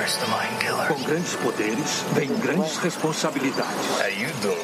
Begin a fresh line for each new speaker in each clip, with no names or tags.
Com grandes poderes, vem grandes responsabilidades.
How you doing?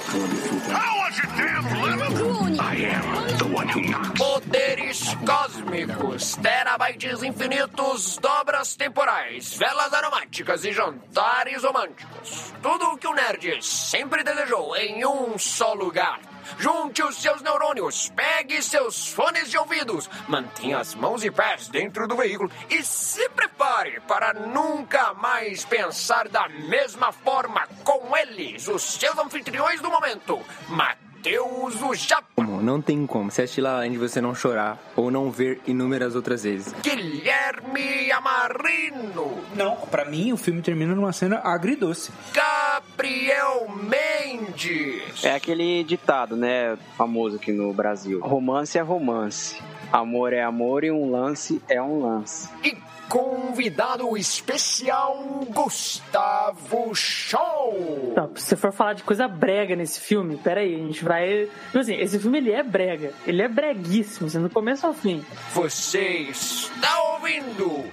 How was your damn living?
I am the one who knocks.
Poderes cósmicos, terabytes infinitos, dobras temporais, velas aromáticas e jantares românticos. Tudo o que o nerd sempre desejou em um só lugar. Junte os seus neurônios, pegue seus fones de ouvidos, mantenha as mãos e pés dentro do veículo e se prepare para nunca mais pensar da mesma forma com eles, os seus anfitriões do momento. Matheus o Japão.
Como? Não tem como. Se assistir La La Land você não chorar ou não ver inúmeras outras vezes.
Guilherme Amarino,
Não, pra mim o filme termina numa cena agridoce.
Gabriel Mendes.
É aquele ditado, né, famoso aqui no Brasil. Romance é romance. Amor é amor e um lance é um lance.
E convidado especial, Gustavo Show.
Não, se você for falar de coisa brega nesse filme, pera aí, a gente vai. Tipo assim, esse filme ele é brega. Ele é breguíssimo, assim, do começo ao fim.
Você está ouvindo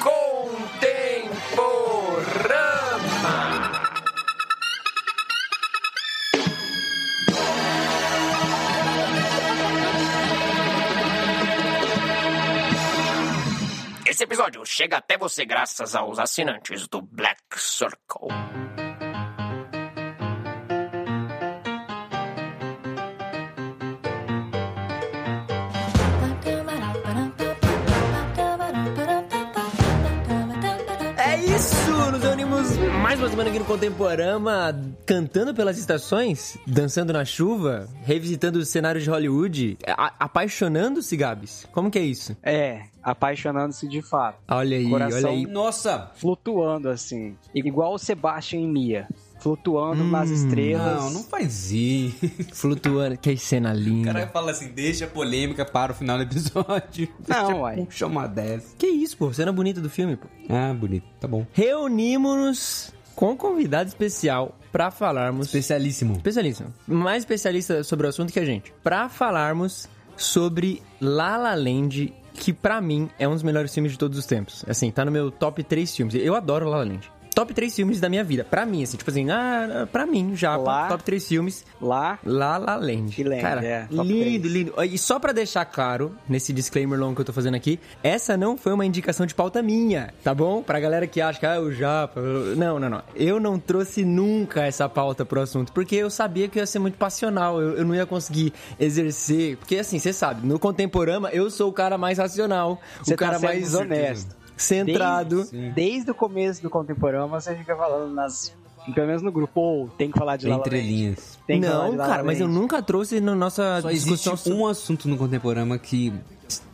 Contemporama. Esse episódio chega até você graças aos assinantes do Black Circle.
Mais uma semana aqui no Contemporama, cantando pelas estações, dançando na chuva, revisitando os cenários de Hollywood, apaixonando-se, Gabs. Como que é isso?
É, apaixonando-se de fato.
Olha aí,
Coração
olha aí.
Nossa!
Flutuando assim. Igual o Sebastian e Mia. Flutuando nas estrelas.
Não, não faz isso.
Flutuando, que cena
O
linda.
cara fala assim, deixa a polêmica para o final do episódio.
Não, uai.
Puxa uma dessa.
Que isso, pô, cena bonita do filme, pô.
Ah, bonito. Tá bom.
Reunimos-nos com um convidado especial pra falarmos
Especialíssimo.
especialista, mais especialista sobre o assunto que a gente, Pra falarmos sobre La La Land, que pra mim é um dos melhores filmes de todos os tempos. Assim, tá no meu top 3 filmes. Eu adoro La La Land. Top 3 filmes da minha vida. Pra mim, assim, tipo assim, ah, pra mim, já,
Lá.
top 3 filmes.
Lá,
La La Land.
Que Land,
Cara,
é,
lindo,
três.
lindo. E só pra deixar claro, nesse disclaimer longo que eu tô fazendo aqui, essa não foi uma indicação de pauta minha, tá bom? Pra galera que acha que, ah, o Japa... Não, não, não. Eu não trouxe nunca essa pauta pro assunto, porque eu sabia que ia ser muito passional, eu, eu não ia conseguir exercer... Porque, assim, você sabe, no Contemporama, eu sou o cara mais racional,
você
o cara
tá sendo
mais
desonesto.
Centrado.
Desde, desde o começo do Contemporâneo, você fica falando nas. Pelo menos no grupo, ou tem que falar de.
Entre linhas.
Tem que falar
Não, cara, mas eu nunca trouxe na nossa
Só
discussão...
existe um assunto no Contemporâneo que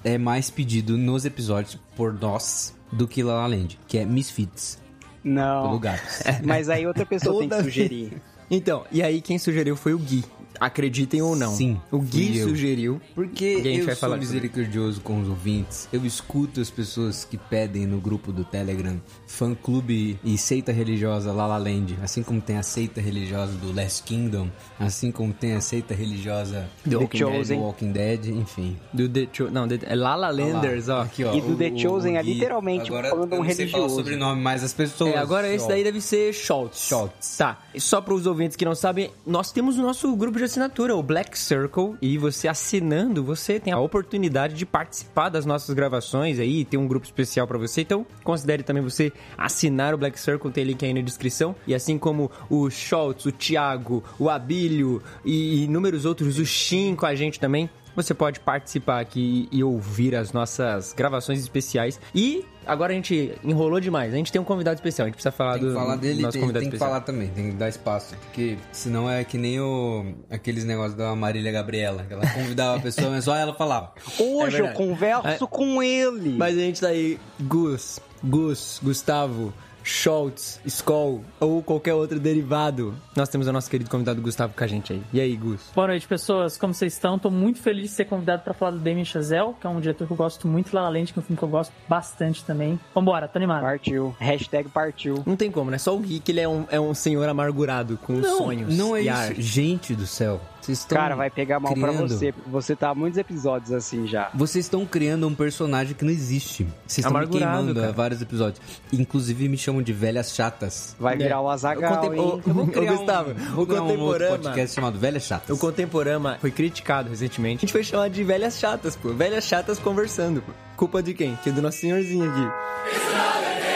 é mais pedido nos episódios por nós do que La La Land, que é Misfits, pelo
Não.
Gabs.
Mas aí outra pessoa tem que sugerir.
Então, e aí quem sugeriu foi o Gui. Acreditem ou não.
Sim,
O Gui sugeriu.
Porque
a gente
eu
vai
sou misericordioso com os ouvintes. Eu escuto as pessoas que pedem no grupo do Telegram fã clube e seita religiosa La La Land, assim como tem a seita religiosa do Last Kingdom, assim como tem a seita religiosa
The
Walking
Chosen.
Dead, Walking Dead, enfim.
Do The Cho- Não, The- é Lala Landers, ó.
Aqui, ó.
E do The Chosen é
Gui-
literalmente
agora,
falando um
não sei falar o
religioso.
sobrenome, mas as pessoas...
É, agora esse daí deve ser Schultz.
Schultz.
Tá. Só para os ouvintes que não sabem, nós temos o nosso grupo de assinatura, o Black Circle, e você assinando, você tem a oportunidade de participar das nossas gravações aí, tem um grupo especial para você. Então, considere também você assinar o Black Circle, tem link aí na descrição. E assim como o Schultz, o Thiago, o Abílio e inúmeros outros, o Shin com a gente também. Você pode participar aqui e ouvir as nossas gravações especiais. E agora a gente enrolou demais. A gente tem um convidado especial. A gente precisa falar
Tem
do
que falar dele,
nosso
tem,
convidado
tem que
especial.
falar também, tem que dar espaço. Porque senão é que nem o, aqueles negócios da Marília Gabriela, que ela convidava a pessoa, mas só ela falava.
Hoje
É
eu converso com ele.
Mas a gente tá aí, Gus, Gus, Gustavo, Schultz, Skoll ou qualquer outro derivado. Nós temos o nosso querido convidado Gustavo com a gente aí. E aí, Gus?
Boa noite, pessoas. Como vocês estão? Tô muito feliz de ser convidado pra falar do Damien Chazelle, que é um diretor que eu gosto muito, La La Land, que é um filme que eu gosto bastante também. Vambora, tô animado.
Partiu. Hashtag partiu.
Não tem como, né? Só o que ele é um, é um senhor amargurado, com sonhos
não é
e
isso.
arte.
Gente do céu. Vocês estão
Cara, vai pegar mal pra
criando-
você. porque Você tá há muitos episódios assim já.
Vocês estão criando um personagem que não existe. Vocês estão me queimando
cara.
há vários episódios. Inclusive me chamam de velhas chatas.
Vai virar o Azagal,
contem-
hein?
o-
Eu vou criar
Ô, Gustavo,
um,
o
criar um podcast chamado Velhas Chatas.
O Contemporama foi criticado recentemente. A gente foi chamado de velhas chatas, pô. Velhas chatas conversando, pô. Culpa de quem? Que é do nosso senhorzinho aqui.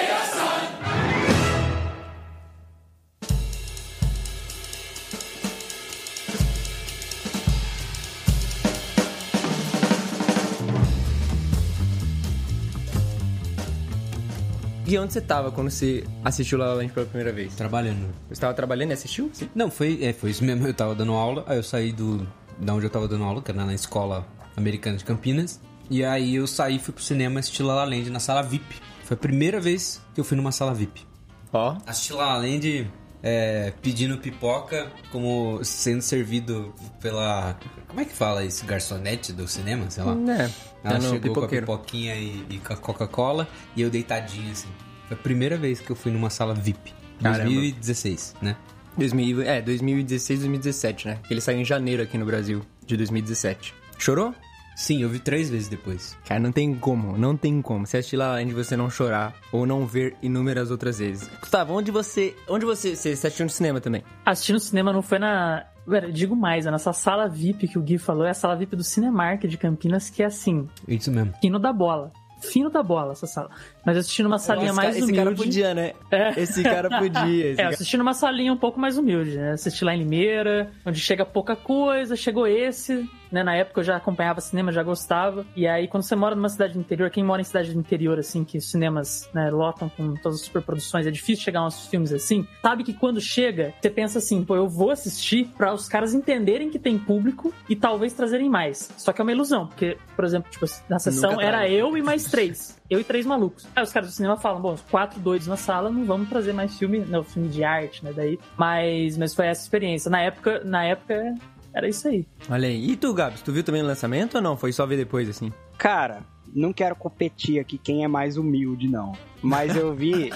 E onde você tava quando você assistiu La La Land pela primeira vez?
Trabalhando.
Você estava trabalhando e assistiu? Sim.
Não, foi, é, foi isso mesmo. Eu tava dando aula, aí eu saí do, da onde eu tava dando aula, que era na escola americana de Campinas. E aí eu saí e fui pro cinema assistir La La Land na sala VIP. Foi a primeira vez que eu fui numa sala VIP.
Ó.
Assisti La La Land é, pedindo pipoca, como sendo servido pela... Como é que fala isso? Garçonete do cinema, sei lá.
É.
Ela
é
chegou
pipoqueiro.
com a pipoquinha e, e com a Coca-Cola e eu deitadinho assim. Foi a primeira vez que eu fui numa sala VIP.
Caramba.
2016, né?
2000, é, 2016, 2017, né? Ele saiu em janeiro aqui no Brasil, de 2017. Chorou?
Sim, eu vi três vezes depois.
Cara, não tem como, não tem como. Você assistir lá onde você não chorar ou não ver inúmeras outras vezes. Gustavo, onde você. Onde você. Você, assistiu no cinema também?
Assistir no cinema não foi na. Pera, digo mais, é nessa sala VIP que o Gui falou, é a sala VIP do Cinemark de Campinas, que é assim,
Isso mesmo.
fino da bola. Fino da bola essa sala. Mas eu assisti numa salinha
esse,
mais
cara, esse
humilde.
cara podia, né?
É.
Esse cara podia. Esse
É, eu
cara...
assisti numa salinha um pouco mais humilde, né? Assisti lá em Limeira, onde chega pouca coisa, chegou esse, né? Na época eu já acompanhava cinema, já gostava. E aí, quando você mora numa cidade do interior, quem mora em cidade do interior, assim, que os cinemas, né, lotam com todas as superproduções, é difícil chegar uns filmes assim, sabe que quando chega, você pensa assim, pô, eu vou assistir pra os caras entenderem que tem público e talvez trazerem mais. Só que é uma ilusão, porque, por exemplo, tipo, na sessão era eu e mais três. Eu e três malucos. Aí os caras do cinema falam, bom, quatro doidos na sala, não vamos trazer mais filme, não, filme de arte, né, daí. Mas, mas foi essa experiência. Na época, na época, era isso aí.
Olha aí. E tu, Gabs, tu viu também no lançamento ou não? Foi só ver depois, assim?
Cara, não quero competir aqui quem é mais humilde, não. Mas eu vi.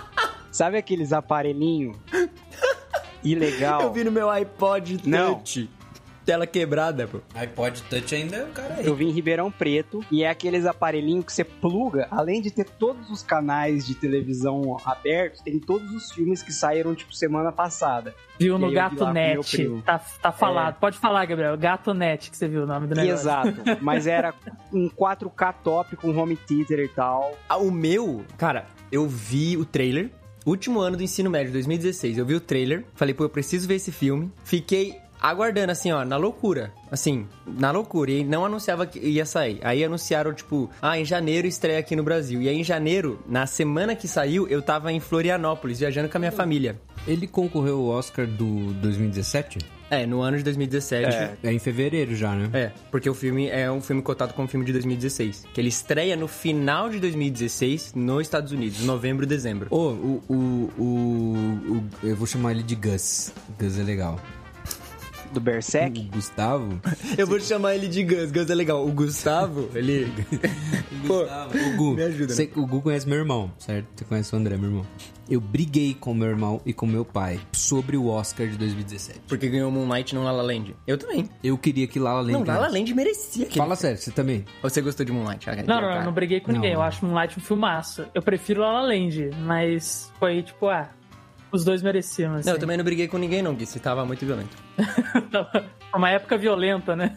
sabe aqueles aparelhinhos? Ilegal.
Eu vi no meu iPod
Não.
Tela quebrada, pô.
iPod Touch ainda, o cara aí.
Eu vi em Ribeirão Preto e é aqueles aparelhinhos que você pluga, além de ter todos os canais de televisão abertos, tem todos os filmes que saíram, tipo, semana passada.
Viu no Gato Net. Tá, tá falado. Pode falar, Gabriel. Gato Net, que você viu o nome do negócio.
Exato. Mas era um 4K top com home theater e tal.
Ah, o meu, cara, eu vi o trailer. Último ano do ensino médio, 2016. Eu vi o trailer. Falei, pô, eu preciso ver esse filme. Fiquei aguardando, assim, ó, na loucura. Assim, na loucura. E não anunciava que ia sair. Aí anunciaram, tipo, ah, em janeiro estreia aqui no Brasil. E aí, em janeiro, na semana que saiu, eu tava em Florianópolis, viajando com a minha família.
Ele concorreu ao Oscar do 2017?
É, no ano de 2017.
É.
É em fevereiro já, né?
É, porque o filme é um filme cotado como filme de 2016. Que ele estreia no final de 2016 nos Estados Unidos, novembro e dezembro.
Ô, o, o, o, o- Eu vou chamar ele de Gus. Gus é legal.
Do Berserk.
O Gustavo.
Eu vou chamar ele de Gus. Gus é legal. O Gustavo, ele. Pô,
Gustavo, o Gu.
me ajuda, né?
Você- o Gu conhece meu irmão, certo? Você conhece o André, meu irmão. Eu briguei com meu irmão e com meu pai sobre o Oscar de 2017.
Porque ganhou Moonlight não La La Land. Eu também.
Eu queria que Lala Land
Não, La La. Land merecia aquele.
Fala sério, você também.
Ou você gostou de Moonlight?
Não, não,
cara.
eu não briguei com
Não.
ninguém. Eu acho Moonlight um filmaço. Eu prefiro La La Land, mas foi tipo, ah, os dois mereciam, assim.
Não, eu também não briguei com ninguém, não, Gui. Você tava muito violento.
Uma época violenta, né?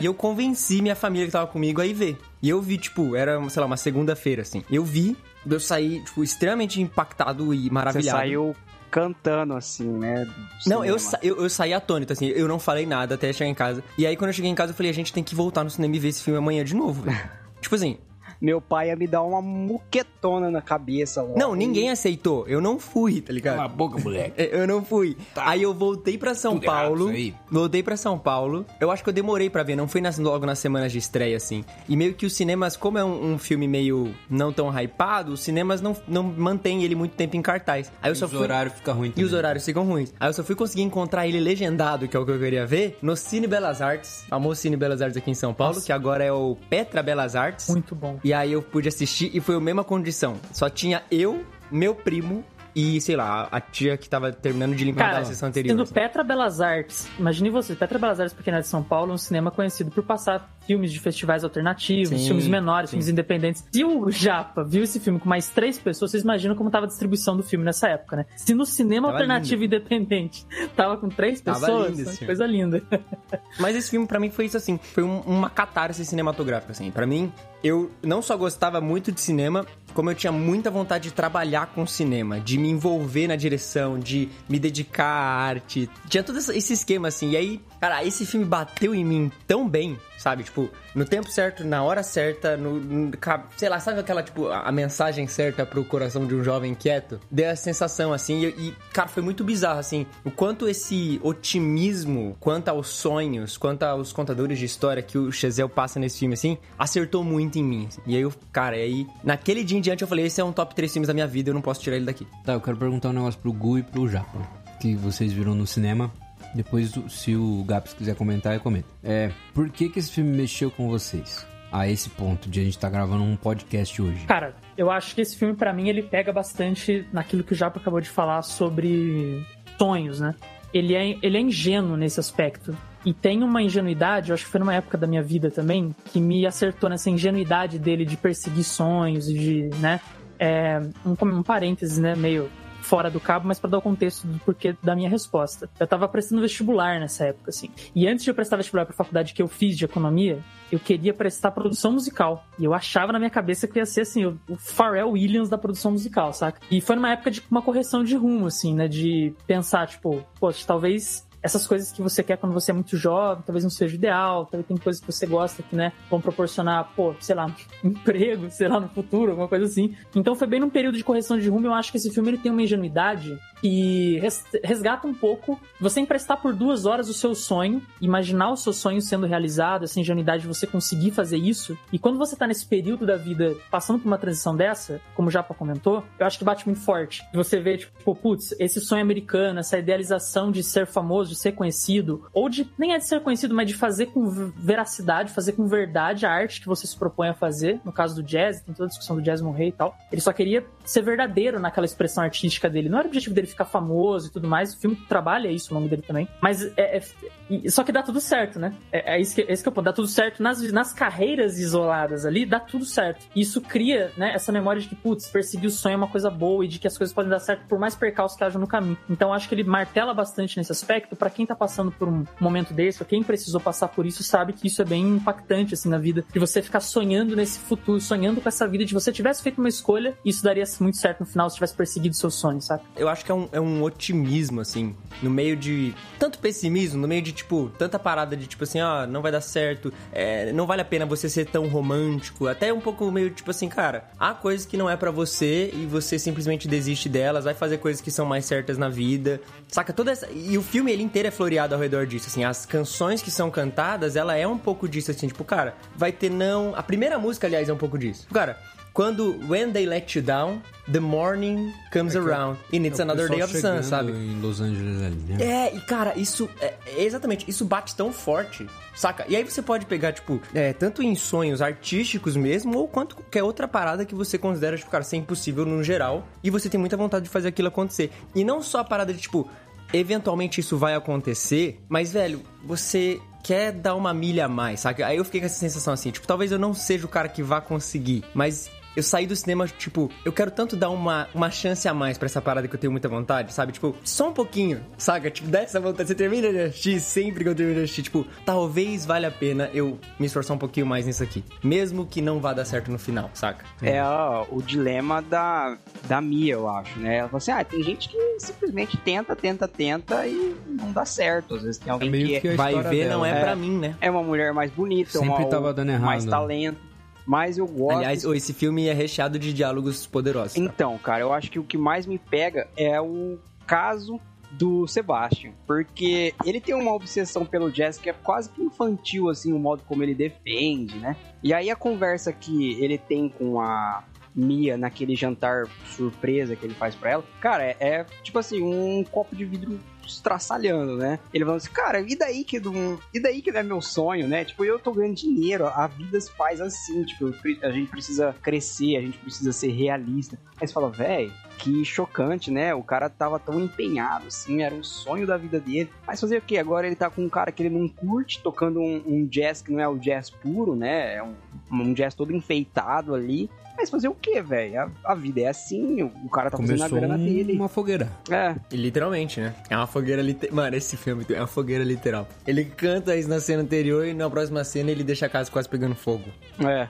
E eu convenci minha família que tava comigo a ir ver. E eu vi, tipo, era, sei lá, uma segunda-feira, assim. Eu vi, eu saí, tipo, extremamente impactado e
Você
maravilhado.
saiu cantando, assim, né?
Não, eu, sa eu, eu saí atônito, assim, eu não falei nada até chegar em casa. E aí, quando eu cheguei em casa, eu falei, a gente tem que voltar no cinema e ver esse filme amanhã de novo, velho. tipo assim,
Meu pai ia me dar uma muquetona na cabeça. logo.
não, ninguém aceitou. Eu não fui, tá ligado?
Cala a boca, moleque.
Eu não fui. Aí eu voltei pra São
Tudo
Paulo.
isso aí.
Voltei pra São Paulo. Eu acho que eu demorei pra ver, não foi nas- logo nas semanas de estreia, assim. E meio que os cinemas, como é um, um filme meio não tão hypado, os cinemas não, não mantêm ele muito tempo em cartaz. Aí eu
E
só
os
fui...
horários ficam ruins
E os horários ficam ruins. Aí eu só fui conseguir encontrar ele legendado, que é o que eu queria ver, no Cine Belas Artes, famoso Cine Belas Artes aqui em São Paulo, que agora é o Petra Belas Artes.
Muito bom.
E aí eu pude assistir e foi a mesma condição. Só tinha eu, meu primo e, sei lá, a tia que tava terminando de limpar
Cara,
a sessão anterior.
sendo
assim.
Petra Belas Artes, imagine você, Petra Belas Artes, pequena de São Paulo, é um cinema conhecido por passar filmes de festivais alternativos,
Sim,
filmes menores,
sim.
filmes independentes. Se o Japa viu esse filme com mais três pessoas, vocês imaginam como tava a distribuição do filme nessa época, né? Se no cinema
Tava
alternativo independente tava com três
Tava
pessoas,
lindo filme.
coisa linda.
Mas esse filme, pra mim, foi isso assim. Foi um- uma catarse cinematográfica, assim. Pra mim, eu não só gostava muito de cinema, como eu tinha muita vontade de trabalhar com cinema, de me envolver na direção, de me dedicar à arte. Tinha todo esse esquema, assim. E aí, cara, esse filme bateu em mim tão bem, sabe? Tipo, no tempo certo, na hora certa, no. no- sei lá, sabe aquela, tipo, a, a mensagem certa pro coração de um jovem inquieto? Deu essa sensação, assim. E, e, cara, foi muito bizarro, assim. O quanto esse otimismo, quanto aos sonhos, quanto aos contadores de história que o Chazelle passa nesse filme, assim, acertou muito em mim. assim. E aí, cara, e aí, naquele dia em diante, eu falei: esse é um top 3 filmes da minha vida, eu não posso tirar ele daqui.
Tá, eu quero perguntar um negócio pro Gu e pro Japa, que vocês viram no cinema. Depois, se o Gaps quiser comentar, eu comento. É, por que que esse filme mexeu com vocês? A esse ponto de a gente tá gravando um podcast hoje.
Cara, eu acho que esse filme, pra mim, ele pega bastante naquilo que o Japa acabou de falar sobre sonhos, né? Ele é, ele é ingênuo nesse aspecto. E tem uma ingenuidade, eu acho que foi numa época da minha vida também, que me acertou nessa ingenuidade dele de perseguir sonhos e de, né? É, um, um parênteses, né? Meio fora do cabo, mas pra dar o contexto do porquê da minha resposta. Eu tava prestando vestibular nessa época, assim. E antes de eu prestar vestibular pra faculdade que eu fiz de economia, eu queria prestar produção musical. E eu achava na minha cabeça que ia ser, assim, o Pharrell Williams da produção musical, saca? E foi numa época de uma correção de rumo, assim, né? De pensar, tipo, poxa, talvez essas coisas que você quer quando você é muito jovem, talvez não seja ideal, talvez tem coisas que você gosta que, né, vão proporcionar, pô, sei lá, emprego, sei lá, no futuro, alguma coisa assim. Então foi bem num período de correção de rumo, eu acho que esse filme ele tem uma ingenuidade que res- resgata um pouco você emprestar por duas horas o seu sonho, imaginar o seu sonho sendo realizado, essa ingenuidade de você conseguir fazer isso. E quando você tá nesse período da vida passando por uma transição dessa, como o Japa comentou, eu acho que bate muito forte. Você vê, tipo, putz, esse sonho americano, essa idealização de ser famoso, de ser conhecido, ou de nem é de ser conhecido, mas de fazer com veracidade, fazer com verdade a arte que você se propõe a fazer. No caso do jazz, tem toda a discussão do jazz morrer e tal. Ele só queria ser verdadeiro naquela expressão artística dele. Não era o objetivo dele ficar famoso e tudo mais. O filme trabalha isso ao longo dele também. Mas é, é- e- só que dá tudo certo, né? É, é isso que, esse que é o ponto. Dá tudo certo nas, nas carreiras isoladas ali, dá tudo certo. E isso cria, né, essa memória de que, putz, perseguir o sonho é uma coisa boa e de que as coisas podem dar certo por mais percalços que hajam no caminho. Então acho que ele martela bastante nesse aspecto. Pra quem tá passando por um momento desse, ou quem precisou passar por isso, sabe que isso é bem impactante, assim, na vida. De você ficar sonhando nesse futuro, sonhando com essa vida. De você tivesse feito uma escolha, isso daria muito certo no final se tivesse perseguido seus sonhos, sabe?
Eu acho que é um, é um otimismo, assim, no meio de tanto pessimismo, no meio de, tipo, tanta parada de, tipo assim, ó, não vai dar certo, é, não vale a pena você ser tão romântico, até um pouco meio, tipo assim, cara, há coisas que não é pra você e você simplesmente desiste delas, vai fazer coisas que são mais certas na vida, saca? Toda essa... E o filme, ele inteiro é floreado ao redor disso, assim, as canções que são cantadas, ela é um pouco disso, assim, tipo, cara, vai ter não... A primeira música, aliás, é um pouco disso. Cara... Quando When They Let You Down, The Morning Comes Around and It's
É
Another Day of Sun, sabe?
em Los Angeles ali, né?
É, e cara, isso é, é exatamente, isso bate tão forte, saca? E aí você pode pegar, tipo, é, tanto em sonhos artísticos mesmo, ou quanto qualquer outra parada que você considera, tipo, cara, ser impossível no geral, e você tem muita vontade de fazer aquilo acontecer. E não só a parada de, tipo, eventualmente isso vai acontecer, mas, velho, você quer dar uma milha a mais, saca? Aí eu fiquei com essa sensação assim, tipo, talvez eu não seja o cara que vá conseguir, mas eu saí do cinema, tipo, eu quero tanto dar uma, uma chance a mais pra essa parada que eu tenho muita vontade, sabe? Tipo, só um pouquinho, saca? Tipo, dá essa vontade. Você termina de assistir, sempre que eu termino de assistir, tipo, talvez valha a pena eu me esforçar um pouquinho mais nisso aqui. Mesmo que não vá dar certo no final, saca?
É ó, o dilema da, da Mia, eu acho, né? Ela fala assim, ah, tem gente que simplesmente tenta, tenta, tenta e não dá certo. Às vezes tem alguém
meio
que,
que
Vai ver,
dela.
não é,
É.
pra mim, né?
é uma mulher mais bonita,
Sempre
uma,
tava dando errado.
mais talento. Mas eu gosto...
Aliás, esse filme é recheado de diálogos poderosos. tá?
Então, cara, eu acho que o que mais me pega é o caso do Sebastian, porque ele tem uma obsessão pelo jazz que é quase que infantil, assim, o modo como ele defende, né? E aí a conversa que ele tem com a Mia naquele jantar surpresa que ele faz pra ela, cara, é, é, tipo assim, um copo de vidro estraçalhando, né? Ele falando assim, cara, e daí que não, e daí que não é meu sonho, né? Tipo, eu tô ganhando dinheiro, a vida se faz assim, tipo, a gente precisa crescer, a gente precisa ser realista. Aí você fala, véi, que chocante, né? O cara tava tão empenhado, assim, era um sonho da vida dele. Mas fazer o quê? Agora ele tá com um cara que ele não curte, tocando um, um jazz que não é o jazz puro, né? É um, um jazz todo enfeitado ali. Mas fazer o quê, velho? A, a, vida é assim, o, o cara tá
Começou
fazendo a grana dele.
uma fogueira.
É.
Literalmente, né? É uma fogueira literal. Mano, esse filme é uma fogueira literal. Ele canta isso na cena anterior e na próxima cena ele deixa a casa quase pegando fogo.
É.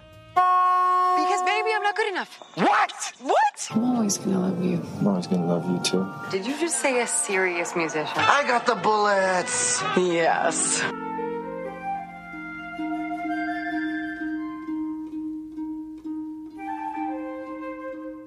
Not good enough. What? What?
I'm always gonna love you. I'm always gonna love you too.
Did you just say a serious musician?
I got the bullets.
Yes.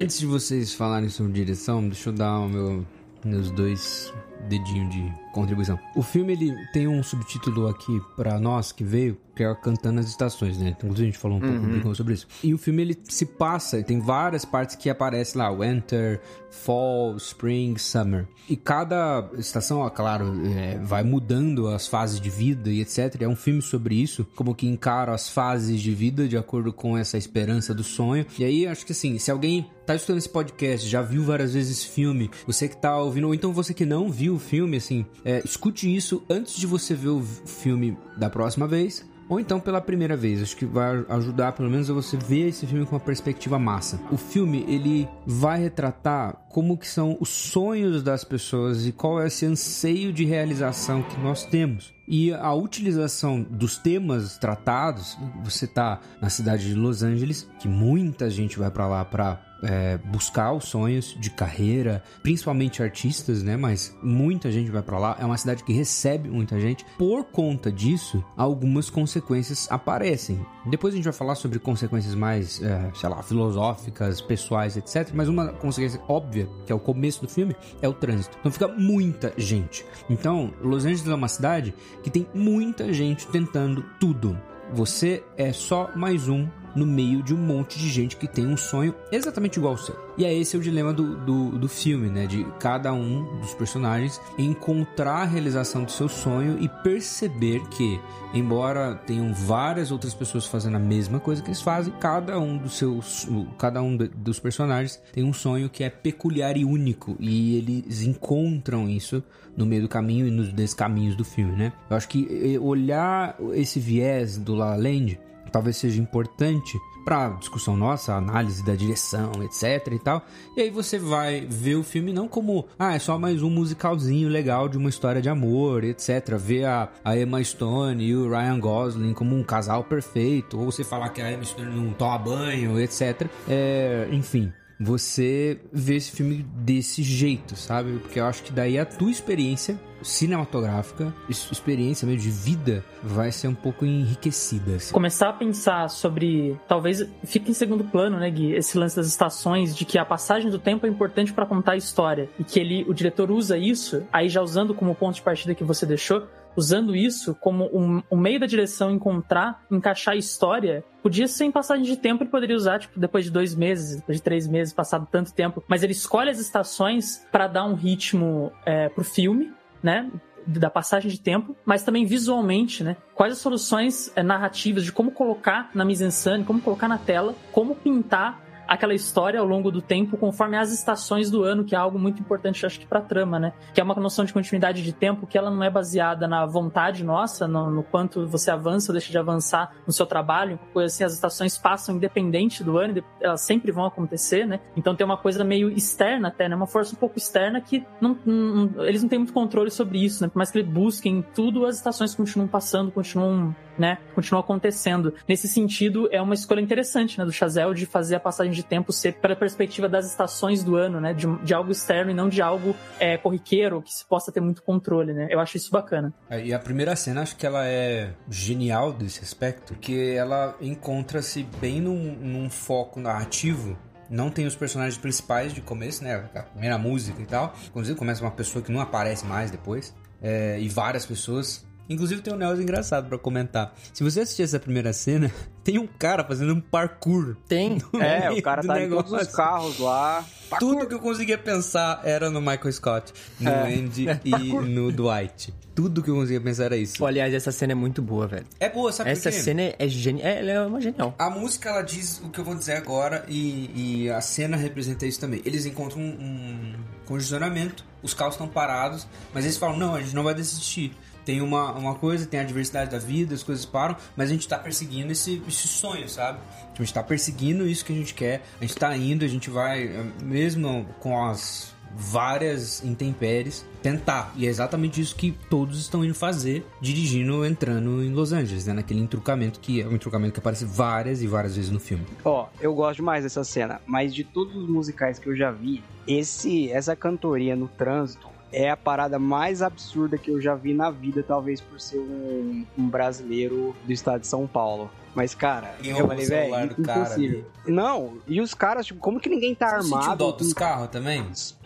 Antes de vocês falarem sobre direção, deixa eu dar o meu, meus dois dedinhos de contribuição. O filme ele tem um subtítulo aqui para nós que veio, que é Cantando as Estações, né? Inclusive a gente falou um
Uhum.
pouco sobre isso. E o filme ele se passa, tem várias partes que aparecem lá, Winter, Fall, Spring, Summer. E cada estação, ó, claro, é, vai mudando as fases de vida e etc. É um filme sobre isso, como que encara as fases de vida de acordo com essa esperança do sonho. E aí acho que assim, se alguém tá escutando esse podcast, já viu várias vezes esse filme, você que tá ouvindo, ou então você que não viu o filme, assim, é, escute isso antes de você ver o filme da próxima vez. Ou então pela primeira vez, acho que vai ajudar pelo menos a você ver esse filme com uma perspectiva massa. O filme, ele vai retratar como que são os sonhos das pessoas e qual é esse anseio de realização que nós temos. E a utilização dos temas tratados, você tá na cidade de Los Angeles, que muita gente vai para lá para é, buscar os sonhos de carreira, principalmente artistas, né? Mas muita gente vai pra lá. É uma cidade que recebe muita gente. Por conta disso, algumas consequências aparecem. Depois a gente vai falar sobre consequências mais, é, sei lá, filosóficas, pessoais, etc. Mas uma consequência óbvia, que é o começo do filme, é o trânsito. Então fica muita gente. Então, Los Angeles é uma cidade que tem muita gente tentando tudo. Você é só mais um no meio de um monte de gente que tem um sonho exatamente igual ao seu. E é esse o dilema do, do, do filme, né? De cada um dos personagens encontrar a realização do seu sonho e perceber que, embora tenham várias outras pessoas fazendo a mesma coisa que eles fazem, cada um dos seus, cada um dos personagens tem um sonho que é peculiar e único e eles encontram isso no meio do caminho e nos descaminhos do filme, né? Eu acho que eh, olhar esse viés do La Land talvez seja importante para discussão nossa, análise da direção, etc e tal. E aí você vai ver o filme não como, ah, é só mais um musicalzinho legal de uma história de amor, etc. Ver a, a Emma Stone e o Ryan Gosling como um casal perfeito, ou você falar que a Emma Stone não toma banho, etc. É, enfim, você vê esse filme desse jeito, sabe? Porque eu acho que daí a tua experiência cinematográfica, experiência mesmo de vida, vai ser um pouco enriquecida. assim.
começar a pensar sobre. Talvez fique em segundo plano, né, Gui? Esse lance das estações, de que a passagem do tempo é importante para contar a história. E que ele, o diretor usa isso, aí já usando como ponto de partida que você deixou, usando isso como um, um meio da direção encontrar, encaixar a história. Podia ser em passagem de tempo, ele poderia usar, tipo, depois de dois meses, depois de três meses, passado tanto tempo. Mas ele escolhe as estações para dar um ritmo é, pro filme, né? Da passagem de tempo, mas também visualmente, né? Quais as soluções é, narrativas de como colocar na mise-en-scène, como colocar na tela, como pintar aquela história ao longo do tempo conforme as estações do ano, que é algo muito importante, acho que, pra trama, né? Que é uma noção de continuidade de tempo que ela não é baseada na vontade nossa, no, no quanto você avança ou deixa de avançar no seu trabalho, coisa assim, as estações passam independente do ano, elas sempre vão acontecer, né? Então tem uma coisa meio externa até, né? Uma força um pouco externa que não, não- eles não têm muito controle sobre isso, né? Por mais que eles busquem tudo, as estações continuam passando, continuam, né? Continuam acontecendo. Nesse sentido, é uma escolha interessante, né? Do Chazelle de fazer a passagem de tempo ser pela perspectiva das estações do ano, né? De, de algo externo e não de algo é, corriqueiro, que se possa ter muito controle, né? Eu acho isso bacana.
É, E a primeira cena, acho que ela é genial desse aspecto, porque ela encontra-se bem num, num foco narrativo. Não tem os personagens principais de começo, né? A primeira música e tal. Inclusive começa uma pessoa que não aparece mais depois. É, e várias pessoas. Inclusive tem um negócio engraçado pra comentar. Se você assistir essa primeira cena, tem um cara fazendo um parkour.
Tem.
É, o cara tá em todos os
negócio.
carros lá.
Tudo que eu conseguia pensar era no Michael Scott, no
É.
Andy e no Dwight. Tudo que eu conseguia pensar era isso.
Pô, aliás, essa cena é muito boa, velho.
É boa, sabe
Essa
por quê?
cena é genial. É, ela é uma genial.
A música, ela diz o que eu vou dizer agora e, e a cena representa isso também. Eles encontram um, um congestionamento, os carros estão parados, mas eles falam, não, a gente não vai desistir. Tem uma, uma coisa, tem a diversidade da vida, as coisas param, mas a gente tá perseguindo esse, esse sonho, sabe? A gente tá perseguindo isso que a gente quer, a gente tá indo, a gente vai, eh, mesmo com as várias intempéries, tentar. E é exatamente isso que todos estão indo fazer, dirigindo, entrando em Los Angeles, né? Naquele entrucamento que é um entrucamento que aparece várias e várias vezes no filme.
Ó, eu gosto demais dessa cena, mas de todos os musicais que eu já vi, esse essa cantoria no trânsito é a parada mais absurda que eu já vi na vida, talvez por ser um, um brasileiro do estado de São Paulo. Mas, cara,
Quem
eu falei, velho,
do cara,
impossível. Não, e os caras, tipo, como que ninguém tá
Você
armado?
dó dos carros também?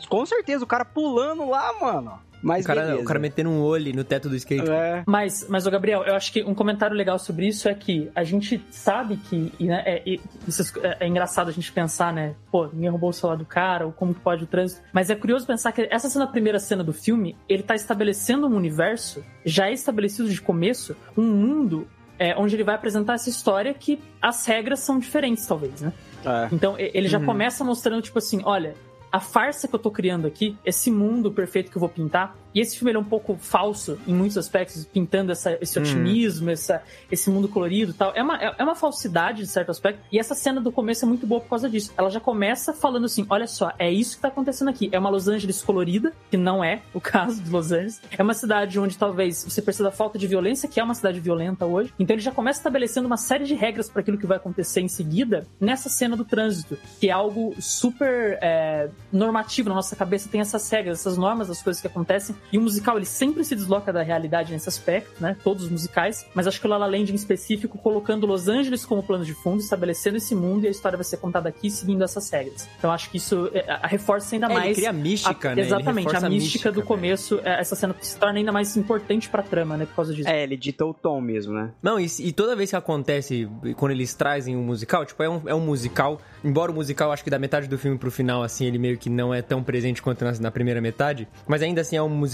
Com certeza, o cara pulando lá, mano. Mas
O cara,
beleza.
o cara metendo um olho no teto do skate.
É,
Mas, mas, ô Gabriel, eu acho que um comentário legal sobre isso é que a gente sabe que. E, né, é, e- é- é engraçado a gente pensar, né? Pô, ninguém roubou o celular do cara, ou como que pode o trânsito. Mas é curioso pensar que essa sendo a primeira cena do filme, ele tá estabelecendo um universo, já é estabelecido de começo, um mundo é, onde ele vai apresentar essa história que as regras são diferentes, talvez, né?
é.
Então ele já começa mostrando, tipo assim, olha, a farsa que eu tô criando aqui, esse mundo perfeito que eu vou pintar, e esse filme ele é um pouco falso em muitos aspectos, pintando essa- esse otimismo, essa, esse mundo colorido e tal. É uma, é é uma falsidade, de certo aspecto, e essa cena do começo é muito boa por causa disso. Ela já começa falando assim: olha só, é isso que tá acontecendo aqui. É uma Los Angeles colorida, que não é o caso de Los Angeles. É uma cidade onde talvez você perceba a falta de violência, que é uma cidade violenta hoje. Então ele já começa estabelecendo uma série de regras para aquilo que vai acontecer em seguida nessa cena do trânsito, que é algo super é, normativo na nossa cabeça. Tem essas regras, essas normas das coisas que acontecem. E o musical ele sempre se desloca da realidade nesse aspecto, né? Todos os musicais. Mas acho que o La La Land em específico, colocando Los Angeles como plano de fundo, estabelecendo esse mundo e a história vai ser contada aqui seguindo essas regras. Então acho que isso é, a- reforça ainda
É, ele
mais.
cria a mística,
a-
né? Ele
Exatamente, a
a
mística,
mística,
do
velho.
começo, é, essa cena se torna ainda mais importante pra trama, né? Por causa disso.
É, ele dita o tom mesmo, né?
Não, e, e toda vez que acontece, quando eles trazem um musical, tipo, é um, é um musical. Embora o musical, acho que da metade do filme pro final, assim, ele meio que não é tão presente quanto na, na primeira metade. Mas ainda assim é um musical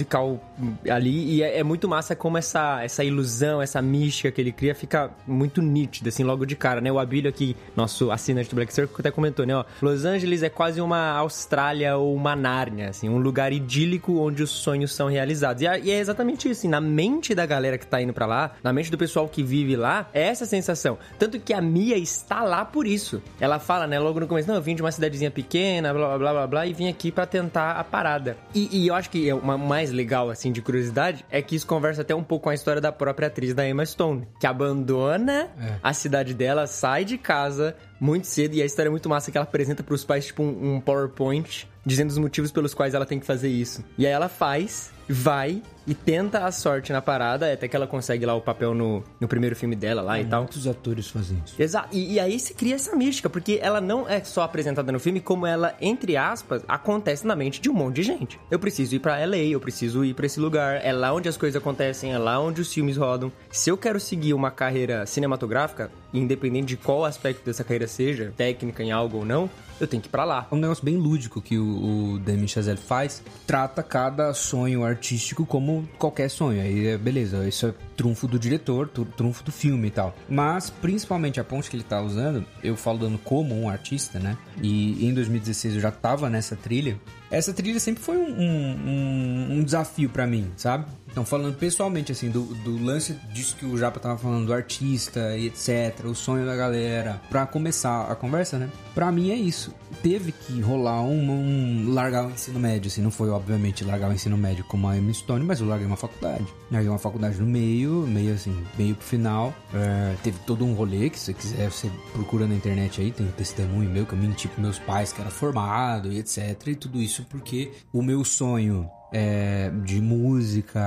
ali. E é, é muito massa como essa, essa ilusão, essa mística que ele cria fica muito nítida, assim, logo de cara, né? O Abílio aqui, nosso assinante do Black Circle, até comentou, né? Ó, Los Angeles é quase uma Austrália ou uma Nárnia, assim, um lugar idílico onde os sonhos são realizados. E, é- exatamente isso, assim, na mente da galera que tá indo pra lá, na mente do pessoal que vive lá, é essa sensação. Tanto que a Mia está lá por isso. Ela fala, né, logo no começo, não, eu vim de uma cidadezinha pequena, blá blá blá blá, e vim aqui pra tentar a parada. E, e eu acho que é uma mais legal, assim, de curiosidade, é que isso conversa até um pouco com a história da própria atriz da Emma Stone, que abandona
É.
a cidade dela, sai de casa muito cedo, e a história é muito massa que ela apresenta pros pais, tipo, um, um PowerPoint dizendo os motivos pelos quais ela tem que fazer isso. E aí ela faz, vai e tenta a sorte na parada, até que ela consegue lá o papel no, no primeiro filme dela lá e tal.
Muitos atores fazem isso.
Exato. E, e aí se cria essa mística, porque ela não é só apresentada no filme, como ela, entre aspas, acontece na mente de um monte de gente. Eu preciso ir pra LA, eu preciso ir pra esse lugar, é lá onde as coisas acontecem, é lá onde os filmes rodam. Se eu quero seguir uma carreira cinematográfica, independente de qual aspecto dessa carreira seja, técnica em algo ou não, eu tenho que ir pra lá.
É um negócio bem lúdico que o, o Damien Chazelle faz. Trata cada sonho artístico como qualquer sonho. Aí, é, beleza, isso é trunfo do diretor, trunfo do filme e tal. Mas, principalmente a ponte que ele tá usando, eu falando como um artista, né? E em 2016 eu já tava nessa trilha. Essa trilha sempre foi um, um- um- desafio pra mim, sabe? Então, falando pessoalmente, assim, do, do lance disso que o Japa tava falando, do artista e etc., o sonho da galera, pra começar a conversa, né? Pra mim é isso. Teve que rolar um, um largar o ensino médio, assim, não foi, obviamente, largar o ensino médio como a Emma Stone, mas eu larguei uma faculdade. Larguei uma faculdade no meio, meio assim, meio pro final. É, teve todo um rolê, que se você quiser, você procura na internet aí, tem um testemunho meu que eu menti pros meus pais que era formado e etc. E tudo isso porque o meu sonho é, de música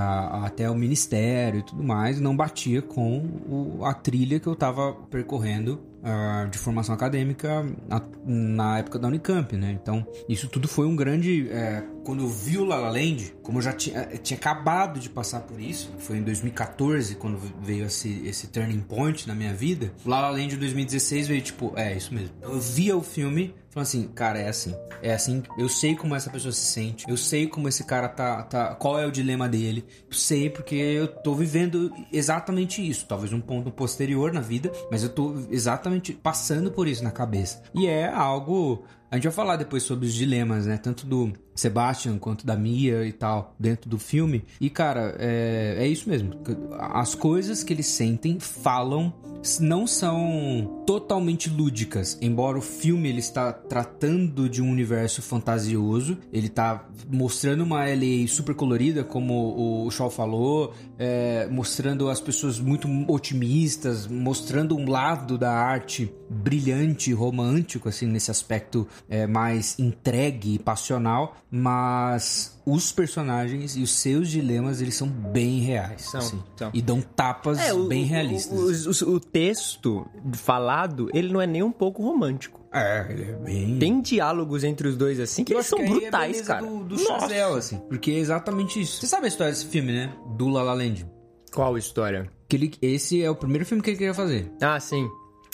até o ministério e tudo mais não batia com o- a trilha que eu tava percorrendo uh, de formação acadêmica na, na, época da Unicamp, né? Então, isso tudo foi um grande. É, quando eu vi o La La Land, como eu já tinha, eu tinha acabado de passar por isso, foi em 2014 quando veio esse, esse turning point na minha vida. O La La Land de 2016 veio tipo, é isso mesmo. Eu via o filme Falando assim, cara, é assim. É assim. Eu sei como essa pessoa se sente. Eu sei como esse cara tá. tá qual é o dilema dele. Eu sei porque eu tô vivendo exatamente isso. Talvez um ponto posterior na vida, mas eu tô exatamente passando por isso na cabeça. E é algo a gente vai falar depois sobre os dilemas, né? Tanto do Sebastian quanto da Mia e tal, dentro do filme. E, cara, é, é isso mesmo. As coisas que eles sentem, falam, não são totalmente lúdicas. Embora o filme ele está tratando de um universo fantasioso, ele está mostrando uma LA super colorida, como o Shaw falou, é, mostrando as pessoas muito otimistas, mostrando um lado da arte brilhante, romântico, assim, nesse aspecto é, mais entregue e passional, mas os personagens e os seus dilemas, eles são bem reais. São, assim, são. E dão tapas é, o, bem realistas.
O, o, o, texto falado, ele não é nem um pouco romântico.
É, ele é bem...
Tem diálogos entre os dois, assim, que eles são
que
brutais,
é
cara.
do, do Chazel, assim. Porque é exatamente isso. Você sabe a história desse filme, né? Do La La Land.
Qual história?
Que ele, esse é o primeiro filme que ele queria fazer.
Ah, sim.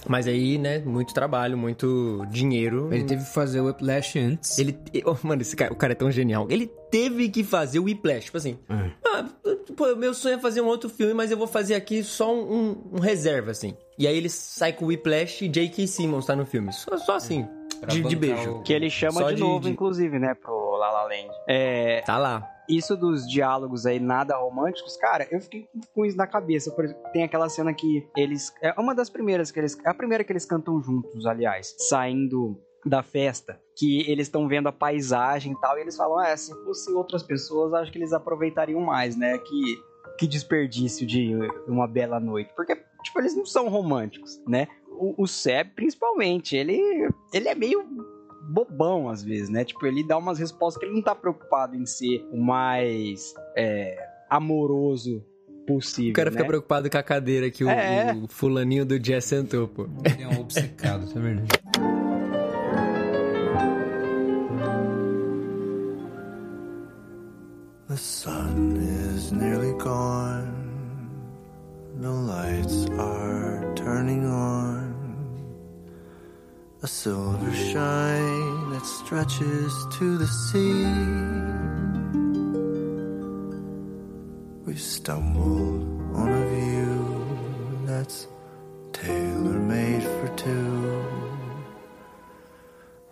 Mas aí, né, muito trabalho, muito dinheiro.
Ele teve que fazer o Whiplash antes.
Ele. Oh, mano, esse cara, o cara é tão genial. Ele teve que fazer o Whiplash. Tipo assim. É. Ah, pô, meu sonho é fazer um outro filme, mas eu vou fazer aqui só um, um, um reserva, assim. E aí ele sai com o Whiplash e J.K. Simmons tá no filme. Só, só assim. De, de, beijo.
Que ele chama só de, de novo, de... inclusive, né, pro La La Land. É...
Tá lá
isso dos diálogos aí nada românticos, cara, eu fiquei com isso na cabeça. Por exemplo, tem aquela cena que eles. É uma das primeiras que eles. É a primeira que eles cantam juntos, aliás. Saindo da festa. Que eles estão vendo a paisagem e tal. E eles falam: ah, se fosse outras pessoas, acho que eles aproveitariam mais, né? Que, que desperdício de uma bela noite. Porque, tipo, eles não são românticos, né? O, o Seb, principalmente, ele, ele é meio bobão às vezes, né? Tipo, ele dá umas respostas que ele não tá preocupado em ser o mais é, amoroso possível. O
cara
né?
fica preocupado com a cadeira que o, é. o fulaninho do Jazz sentou, pô.
Ele é um obcecado, isso é verdade. The sun is nearly gone. No lights are turning on. A silver shine that stretches to the sea. We've stumbled on a view that's tailor made for two.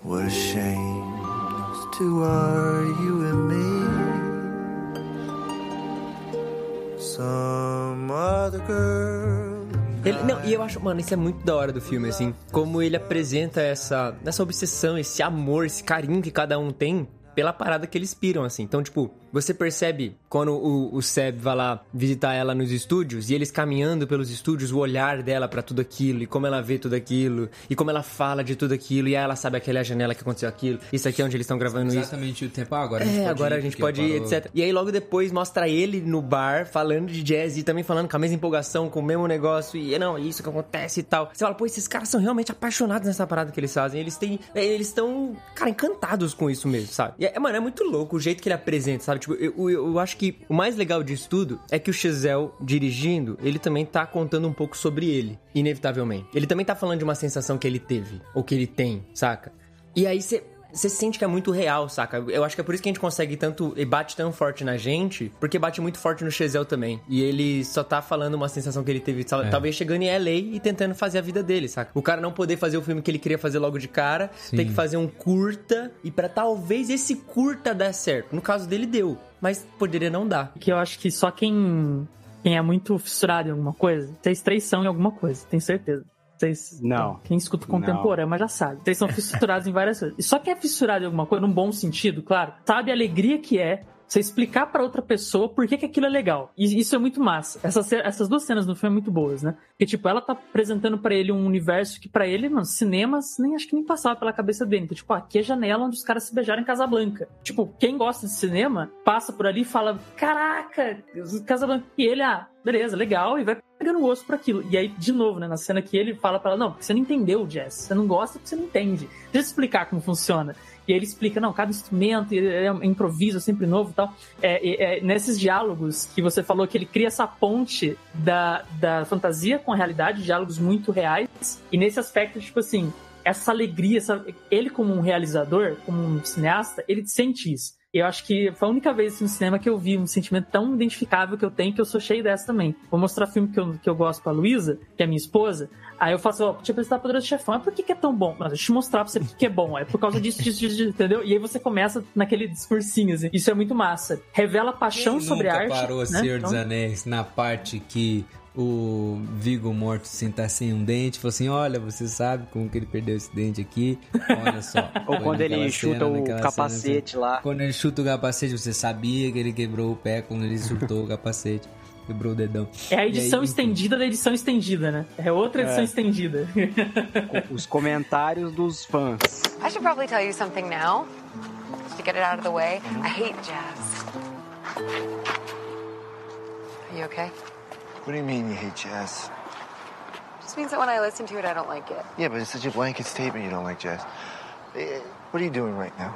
What a shame those two are, you and me. Some other girl. Ele, não, e eu acho, mano, isso é muito da hora do filme, assim. Como ele apresenta essa, essa obsessão, esse amor, esse carinho que cada um tem pela parada que eles piram, assim. Então, tipo, você percebe quando o, o Seb vai lá visitar ela nos estúdios e eles caminhando pelos estúdios, o olhar dela para tudo aquilo e como ela vê tudo aquilo e como ela fala de tudo aquilo e aí ela sabe aquela janela que aconteceu aquilo. Isso aqui é onde eles estão gravando exatamente
isso.
Exatamente o tempo. Ah, agora a gente
é,
pode
agora
ir,
a gente pode ir, etc. E aí logo depois mostra ele no bar falando de jazz e também falando com a mesma empolgação, com o mesmo negócio e não, é isso que acontece e tal. Você fala, pô, esses caras são realmente apaixonados nessa parada que eles fazem. Eles têm, eles estão, cara, encantados com isso mesmo, sabe? E, é, mano, é muito louco o jeito que ele apresenta, sabe? Tipo, eu, eu, acho que o mais legal disso tudo é que o Chazelle, dirigindo, ele também tá contando um pouco sobre ele, inevitavelmente. Ele também tá falando de uma sensação que ele teve, ou que ele tem, saca? E aí você você sente que é muito real, saca? Eu acho que é por isso que a gente consegue tanto. E bate tão forte na gente, porque bate muito forte no Chazelle também. E ele só tá falando uma sensação que ele teve, é. talvez chegando em LA e tentando fazer a vida dele, saca? O cara não poder fazer o filme que ele queria fazer logo de cara, Sim. ter que fazer um curta, e para talvez esse curta dar certo. No caso dele, deu. Mas poderia não dar.
Que eu acho que só quem quem é muito fissurado em alguma coisa, vocês três são em alguma coisa, tenho certeza. Vocês,
não.
Quem escuta contemporâneo, mas já sabe. Vocês são fissurados em várias coisas. E só quem é fissurado em alguma coisa, num bom sentido, claro, sabe a alegria que é você explicar para outra pessoa por que, que aquilo é legal. E isso é muito massa. Essas, essas duas cenas no filme são muito boas, né? Porque, tipo, ela tá apresentando para ele um universo que para ele, mano, cinemas nem acho que nem passava pela cabeça dele. Então, tipo, aqui é a janela onde os caras se beijaram em Casablanca. Tipo, quem gosta de cinema passa por ali e fala: Caraca, Casablanca. E ele, ah, beleza, legal, e vai no osso pra aquilo. E aí, de novo, né, na cena que ele fala pra ela, não, porque você não entendeu o jazz, você não gosta porque você não entende. Deixa eu explicar como funciona. E aí ele explica, não, cada instrumento é improviso, sempre novo e tal. É, é, nesses diálogos que você falou que ele cria essa ponte da, da fantasia com a realidade, diálogos muito reais. E nesse aspecto, tipo assim, essa alegria, essa, ele como um realizador, como um cineasta, ele sente isso. E eu acho que foi a única vez assim, no cinema que eu vi um sentimento tão identificável que eu tenho que eu sou cheio dessa também. Vou mostrar filme que eu, que eu gosto pra Luísa, que é minha esposa. Aí eu faço, ó, deixa eu apresentar Poderoso Chefão. Mas por que, que é tão bom? Mas deixa eu mostrar pra você por que é bom. É por causa disso, disso, disso, disso, entendeu? E aí você começa naquele discursinho, assim. Isso é muito massa. Revela paixão
Quem
sobre a
nunca
arte.
parou
né?
Senhor dos
Então-
Anéis na parte que o Vigo morto assim, tá sem um dente, falou assim, olha, você sabe como que ele perdeu esse dente aqui? Olha só.
Ou quando ele chuta
cena,
o capacete
cena,
lá.
Quando ele chuta o capacete, você sabia que ele quebrou o pé quando ele chutou o capacete. Quebrou o dedão.
É a
E aí,
edição
enfim.
estendida da edição estendida, né? É outra edição estendida.
Os comentários dos fãs.
I should probably tell you something now, just to get it out of the way. I hate jazz. Are you okay?
What do you mean you hate jazz?
Just means that when I listen to it, I don't like it.
Yeah, but it's such a blanket statement you don't like jazz. Eh, What are you doing right now?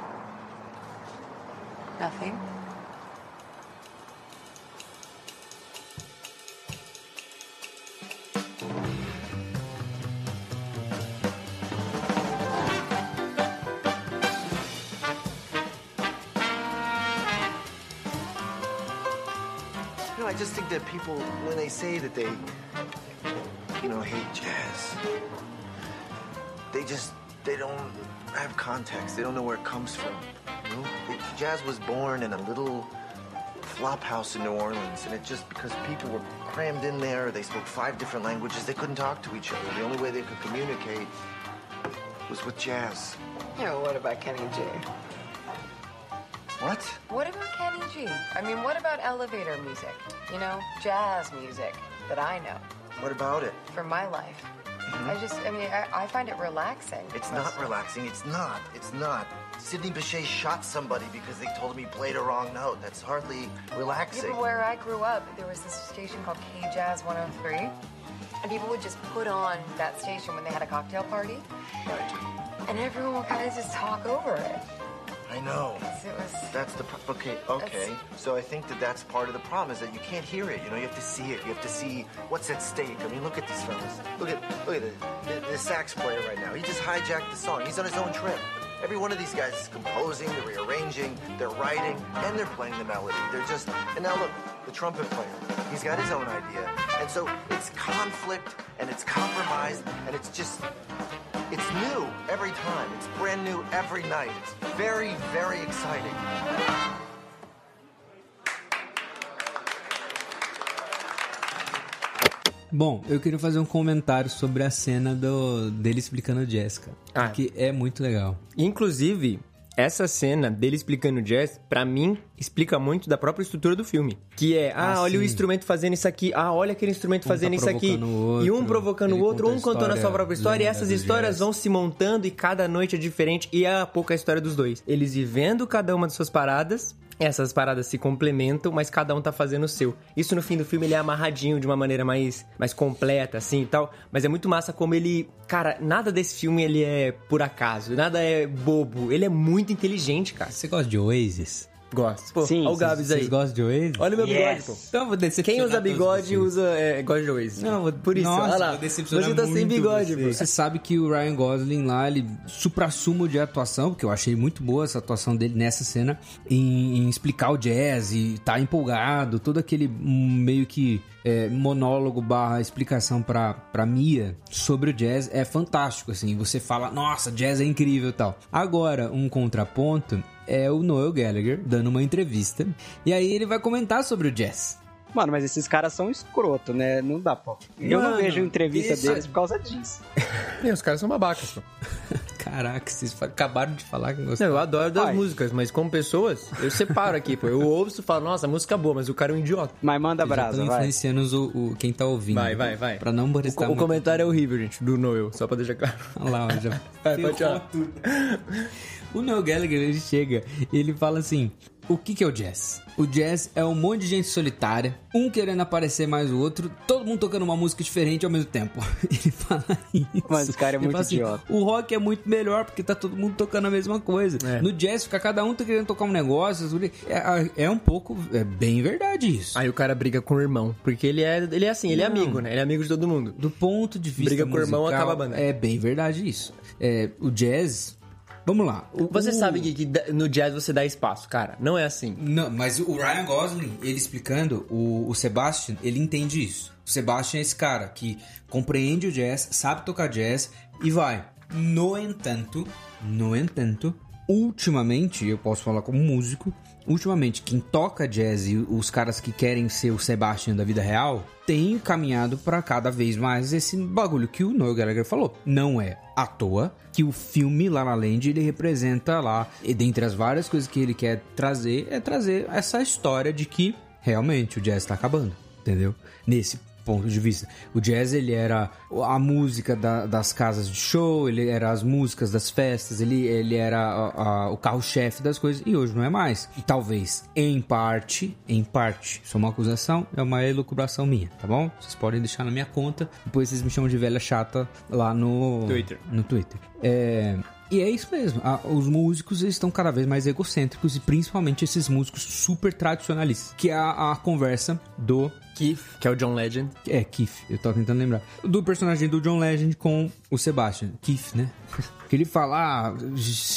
Nothing.
No, I just think that people, when they say that they, you know, hate jazz, they just, they don't have context. They don't know where it comes from. You know? Jazz was born in a little flop house in New Orleans, and it just, because people were crammed in there, they spoke five different languages, they couldn't talk to each other. The only way they could communicate was with jazz.
Yeah, what about Kenny G?
What?
What about Kenny G? I mean, what about elevator music? You know, jazz music that I know
What about it?
For my life. Mm-hmm. I just, I mean, I, I find it relaxing.
It's not relaxing. It's not. It's not. Sidney Bechet shot somebody because they told him he played a wrong note. That's hardly relaxing.
where I grew up, there was this station called K Jazz 103. And people would just put on that station when they had a cocktail party.
Right.
And everyone would kind of just talk over it.
I know.
It was.
That's the pro- okay. Okay. So I think that that's part of the problem is that you can't hear it. You know, you have to see it. You have to see what's at stake. I mean, look at these fellas. Look at look at the, the, the sax player right now. He just hijacked the song. He's on his own trip. Every one of these guys is composing, they're rearranging, they're writing, and they're playing the melody. They're just and now look, the trumpet player. He's got his own idea, and so it's conflict and it's compromise and it's just it's new every time. It's brand new every night. It's very, very exciting.
Bom, eu queria fazer um comentário sobre a cena do, dele explicando Jessica.
Ah.
Que é muito legal.
Inclusive, essa cena dele explicando jazz, pra mim, explica muito da própria estrutura do filme. Que é, ah,
Ah,
olha o
sim.
instrumento fazendo isso aqui, ah, olha aquele instrumento
Um
fazendo
tá
isso aqui.
provocando o
e um
outro,
provocando o outro, um contando a sua própria história, e essas histórias
jazz.
vão se montando e cada noite é diferente. E é a pouca a história dos dois. Eles vivendo cada uma de suas paradas. Essas paradas se complementam, mas cada um tá fazendo o seu. Isso no fim do filme ele é amarradinho de uma maneira mais, mais completa, assim e tal. Mas é muito massa como ele. Cara, nada desse filme ele é por acaso, nada é bobo. Ele é muito inteligente, cara.
Você gosta de Oasis?
Gosto. Pô,
Sim,
olha o Gabs aí.
Vocês gostam de Oasis?
Olha o meu bigode,
Yes.
pô.
Então eu vou
Quem usa bigode usa é, gosta de Oasis.
Não, vou,
por isso,
nossa,
olha lá.
vou decepcionar
Você tá sem bigode,
você.
pô.
Você sabe que o Ryan Gosling lá, ele supra-sumo de atuação, porque eu achei muito boa essa atuação dele nessa cena, em, em explicar o jazz e tá empolgado, todo aquele meio que é, monólogo barra explicação pra, pra Mia sobre o jazz é fantástico, assim. Você fala, nossa, jazz é incrível e tal. Agora, um contraponto é o Noel Gallagher dando uma entrevista, e aí ele vai comentar sobre o jazz.
Mano, mas esses caras são escroto, né? Não dá, pô. Eu não
Mano,
vejo entrevista
isso-
deles por causa disso.
É, os caras são babacas, pô.
Caraca, vocês acabaram de falar que
Não,
gostaram.
eu adoro das músicas, mas como pessoas, eu separo aqui, pô. Eu ouço e falo, nossa, música boa, mas o cara é um idiota.
Mas manda brasa, vai.
influenciando o, o- quem tá ouvindo.
Vai, vai, vai.
Pra não
O,
prestar
o
muito-
comentário é horrível, gente, do Noel, só pra deixar claro.
Olha lá, ó, já
Vai, pode.
O Noel Gallagher, ele chega e ele fala assim... o que, que é o jazz? O jazz é um monte de gente solitária, um querendo aparecer mais o outro, todo mundo tocando uma música diferente ao mesmo tempo. Ele fala isso.
Mas esse cara é
Ele
muito
assim,
idiota.
O rock é muito melhor porque tá todo mundo tocando a mesma coisa.
É.
No jazz fica cada um tá querendo tocar um negócio. É, é um pouco, é bem verdade isso.
Aí o cara briga com o irmão, porque ele é, ele é assim, ele é
Não.
amigo, né? Ele é amigo de todo mundo.
Do ponto de vista
Briga com o irmão,
musical,
acaba a banda.
É bem verdade isso. É, o jazz... Vamos lá. O-
Você
o-
sabe que, que no jazz você dá espaço, cara. Não é assim.
Não, mas o Ryan Gosling, ele explicando, o, o Sebastian, ele entende isso. O Sebastian é esse cara que compreende o jazz, sabe tocar jazz e vai. No entanto, no entanto, ultimamente, eu posso falar como músico, ultimamente, quem toca jazz e os caras que querem ser o Sebastian da vida real, tem caminhado pra cada vez mais esse bagulho que o Noel Gallagher falou. Não é à toa que o filme La La Land ele representa lá, e dentre as várias coisas que ele quer trazer, é trazer essa história de que realmente o jazz tá acabando, entendeu? Nesse ponto de vista. O jazz, ele era a música da- das casas de show, ele era as músicas das festas, ele, ele era a- a- o carro-chefe das coisas, e hoje não é mais. E talvez, em parte, em parte, isso é uma acusação, é uma elucubração minha, tá bom? Vocês podem deixar na minha conta, depois vocês me chamam de velha chata lá no...
Twitter.
No Twitter. É... E é isso mesmo. os músicos estão cada vez mais egocêntricos e principalmente esses músicos super tradicionalistas. Que é a, a conversa do
Keith, que é o John Legend.
é, Keith, eu tava tentando lembrar. Do personagem do John Legend com o Sebastian. Keith, né? Que ele fala, ah,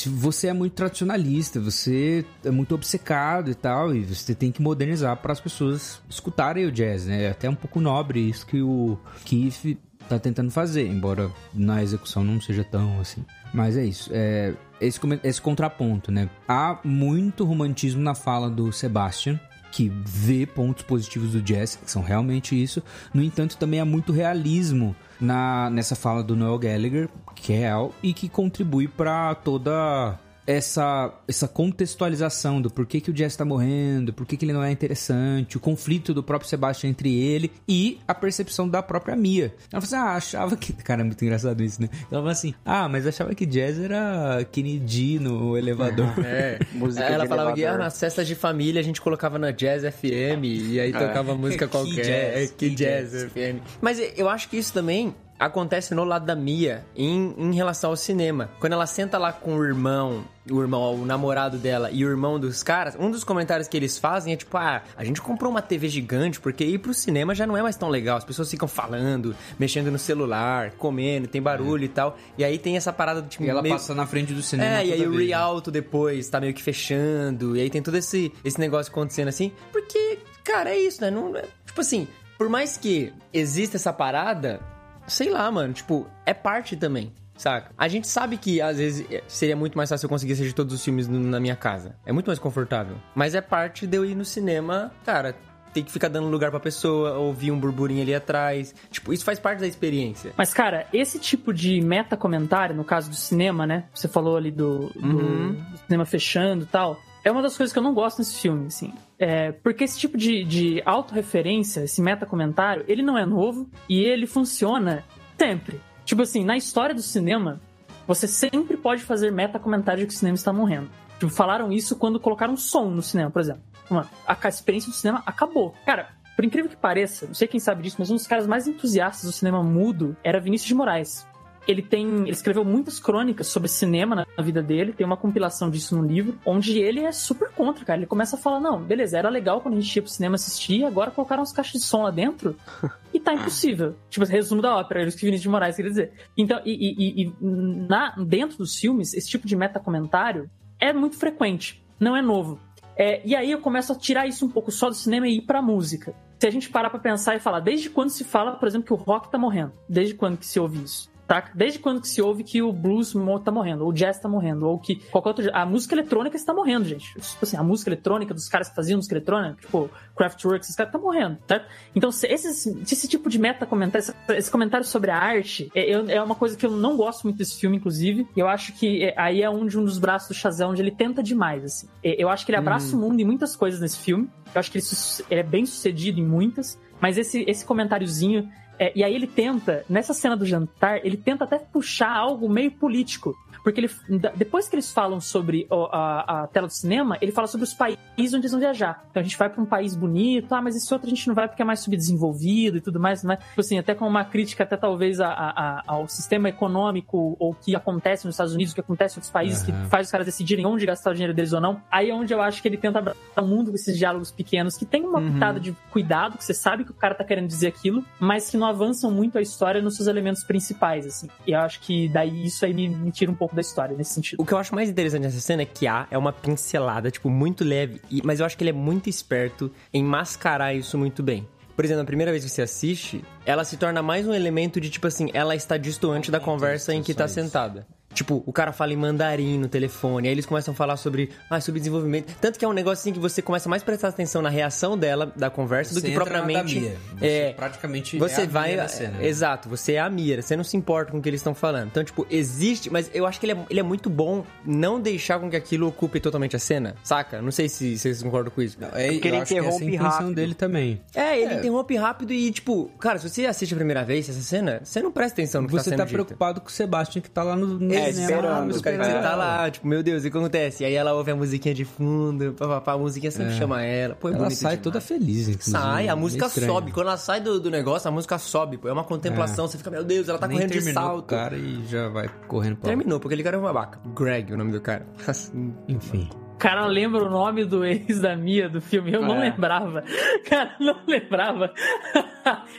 você é muito tradicionalista, você é muito obcecado e tal, e você tem que modernizar para as pessoas escutarem o jazz, né? É até um pouco nobre isso que o Keith tá tentando fazer, embora na execução não seja tão assim. Mas é isso, é esse, esse contraponto, né? Há muito romantismo na fala do Sebastian, que vê pontos positivos do jazz, que são realmente isso. No entanto, também há muito realismo na, nessa fala do Noel Gallagher, que é real, e que contribui para toda essa, essa contextualização do porquê que o jazz tá morrendo, por que que ele não é interessante, o conflito do próprio Sebastian entre ele e a percepção da própria Mia. Ela falou assim, ah, achava que... Cara, é muito engraçado isso, né? Ela falou assim, ah, mas achava que jazz era Kennedy no elevador.
É.
Música
Ela
de
falava que ah, nas festas de família a gente colocava na Jazz FM e aí tocava música
Que
qualquer.
jazz,
É, que
que
jazz,
jazz.
FM. Mas eu acho que isso também acontece no lado da Mia em, em relação ao cinema. Quando ela senta lá com o irmão, o irmão, o namorado dela e o irmão dos caras, um dos comentários que eles fazem é tipo, ah, a gente comprou uma TV gigante porque ir pro cinema já não é mais tão legal. As pessoas ficam falando, mexendo no celular, comendo, tem barulho e tal. E aí tem essa parada do tipo,
E ela
meio-
passa na frente do cinema
é, e aí
toda
o
vez, né?
Rialto depois tá meio que fechando, e aí tem todo esse, esse negócio acontecendo assim, porque, cara, é isso, né? Não, é- tipo assim, por mais que exista essa parada, sei lá, mano, tipo, é parte também. Saca? A gente sabe que às vezes é, seria muito mais fácil eu conseguir assistir todos os filmes na minha casa. É muito mais confortável. Mas é parte de eu ir no cinema, cara, tem que ficar dando lugar pra pessoa, ouvir um burburinho ali atrás. Tipo, isso faz parte da experiência.
Mas, cara, esse tipo de meta-comentário, no caso do cinema, né? Você falou ali do, do
Uhum.
cinema fechando e tal. É uma das coisas que eu não gosto nesse filme, assim. É, porque esse tipo de, de autorreferência, esse meta-comentário, ele não é novo e ele funciona sempre. Tipo assim, na história do cinema, você sempre pode fazer meta-comentário de que o cinema está morrendo. Tipo, falaram isso quando colocaram som no cinema, por exemplo. Mano, a a experiência do cinema acabou. Cara, por incrível que pareça, não sei quem sabe disso, mas um dos caras mais entusiastas do cinema mudo era Vinícius de Moraes. Ele tem. Ele escreveu muitas crônicas sobre cinema na vida dele, tem uma compilação disso no livro, onde ele é super contra, cara. Ele começa a falar: não, beleza, era legal quando a gente ia pro cinema assistir, agora colocaram as caixas de som lá dentro e tá impossível. Tipo, resumo da ópera, era isso que Vinícius de Moraes queria dizer. Então, e, e- e- e na, dentro dos filmes, esse tipo de meta-comentário é muito frequente, não é novo. É, e aí eu começo a tirar isso um pouco só do cinema e ir pra música. Se a gente parar pra pensar e falar, desde quando se fala, por exemplo, que o rock tá morrendo? Desde quando que se ouve isso? Tá? Desde quando que se ouve que o blues tá morrendo, ou o jazz tá morrendo, ou que qualquer outro. A música eletrônica está morrendo, gente. Tipo assim, a música eletrônica dos caras que faziam música eletrônica, tipo Kraftwerk, esses caras tá morrendo, tá? Então, esses, esse tipo de meta comentário, esse, comentário sobre a arte, é, é uma coisa que eu não gosto muito desse filme, inclusive. Eu acho que é, aí é um de um dos braços do Shazam onde ele tenta demais, assim. É, Eu acho que ele abraça o mundo em muitas coisas nesse filme. Eu acho que ele, ele é bem sucedido em muitas. Mas esse, esse comentáriozinho É, e aí ele tenta, nessa cena do jantar, ele tenta até puxar algo meio político. Porque ele, depois que eles falam sobre a, a, tela do cinema, ele fala sobre os países onde eles vão viajar. Então a gente vai para um país bonito, ah, mas esse outro a gente não vai porque é mais subdesenvolvido e tudo mais, né? Tipo assim, até com uma crítica até talvez a, a, ao sistema econômico ou que acontece nos Estados Unidos, o que acontece em outros países, uhum. que faz os caras decidirem onde gastar o dinheiro deles ou não. Aí é onde eu acho que ele tenta abraçar o mundo com esses diálogos pequenos, que tem uma uhum. pitada de cuidado, que você sabe que o cara tá querendo dizer aquilo, mas que não avançam muito a história nos seus elementos principais, assim. E eu acho que daí isso aí me, me tira um pouco da história nesse sentido.
O que eu acho mais interessante nessa cena é que A é uma pincelada, tipo, muito leve, mas eu acho que ele é muito esperto em mascarar isso muito bem. Por exemplo, a primeira vez que você assiste, ela se torna mais um elemento de tipo assim, ela está distoante da conversa em que está sentada. Tipo, o cara fala em mandarim no telefone, aí eles começam a falar sobre, ah, sobre desenvolvimento. Tanto que é um negócio assim que você começa mais a prestar atenção na reação dela, da conversa,
você
do que propriamente.
Mia. Você é, praticamente
você
é
vai.
Cena, né?
Exato, você é a Mira, você não se importa com o que eles estão falando. Então, tipo, existe, mas eu acho que ele é, ele é muito bom não deixar com que aquilo ocupe totalmente a cena, saca? Não sei se vocês concordam com isso. Não,
é, Porque ele interrompe é rápido. dele também.
É, ele é. interrompe rápido e, tipo, cara, se você assiste a primeira vez essa cena, você não presta atenção no que
você
tá sendo
Você tá preocupado com o Sebastian que tá lá no, no
é, esperando cara, você tá lá, tipo, meu Deus, o que acontece? E aí ela ouve a musiquinha de fundo, papapá, a musiquinha sempre é. chama ela. Pô, é
ela sai demais. toda feliz, inclusive.
Sai, a música sobe. Quando ela sai do, do negócio, a música sobe, pô. É uma contemplação, é. você fica, meu Deus, ela tá Nem correndo de salto.
o cara e já vai correndo pra
Terminou, porque aquele cara é um babaca. Greg, o nome do cara.
Enfim
cara lembra o nome do ex da Mia do filme. Eu é. não lembrava. Cara, não lembrava.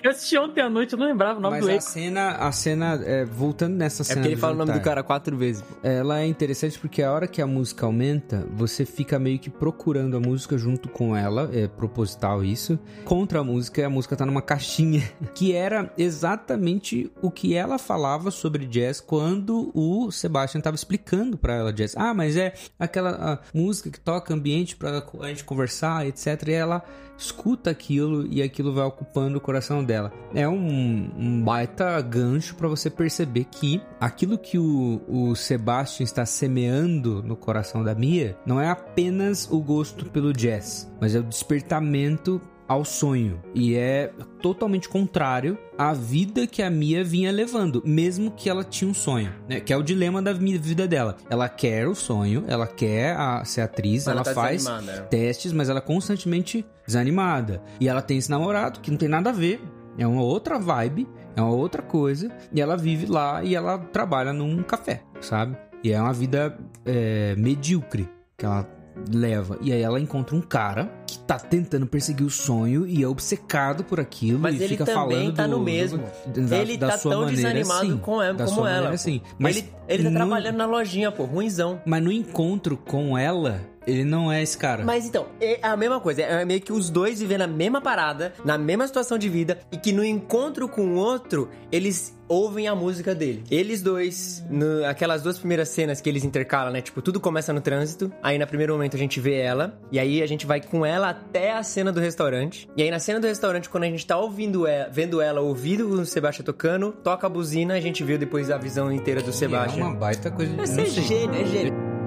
eu assisti ontem à noite, eu não lembrava o nome
Mas
do
ex. a cena, a cena é, voltando nessa cena.
É porque ele fala jantar, o nome do cara quatro vezes.
Ela é interessante porque a hora que a música aumenta, você fica meio que procurando a música junto com ela. É proposital isso. Contra a música, a música tá numa caixinha. Que era exatamente o que ela falava sobre jazz quando o Sebastian tava explicando para ela jazz. Ah, mas é aquela música música que toca ambiente para a gente conversar, etc. E ela escuta aquilo e aquilo vai ocupando o coração dela. É um, um baita gancho para você perceber que aquilo que o, o Sebastian está semeando no coração da Mia não é apenas o gosto pelo jazz, mas é o despertamento ao sonho. E é totalmente contrário à vida que a Mia vinha levando, mesmo que ela tinha um sonho, né? Que é o dilema da vida dela. Ela quer o sonho, ela quer a, ser atriz, ela, ela tá faz testes, mas ela é constantemente desanimada. E ela tem esse namorado que não tem nada a ver. É uma outra vibe, é uma outra coisa. E ela vive lá e ela trabalha num café, sabe? E é uma vida é, medíocre que ela leva. E aí ela encontra um cara que tá tentando perseguir o sonho e é obcecado por aquilo
Mas
e
ele
fica
também
falando
tá no mesmo.
Do, da,
ele
da
tá tão
maneira,
desanimado com ela, como ela.
Maneira, sim. Mas
ele, ele tá no... trabalhando na lojinha, pô, ruimzão.
Mas no encontro com ela, ele não é esse cara.
Mas então, é a mesma coisa. É meio que os dois vivendo a mesma parada, na mesma situação de vida, e que no encontro com o outro, eles ouvem a música dele. Eles dois, no, aquelas duas primeiras cenas que eles intercalam, né? Tipo, tudo começa no trânsito. Aí, no primeiro momento, a gente vê ela. E aí, a gente vai com ela até a cena do restaurante. E aí, na cena do restaurante, quando a gente tá ouvindo ela, vendo ela, ouvindo o Sebastião tocando, toca a buzina, a gente viu depois a visão inteira do Sebastião.
É uma baita coisa.
É gênio, é gênio.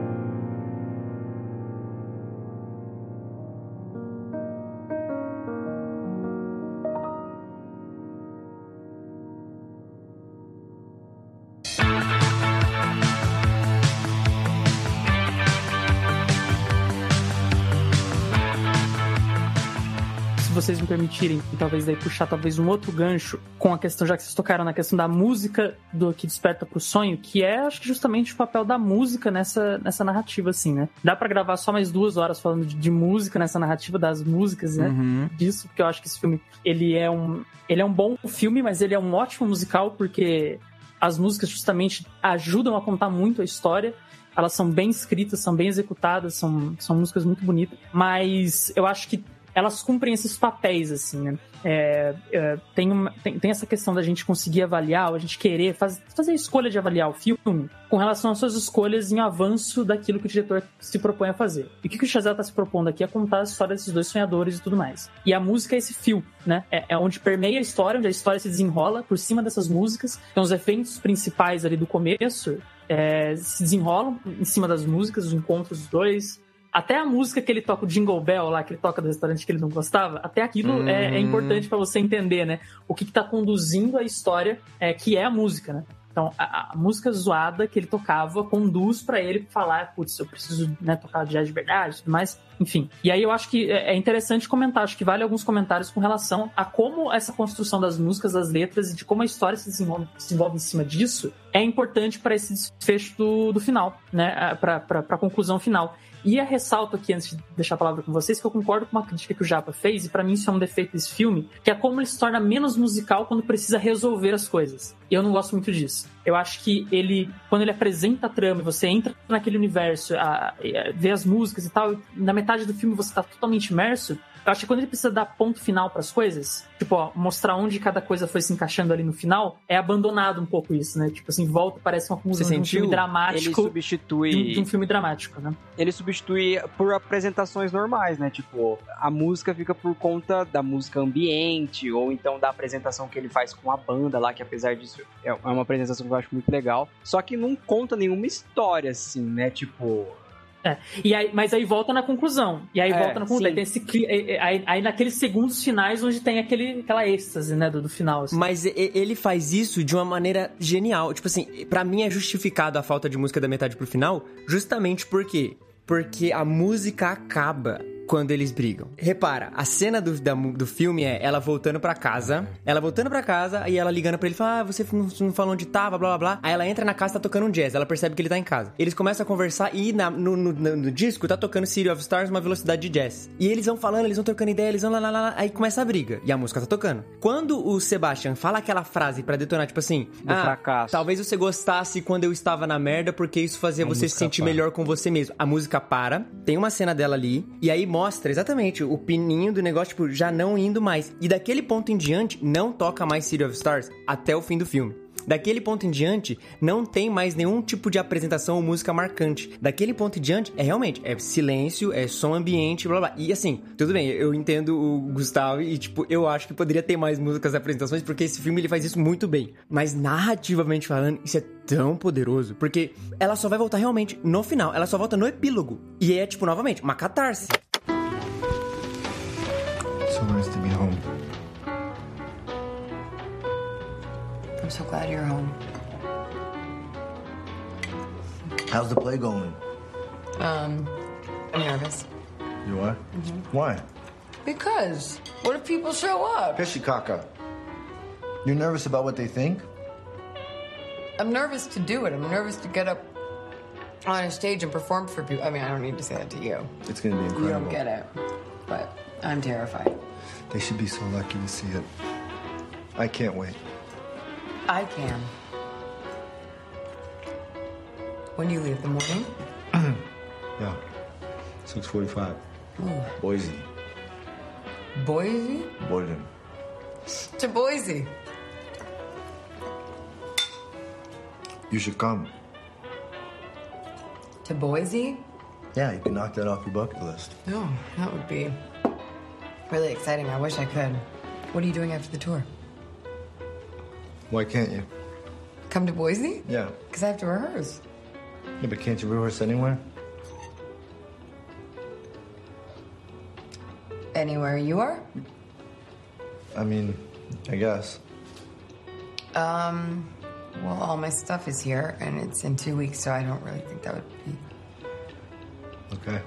E talvez daí puxar talvez um outro gancho com a questão, já que vocês tocaram na questão da música do que desperta pro sonho, que é, acho que justamente o papel da música nessa, nessa narrativa, assim, né? Dá para gravar só mais duas horas falando de, de, música nessa narrativa das músicas, né? Uhum. Disso, porque eu acho que esse filme, ele é um, ele é um bom filme, mas ele é um ótimo musical, porque as músicas justamente ajudam a contar muito a história elas são bem escritas, são bem executadas, são, são músicas muito bonitas, mas eu acho que elas cumprem esses papéis, assim, né? É, é, tem, uma, tem, tem, essa questão da gente conseguir avaliar, a gente querer faz, fazer a escolha de avaliar o filme com relação às suas escolhas em avanço daquilo que o diretor se propõe a fazer. E o que, que o Chazelle está se propondo aqui é contar a história desses dois sonhadores e tudo mais. E a música é esse fio, né? É, é onde permeia a história, onde a história se desenrola por cima dessas músicas. Então, os efeitos principais ali do começo é, se desenrolam em cima das músicas, os encontros dos dois, até a música que ele toca, o Jingle Bell lá, que ele toca do restaurante que ele não gostava, até aquilo é, é importante pra você entender, né? O que, que tá conduzindo a história, é, que é a música, né? Então, a, a música zoada que ele tocava conduz pra ele falar, putz, eu preciso né, tocar jazz de verdade e tudo mais. Enfim. E aí eu acho que é é interessante comentar, acho que vale alguns comentários com relação a como essa construção das músicas, das letras e de como a história se desenvolve, se desenvolve em cima disso é importante para esse desfecho do, do final, né? Pra, pra conclusão final. E a ressalto aqui, antes de deixar a palavra com vocês, que eu concordo com uma crítica que o Japa fez, e pra mim isso é um defeito desse filme, que é como ele se torna menos musical quando precisa resolver as coisas. Eu não gosto muito disso. Eu acho que ele, quando ele apresenta a trama e você entra naquele universo, a, a, vê as músicas e tal, e na metade do filme você tá totalmente imerso, eu acho que quando ele precisa dar ponto final pras coisas, tipo, ó, mostrar onde cada coisa foi se encaixando ali no final, é abandonado um pouco isso, né? Tipo assim, volta, parece uma conclusão de um filme
Ele
dramático.
substitui.
De um, de um filme dramático, né?
ele substitui por apresentações normais, né? Tipo, a música fica por conta da música ambiente, ou então da apresentação que ele faz com a banda lá, que apesar disso é uma apresentação que eu acho muito legal. Só que não conta nenhuma história, assim, né? Tipo.
E aí, mas aí volta na conclusão. E aí
É,
volta na conclusão. Aí, tem esse, cli- aí, aí- aí naqueles segundos finais onde tem aquele, aquela êxtase, né, do, do final. assim.
Mas ele faz isso de uma maneira genial. Tipo assim, pra mim é justificado a falta de música da metade pro final, justamente por quê? Porque a música acaba quando eles brigam. Repara, a cena do, da do filme é ela voltando pra casa, ela voltando pra casa e ela ligando pra ele, fala, ah, você não, não falou onde tava, blá blá blá. Aí ela entra na casa, tá tocando um jazz, ela percebe que ele tá em casa. Eles começam a conversar e na- no, no- no- disco tá tocando City of Stars uma velocidade de jazz. E eles vão falando, eles vão trocando ideia, eles vão lá, lá, lá, lá, aí começa a briga. E a música tá tocando. Quando o Sebastian fala aquela frase pra detonar, tipo assim,
Do fracasso.
Talvez você gostasse quando eu estava na merda, porque isso fazia
A
você se sentir
para.
melhor com você mesmo. A música para, tem uma cena dela ali, e aí mostra exatamente o pininho do negócio, tipo, já não indo mais. E daquele ponto em diante, não toca mais City of Stars até o fim do filme. Daquele ponto em diante, não tem mais nenhum tipo de apresentação ou música marcante. Daquele ponto em diante, é realmente, é silêncio, é som ambiente, blá blá. E assim, tudo bem, eu entendo o Gustavo e, tipo, eu acho que poderia ter mais músicas e apresentações, porque esse filme ele faz isso muito bem. Mas narrativamente falando, isso é tão poderoso, porque ela só vai voltar realmente no final, ela só volta no epílogo. E é, tipo, novamente, uma catarse.
So nice to be home.
I'm so glad you're home.
How's the play going?
Um, I'm nervous.
You are? Why?
Because what if people show up?
Pishikaka. You're nervous about what they think?
I'm nervous to do it. I'm nervous to get up on a stage and perform for people. I mean, I don't need to say that to you.
It's gonna be incredible.
You
incredible.
don't get it. But I'm terrified.
They should be so lucky to see it. I can't wait.
I can. When do you leave? The morning?
Yeah. 645. Boise.
Boise?
Boyden.
To Boise.
You should come.
To Boise?
Yeah, you can knock that off your bucket list.
Oh, that would be really exciting. I wish I could. What are you doing after the tour?
Why can't you?
Come to Boise?
Yeah.
Because I have to rehearse.
Yeah, but can't you rehearse anywhere?
Anywhere you are?
I mean, I guess.
Um, well, all my stuff is here, and it's in two weeks, so I don't really think that would be
Okay.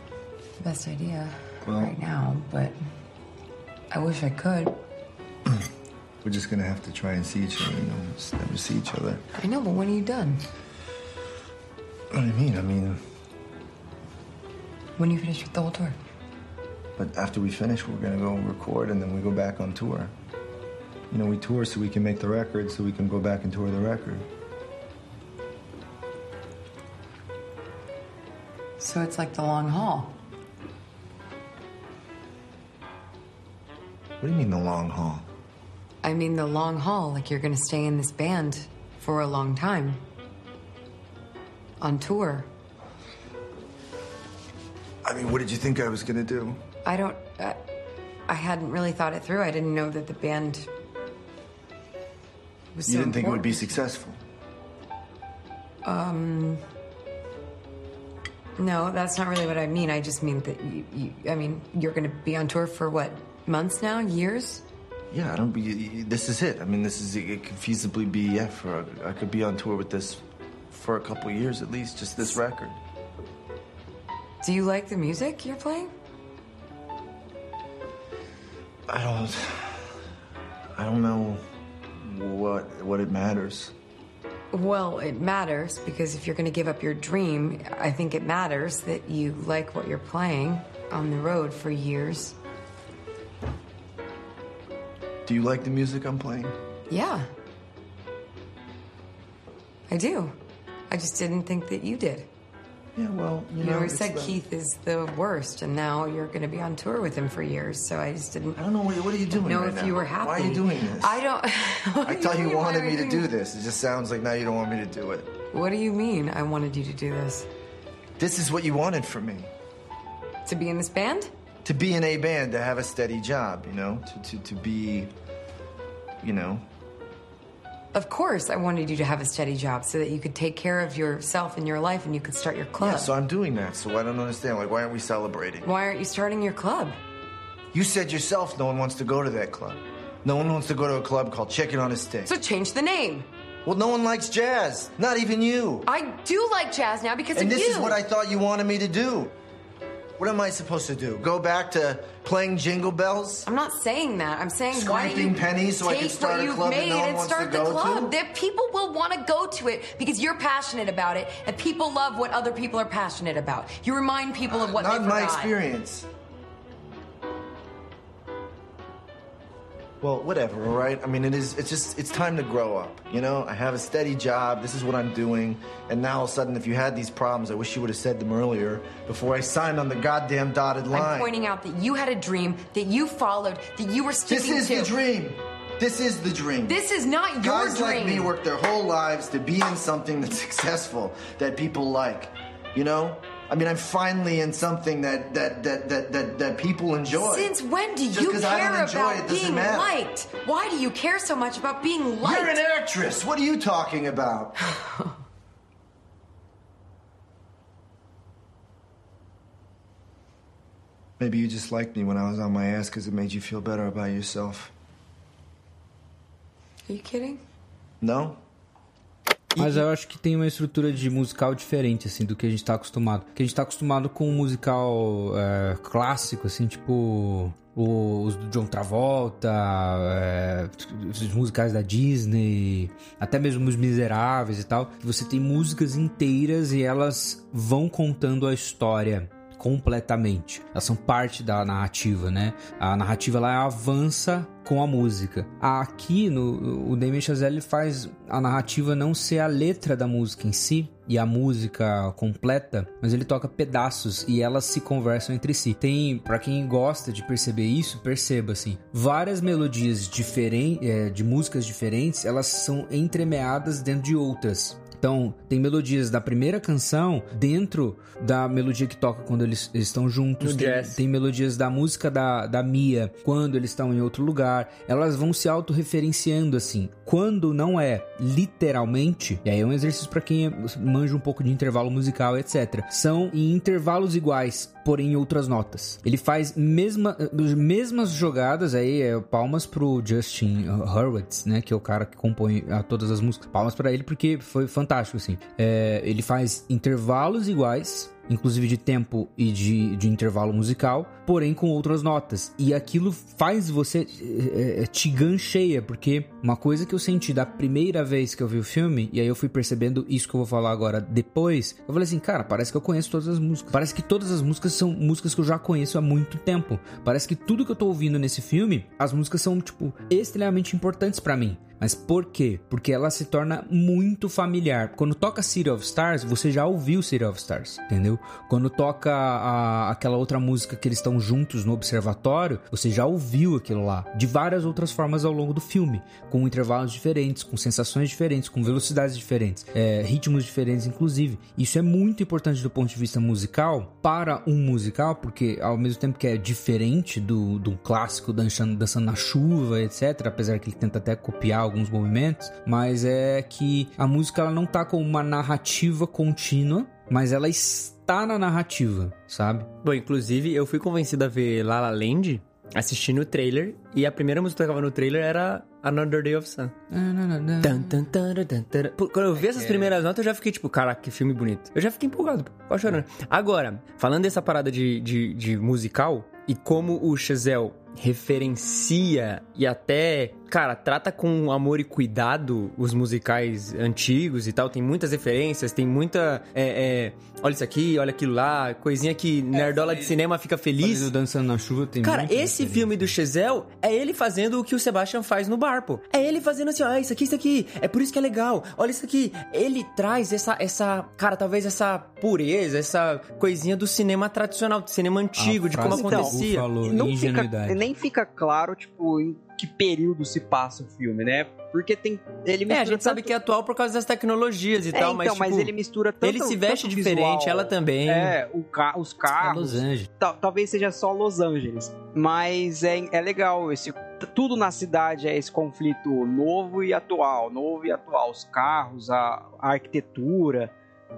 the best idea
Well-
right now, but I wish I could.
We're just gonna have to try and see each other, you know, just never see each other.
I know, but when are you done?
What do you mean? I mean,
When you finish with the whole tour?
but after we finish, we're gonna go record and then we go back on tour. You know, we tour so we can make the record, so we can go back and tour the record.
So it's like the long haul.
What do you mean the long haul?
I mean, the long haul, like you're gonna stay in this band for a long time. On tour.
I mean, what did you think I was gonna do?
I don't. Uh, I hadn't really thought it through. I didn't know that the band was.
You
so
didn't think it would be successful.
Um. No, that's not really what I mean. I just mean that you, you I mean, you're going to be on tour for what? Months now? Years?
Yeah, I don't be. This is it. I mean, this is it. Could feasibly be. Yeah, for I could be on tour with this for a couple years at least. Just this record.
Do you like the music you're playing?
I don't. I don't know what what it matters.
Well, it matters because if you're going to give up your dream, I think it matters that you like what you're playing on the road for years.
Do you like the music I'm playing?
Yeah. I do. I just didn't think that you did.
Yeah, well, you,
You
know,
always said
the-
Keith is the worst, and now you're going to be on tour with him for years. So I just didn't.
I don't know what, what are you doing
know
right
if
now?
you were happy.
Why are you doing this?
I don't.
I thought you
why
wanted me to do this. It just sounds like now you don't want me to do it.
What do you mean? I wanted you to do this
This is what you wanted from me.
to be in this band.
To be in a band, to have a steady job, you know? To, to, to be, you know,
Of course, I wanted you to have a steady job so that you could take care of yourself and your life, and you could start your club.
Yeah, so I'm doing that. So I don't understand. Like, why aren't we celebrating?
Why aren't you starting your club?
You said yourself no one wants to go to that club. No one wants to go to a club called Chicken on a Stick.
So change the name.
well, no one likes jazz. Not even you.
I do like jazz now because
And
of
this is what I thought you wanted me to do. What am I supposed to do? Go back to playing jingle bells?
I'm not saying that. I'm saying why
Scraping pennies so I can start a
you've
club that
made
no one
and
wants
start
to
the
go
club.
to?
That people will want to go to it because you're passionate about it, and people love what other people are passionate about. You remind people of what
Not
they
in my experience. Well, whatever, all right? I mean, it is, it's just, it's time to grow up, you know? I have a steady job, this is what I'm doing, and now all of a sudden, if you had these problems, I wish you would have said them earlier before I signed on the goddamn dotted line.
I'm pointing out that you had a dream that you followed, that you were
still-
this
is
to.
the dream. This is the dream.
This is not your
Guys
dream.
like me work their whole lives to be in something that's successful, that people like. You know? I mean, I'm finally in something that that that that that, that people enjoy.
Since when do
Just
you
'cause I don't
care about
it
being
matter.
liked? Why do you care so much about being liked?
You're an actress. What are you talking about? Maybe you just liked me when I was on my ass because it made you feel better about yourself.
Are you kidding?
No?
Mas eu acho que tem uma estrutura de musical diferente, assim, do que a gente tá acostumado. Porque a gente tá acostumado com um musical é, clássico, assim, tipo... Os do John Travolta, é, os musicais da Disney, até mesmo os Miseráveis e tal. Você tem músicas inteiras e elas vão contando a história completamente. Elas são parte da narrativa, né? A narrativa ela avança com a música. Aqui no o Damien Chazelle faz a narrativa não ser a letra da música em si e a música completa, mas ele toca pedaços e elas se conversam entre si. Tem, para quem gosta de perceber isso, perceba assim, várias melodias diferentes, de músicas diferentes, elas são entremeadas dentro de outras. Então, tem melodias da primeira canção dentro da melodia que toca quando eles, eles estão juntos. Tem, tem melodias da música da, da Mia quando eles estão em outro lugar. Elas vão se autorreferenciando assim. Quando não é literalmente, e aí é um exercício para quem manja um pouco de intervalo musical, etc. São em intervalos iguais, porém em outras notas. Ele faz mesma, mesmas jogadas, aí é palmas pro Justin Hurwitz, né? Que é o cara que compõe ah, todas as músicas. Palmas para ele porque foi fantástico, assim. É, ele faz intervalos iguais, inclusive de tempo e de, de intervalo musical, porém com outras notas. E aquilo faz você é, te gancheia, porque uma coisa que eu senti da primeira vez que eu vi o filme, e aí eu fui percebendo isso que eu vou falar agora depois, eu falei assim, cara, parece que eu conheço todas as músicas. Parece que todas as músicas são músicas que eu já conheço há muito tempo. Parece que tudo que eu tô ouvindo nesse filme, as músicas são, tipo, extremamente importantes pra mim. Mas por quê? Porque ela se torna muito familiar. Quando toca City of Stars, você já ouviu City of Stars, entendeu? Quando toca a- aquela outra música que eles estão juntos no observatório, você já ouviu aquilo lá. De várias outras formas ao longo do filme. Com intervalos diferentes, com sensações diferentes, com velocidades diferentes, é, ritmos diferentes, inclusive. Isso é muito importante do ponto de vista musical para um musical, porque ao mesmo tempo que é diferente do, do clássico dançando, dançando na chuva, etc., apesar que ele tenta até copiar alguns movimentos, mas é que a música ela não tá com uma narrativa contínua, mas ela está na narrativa, sabe?
Bom, inclusive, eu fui convencido a ver La La Land assistindo o trailer, e a primeira música que tocava no trailer era Another Day of Sun. Quando eu vi essas primeiras notas, eu já fiquei tipo, caraca, que filme bonito. Eu já fiquei empolgado, quase chorando. Agora, falando dessa parada de, de, de musical, e como o Chazelle referencia e até, cara, trata com amor e cuidado os musicais antigos e tal. Tem muitas referências, tem muita. é, é, olha isso aqui, olha aquilo lá, coisinha que nerdola de cinema fica feliz.
Dançando na Chuva tem
Cara, esse filme do Chazelle é ele fazendo o que o Sebastian faz no bar, pô. É ele fazendo assim, ó, ah, isso aqui, isso aqui. É por isso que é legal. Olha isso aqui. Ele traz essa, essa, cara, talvez essa pureza, essa coisinha do cinema tradicional, do cinema antigo,
A
de como acontecia.
falou,
não fica, nem fica claro, tipo, em que período se passa o filme, né? Porque tem. Ele
É, a gente sabe
tanto-
que é atual por causa das tecnologias e
É,
tal, mas,
então, mas
tipo,
ele mistura tanto.
ele se veste diferente,
visual,
ela também.
É, o ca os
É
carros.
Los Angeles.
Tal- talvez seja só Los Angeles. Mas é, é legal esse. Tudo na cidade é esse conflito novo e atual. Novo e atual. Os carros, a, a arquitetura.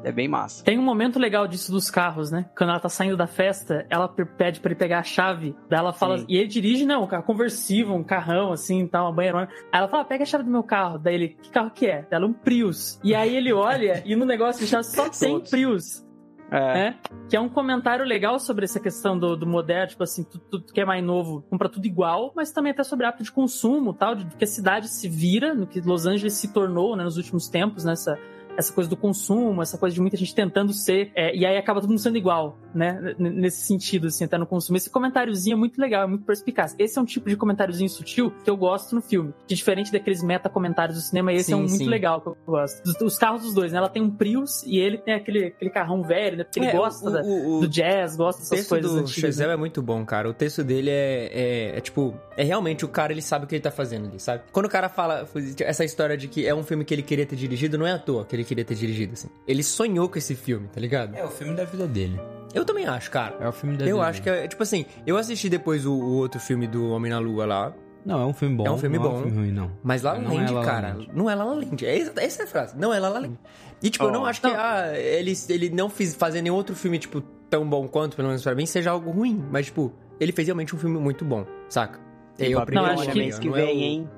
É bem massa.
Tem um momento legal disso dos carros, né? Quando ela tá saindo da festa, ela pe- pede pra ele pegar a chave. Daí ela fala.
Sim.
E ele dirige, né? Um carro conversível, um carrão, assim, tal, uma banheirona. Aí ela fala: pega a chave do meu carro. Daí ele: que carro que é? Daí ela: um Prius. E aí ele olha e no negócio de chave só tem. Prius.
É.
né? Que é um comentário legal sobre essa questão do, do moderno, tipo assim, tudo, tudo que é mais novo compra tudo igual, mas também até sobre hábito de consumo tal, de que a cidade se vira, no que Los Angeles se tornou né, nos últimos tempos, nessa. Essa coisa do consumo, essa coisa de muita gente tentando ser, é, e aí acaba todo mundo sendo igual, né? N- Nesse sentido, assim, até no consumo. Esse comentáriozinho é muito legal, é muito perspicaz. Esse é um tipo de comentáriozinho sutil que eu gosto no filme. Que diferente daqueles meta-comentários do cinema, esse é um
Sim,
muito
sim.
legal que eu gosto. Os, os carros dos dois, né? Ela tem um Prius e ele tem aquele, aquele carrão velho, né? Porque ele
É,
gosta
o-
da-
o- o-
do jazz, gosta
O
dessas
texto
coisas
do
antigas.
Chazelle
né?
é muito bom, cara. O texto dele é, é, é, tipo... É realmente o cara, ele sabe o que ele tá fazendo ali, sabe? Quando o cara fala essa história de que é um filme que ele queria ter dirigido, não é à toa que ele queria ter dirigido, assim. Ele sonhou com esse filme, tá ligado?
É o filme da vida dele.
Eu também acho, cara.
É o filme da
Eu
vida
acho que é, tipo assim, eu assisti depois o, o outro filme do Homem na Lua lá,
Não, é um filme bom.
É um filme
não É
bom.
um filme ruim, não.
mas La La
Não é
Land,
La La
cara,
Land.
não é La La Land. É, essa, essa é a frase, não é La La Land. E tipo, eu não acho que
Não.
ah, ele, ele não fez fazer nenhum outro filme, tipo, tão bom quanto, pelo menos pra mim, seja algo ruim. Mas, tipo, ele fez realmente um filme muito bom, saca? E aí, o
Papel
primeiro
acho que-
mês que
não é
vem,
o-
hein?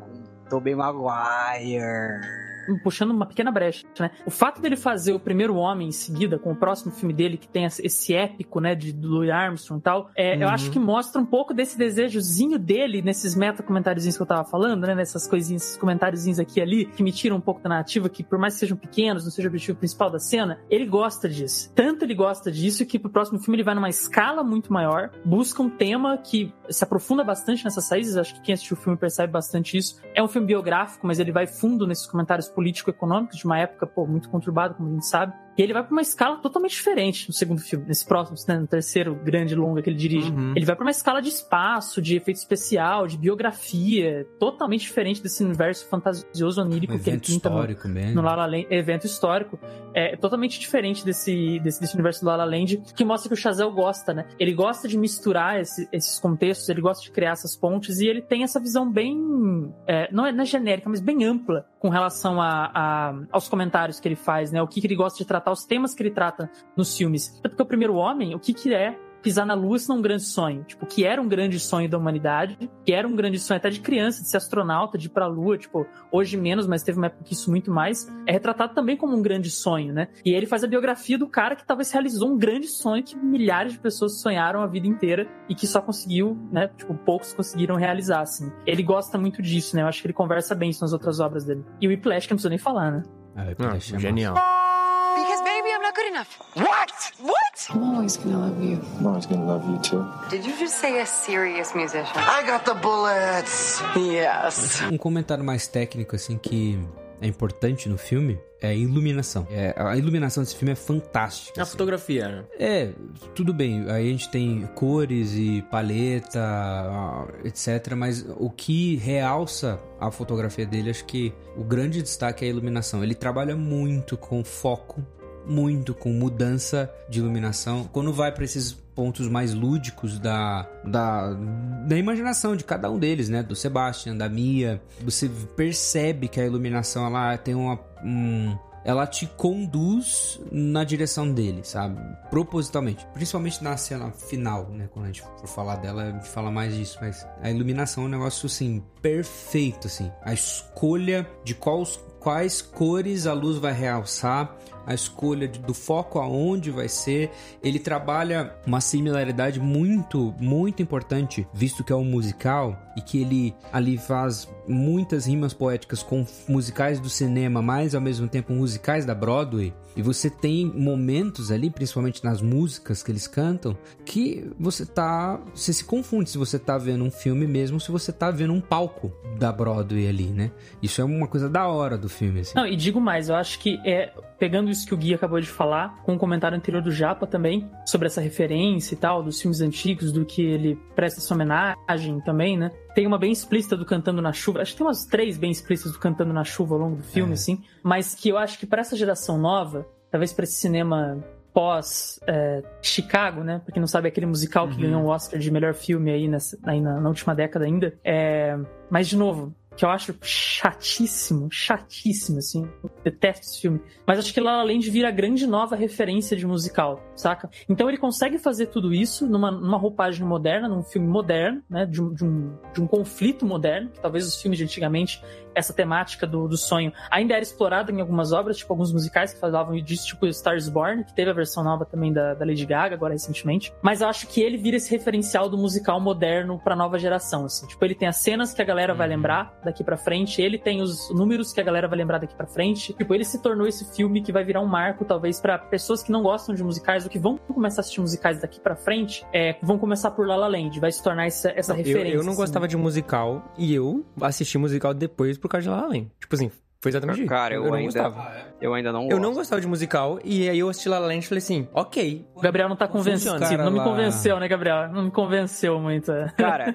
Tobey Maguire.
Puxando uma pequena brecha, né? O fato dele fazer o primeiro homem em seguida, com o próximo filme dele, que tem esse épico, né, de do Louis Armstrong e tal, é, eu
Uhum.
acho que mostra um pouco desse desejozinho dele nesses meta-comentáriozinhos que eu tava falando, né? Nessas coisinhas, esses comentáriozinhos aqui e ali, que me tiram um pouco da narrativa, que por mais que sejam pequenos, não seja o objetivo principal da cena, ele gosta disso. Tanto ele gosta disso que pro próximo filme ele vai numa escala muito maior, busca um tema que se aprofunda bastante nessas raízes, acho que quem assistiu o filme percebe bastante isso. É um filme biográfico, mas ele vai fundo nesses comentários político-econômicos de uma época, pô, muito conturbada, como a gente sabe. E ele vai pra uma escala totalmente diferente no segundo filme, nesse próximo, né, no terceiro grande longa que ele dirige.
Uhum.
Ele vai pra uma escala de espaço, de efeito especial, de biografia, totalmente diferente desse universo fantasioso onírico
Um
que ele pinta no,
histórico mesmo.
no La La Land, evento histórico, é totalmente diferente desse, desse, desse universo do La La Land, que mostra que o Chazelle gosta, né? Ele gosta de misturar esse- esses contextos, ele gosta de criar essas pontes e ele tem essa visão bem, é, não, é, não é genérica, mas bem ampla com relação a, a- aos comentários que ele faz, né? O que, que ele gosta de tratar, os temas que ele trata nos filmes. Até porque o primeiro homem, o que que é pisar na lua se não é um grande sonho. Tipo, que era um grande sonho da humanidade, que era um grande sonho até de criança, de ser astronauta, de ir pra lua, tipo, hoje menos, mas teve uma época que isso muito mais, é retratado também como um grande sonho, né? E ele faz a biografia do cara que talvez realizou um grande sonho que milhares de pessoas sonharam a vida inteira e que só conseguiu, né? Tipo, poucos conseguiram realizar, assim. Ele gosta muito disso, né? Eu acho que ele conversa bem isso nas outras obras dele. E o Whiplash, que eu não preciso nem falar, né?
Ah,
Ah,
deixei
genial.
Baby, I'm not good enough. What? What?
I'm always gonna love you.
I'm always gonna love you too.
Did you just say a serious musician?
I got the bullets.
Yes.
Um comentário mais técnico, assim, que é importante no filme é a iluminação. É, a iluminação desse filme é fantástica.
A
assim.
fotografia, né?
É, tudo bem. Aí a gente tem cores e paleta, etc. Mas o que realça a fotografia dele, acho que o grande destaque é a iluminação. Ele trabalha muito com foco, muito com mudança de iluminação. Quando vai para esses pontos mais lúdicos da, da, da imaginação de cada um deles, né? Do Sebastian, da Mia, você percebe que a iluminação ela tem uma, um- ela te conduz na direção dele, sabe? Propositalmente. Principalmente na cena final, né? Quando a gente for falar dela, a gente fala mais disso. Mas a iluminação é um negócio, assim, perfeito, assim. A escolha de quais, quais cores a luz vai realçar, a escolha do foco aonde vai ser. Ele trabalha uma similaridade muito, muito importante, visto que é um musical e que ele ali faz muitas rimas poéticas com musicais do cinema, mas ao mesmo tempo musicais da Broadway. E você tem momentos ali, principalmente nas músicas que eles cantam, que você tá. Você se confunde se você tá vendo um filme mesmo, se você tá vendo um palco da Broadway ali, né? Isso é uma coisa da hora do filme, assim.
Não, e digo mais, eu acho que é pegando isso que o Gui acabou de falar, com o comentário anterior do Japa também, sobre essa referência e tal, dos filmes antigos, do que ele presta essa homenagem também, né? Tem uma bem explícita do Cantando na Chuva, acho que tem umas três bem explícitas do Cantando na Chuva ao longo do filme,
É.
assim, mas que eu acho que pra essa geração nova, talvez pra esse cinema pós é, Chicago, né? Pra quem não sabe, é aquele musical que ganhou o Oscar de melhor filme aí, nessa, aí na, na última década ainda. É, mas, de novo, que eu acho chatíssimo, chatíssimo, assim. Detesto esse filme. Mas acho que La La Land vira a grande nova referência de musical, saca? Então ele consegue fazer tudo isso numa, numa roupagem moderna, num filme moderno, né? De de, um, de um conflito moderno, que talvez os filmes de antigamente, essa temática do, do sonho ainda era explorada em algumas obras, tipo alguns musicais que falavam disso, tipo Stars Born, que teve a versão nova também da, da Lady Gaga, agora recentemente. Mas eu acho que ele vira esse referencial do musical moderno pra nova geração, assim. Tipo, ele tem as cenas que a galera vai lembrar daqui pra frente, ele tem os números que a galera vai lembrar daqui pra frente. Tipo, ele se tornou esse filme que vai virar um marco, talvez, pra pessoas que não gostam de musicais ou que vão começar a assistir musicais daqui pra frente, é, vão começar por La La Land, vai se tornar essa, essa
Eu,
referência.
eu não
assim.
gostava de musical e eu assisti musical depois por de La La Land. Tipo assim, foi exatamente isso.
Cara, eu,
não
ainda,
gostava.
eu ainda não
Eu
gosto.
não gostava de musical e aí eu assisti La La Land e falei assim, ok.
O Gabriel não tá convencido. Não me
Cara
convenceu, né, Gabriel? Não me convenceu muito.
Cara,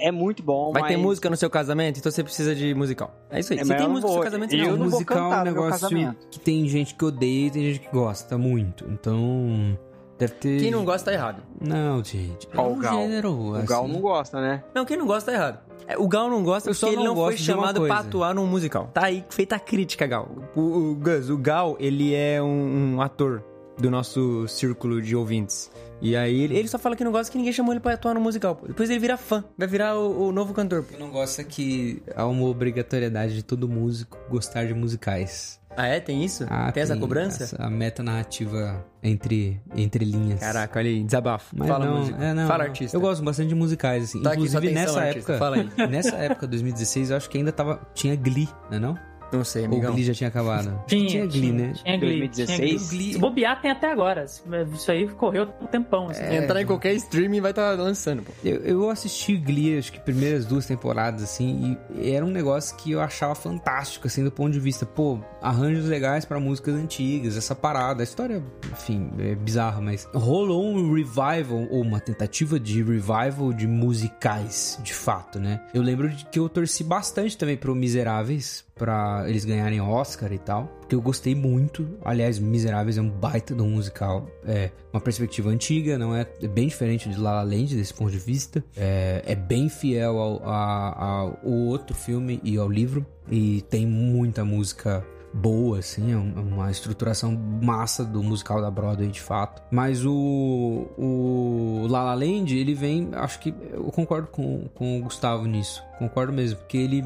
é muito bom,
Vai
mas...
ter música no seu casamento, então você precisa de musical. É isso aí.
É,
Se
mas
tem
eu não
música no seu
vou-
casamento,
eu
não.
não vou
musical é um
cantar no meu
negócio que tem gente que odeia e tem gente que gosta muito. Então, deve ter.
Quem não gosta tá errado.
Não, gente.
Ó,
é
o
um
Gal.
gênero,
O Gal
assim.
não gosta, né?
Não, quem não gosta tá errado. É, O Gal não gosta
Eu
porque ele
não
foi chamado pra atuar num musical. Tá aí feita a crítica, Gal. O, o Gus, o Gal, ele é um, um ator do nosso círculo de ouvintes. E aí ele, só fala que não gosta que ninguém chamou ele pra atuar no musical. Depois ele vira fã, vai virar o, o novo cantor.
Eu não gosto é que há uma obrigatoriedade de todo músico gostar de musicais.
Ah, é? Tem isso?
Ah,
tem essa cobrança?
essa- a meta narrativa entre, entre linhas.
Caraca, olha aí, desabafo.
Mas
Fala
não,
música.
é, não,
Fala
não.
artista.
Eu gosto bastante de musicais, assim.
Tá aqui
Inclusive
atenção,
nessa
artista,
época.
fala aí.
Nessa época, 2016, eu acho que ainda tava. Tinha Glee, né não?
Não sei, amigão.
Glee já tinha acabado?
Tinha,
tinha Glee, né?
Tinha Glee,
2016?
tinha Glee. Se bobear, tem até agora. Isso aí correu um tempão. assim.
Entrar em qualquer streaming vai estar lançando, pô.
Eu, eu assisti Glee, acho que primeiras duas temporadas, assim, e era um negócio que eu achava fantástico, assim, do ponto de vista, pô, arranjos legais pra músicas antigas, essa parada, a história, enfim, é bizarra, mas rolou um revival, ou uma tentativa de revival de musicais, de fato, né? Eu lembro de que eu torci bastante também pro Miseráveis, pra eles ganharem Oscar e tal, porque eu gostei muito. Aliás, Miseráveis é um baita um musical, é uma perspectiva antiga, não é, é bem diferente de La La Land desse ponto de vista. É, é bem fiel ao, ao, ao outro filme e ao livro e tem muita música boa, assim, é uma estruturação massa do musical da Broadway, de fato. Mas o, o La La Land, ele vem, acho que eu concordo com, com o Gustavo nisso, concordo mesmo, porque ele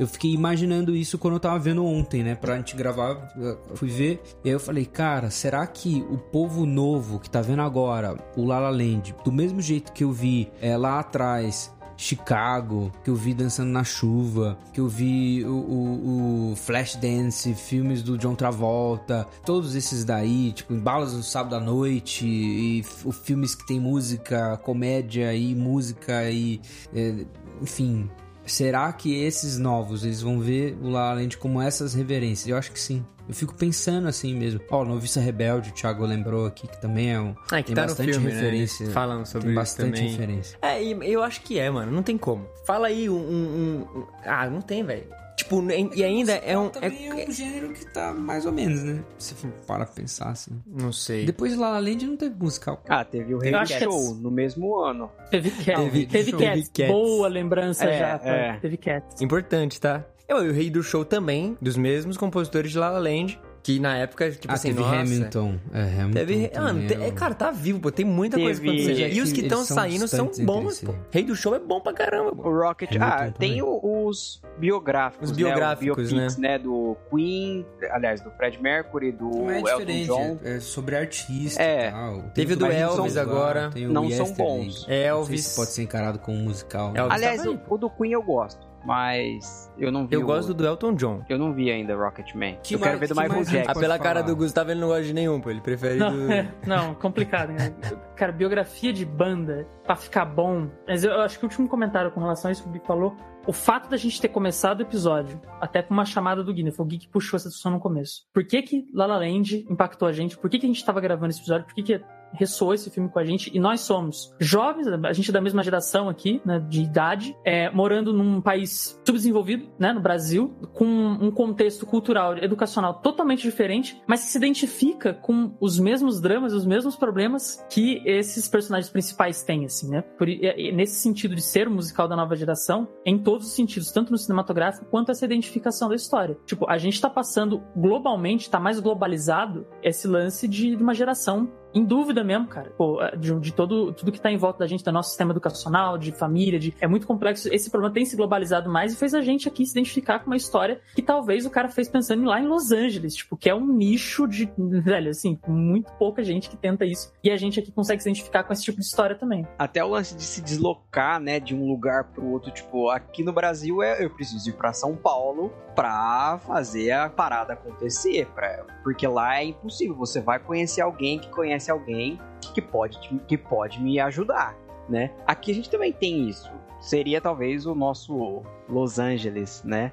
eu fiquei imaginando isso quando eu tava vendo ontem, né? Pra gente gravar, fui ver. E aí eu falei, cara, será que o povo novo que tá vendo agora o La La Land, do mesmo jeito que eu vi é, lá atrás, Chicago, que eu vi Dançando na Chuva, que eu vi o, o, o Flashdance, filmes do John Travolta, todos esses daí, tipo, Balas no Sábado à Noite, e filmes que tem música, comédia e música e. é, enfim, Será que esses novos, eles vão ver o La La Land como essas reverências? Eu acho que sim. Eu fico pensando assim mesmo. Ó, Noviça Rebelde, o Thiago lembrou aqui, que também é um...
Ah, que
tem
tá no
bastante
filme, né?
referência.
Eles falam sobre
tem bastante
também.
referência.
É, eu acho que é, mano. Não tem como. Fala aí um. um- um- Ah, não tem, velho. Tipo, e ainda é um.
Também é,
É,
um gênero que tá mais ou menos, né? Se for para pensar assim.
não sei.
Depois de La La Land não teve musical.
Ah, teve o Rei Show
é-
no mesmo ano.
Teve Cats.
Teve-
Teve, Cats.
Cats.
Boa lembrança
É,
já. pô.
é.
Teve Cats.
Importante, tá? Eu, e o Rei do Show também, dos mesmos compositores de La La Land. Que na época, tipo
ah,
assim,
teve
nossa,
Hamilton. É, Hamilton.
Teve, ah, te-
é
cara, tá vivo, pô. Tem muita
Teve-
coisa pra acontecer. E os que estão
são
saindo são bons, pô. Rei do Show é bom pra caramba, pô.
O Rocket.
Hamilton
ah,
também.
tem os biográficos.
Os
né?
biográficos,
Os biopics, né? Do Queen, aliás, do Fred Mercury, do
Não é
Elton
diferente,
John.
é, é sobre artista
É.
e tal.
Teve o do Elvis
são-
agora.
tem o
Não são bons.
Não sei
Elvis.
se pode ser encarado como um musical.
Elvis
Aliás,
aí,
o do Queen eu gosto, mas eu não vi.
Eu
o-
gosto do Elton John.
Eu não vi ainda Rocketman.
Que
eu quero
mais-
ver do
que
Michael
mais
Jackson.
Ah, pela cara do Gustavo, ele não gosta de nenhum, pô. Ele prefere
Não,
do...
é, não, complicado, né? Cara, biografia de banda, pra ficar bom. Mas eu, eu acho que o último comentário com relação a isso que o Gui falou, o fato da gente ter começado o episódio, até com uma chamada do Gui, né? Foi o Gui que puxou essa discussão no começo. Por que que La La Land impactou a gente? Por que que a gente tava gravando esse episódio? Por que que ressoou esse filme com a gente? E nós somos jovens, a gente é da mesma geração aqui, né? De idade, é, morando num país subdesenvolvido, né? No Brasil, com um contexto cultural, educacional totalmente diferente, mas que se identifica com os mesmos dramas, os mesmos problemas que esses personagens principais têm, assim, né? Por, e- e nesse sentido de ser o musical da nova geração, em todos os sentidos, tanto no cinematográfico quanto essa identificação da história. Tipo, a gente tá passando globalmente, tá mais globalizado esse lance de uma geração em dúvida mesmo, cara. Pô, de, de todo tudo que tá em volta da gente, do nosso sistema educacional, de família, de é muito complexo. Esse problema tem se globalizado mais e fez a gente aqui se identificar com uma história que talvez o cara fez pensando em lá em Los Angeles, tipo, que é um nicho de, velho, assim, muito pouca gente que tenta isso. E a gente aqui consegue se identificar com esse tipo de história também.
Até o lance de se deslocar, né, de um lugar pro outro, tipo, aqui no Brasil é eu preciso ir pra São Paulo pra fazer a parada acontecer, pra, porque lá é impossível. Você vai conhecer alguém que conhece alguém que pode, que pode me ajudar, né? Aqui a gente também tem isso. Seria talvez o nosso Los Angeles, né?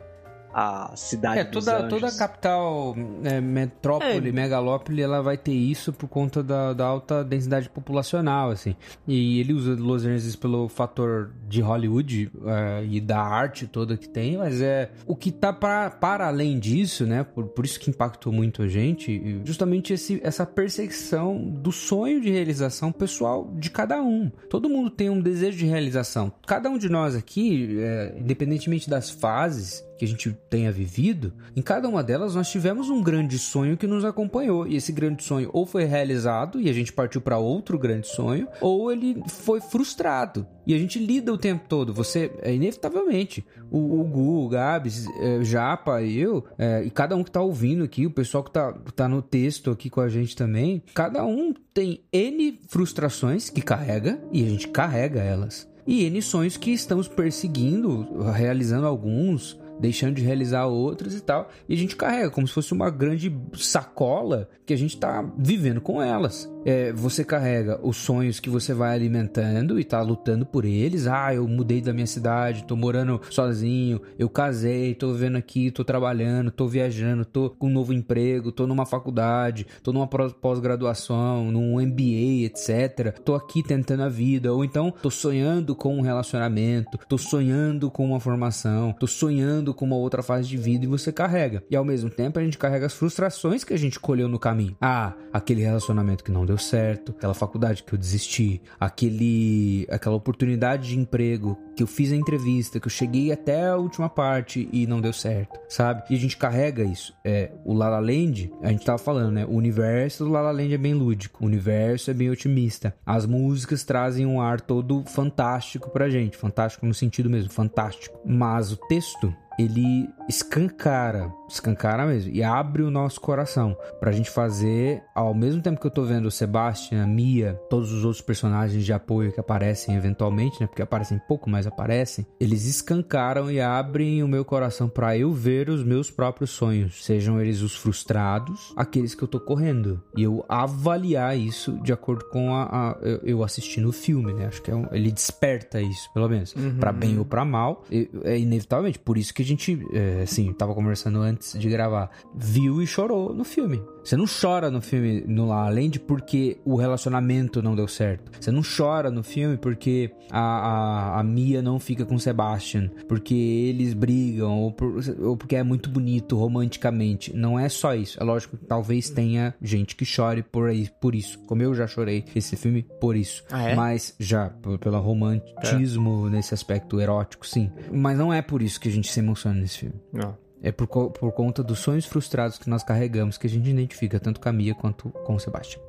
A cidade
É,
dos
toda,
anjos.
toda capital, é, metrópole,
É.
megalópole, ela vai ter isso por conta da, da alta densidade populacional, assim. E ele usa Los Angeles pelo fator de Hollywood é, e da arte toda que tem, mas é o que tá pra, para além disso, né? Por, por isso que impactou muito a gente, e justamente esse, essa percepção do sonho de realização pessoal de cada um. Todo mundo tem um desejo de realização. Cada um de nós aqui, é, independentemente das fases, que a gente tenha vivido, em cada uma delas nós tivemos um grande sonho que nos acompanhou. E esse grande sonho ou foi realizado e a gente partiu para outro grande sonho, ou ele foi frustrado. E a gente lida o tempo todo. Você, é, inevitavelmente, o, o Gu, o Gabs, é, Japa, eu, é, e cada um que tá ouvindo aqui, o pessoal que tá, tá no texto aqui com a gente também, cada um tem N frustrações que carrega e a gente carrega elas. E N sonhos que estamos perseguindo, realizando alguns, deixando de realizar outros e tal. E a gente carrega como se fosse uma grande sacola que a gente tá vivendo com elas. É, você carrega os sonhos que você vai alimentando e tá lutando por eles. Ah, eu mudei da minha cidade, tô morando sozinho, eu casei, tô vivendo aqui, tô trabalhando, tô viajando, tô com um novo emprego, tô numa faculdade, tô numa pós-graduação, num MBA, etc. Tô aqui tentando a vida, ou então tô sonhando com um relacionamento, tô sonhando com uma formação, tô sonhando com uma outra fase de vida e você carrega. E ao mesmo tempo a gente carrega as frustrações que a gente colheu no caminho. Ah, aquele relacionamento que não deu certo, aquela faculdade que eu desisti, aquele aquela oportunidade de emprego que eu fiz a entrevista, que eu cheguei até a última parte e não deu certo, sabe? E a gente carrega isso. É, o La La Land, a gente tava falando, né? O universo do La La Land é bem lúdico, o universo é bem otimista. As músicas trazem um ar todo fantástico pra gente, fantástico no sentido mesmo, fantástico. Mas o texto ele escancara, escancara mesmo, e abre o nosso coração pra gente fazer, ao mesmo tempo que eu tô vendo o Sebastian, a Mia, todos os outros personagens de apoio que aparecem eventualmente, né, porque aparecem pouco, mas aparecem, eles escancaram e abrem o meu coração pra eu ver os meus próprios sonhos, sejam eles os frustrados, aqueles que eu tô correndo, e eu avaliar isso de acordo com a, a- eu, eu assistindo o filme, né, acho que é um- ele desperta isso, pelo menos, pra bem ou pra mal, e- é inevitavelmente, por isso que a gente, é, assim, tava conversando antes de gravar, viu e chorou no filme. Você não chora no filme no La La Land porque o relacionamento não deu certo. Você não chora no filme porque a, a, a Mia não fica com o Sebastian, porque eles brigam, ou, por- ou porque é muito bonito romanticamente. Não é só isso. É lógico que talvez tenha gente que chore por, aí, por isso. Como eu já chorei esse filme por isso.
Ah, é?
Mas já, pelo romantismo nesse aspecto erótico, sim. Mas não é por isso que a gente se emociona nesse filme.
Não.
É por, co- por conta dos sonhos frustrados que nós carregamos que a gente identifica tanto com a Mia quanto com o Sebastian.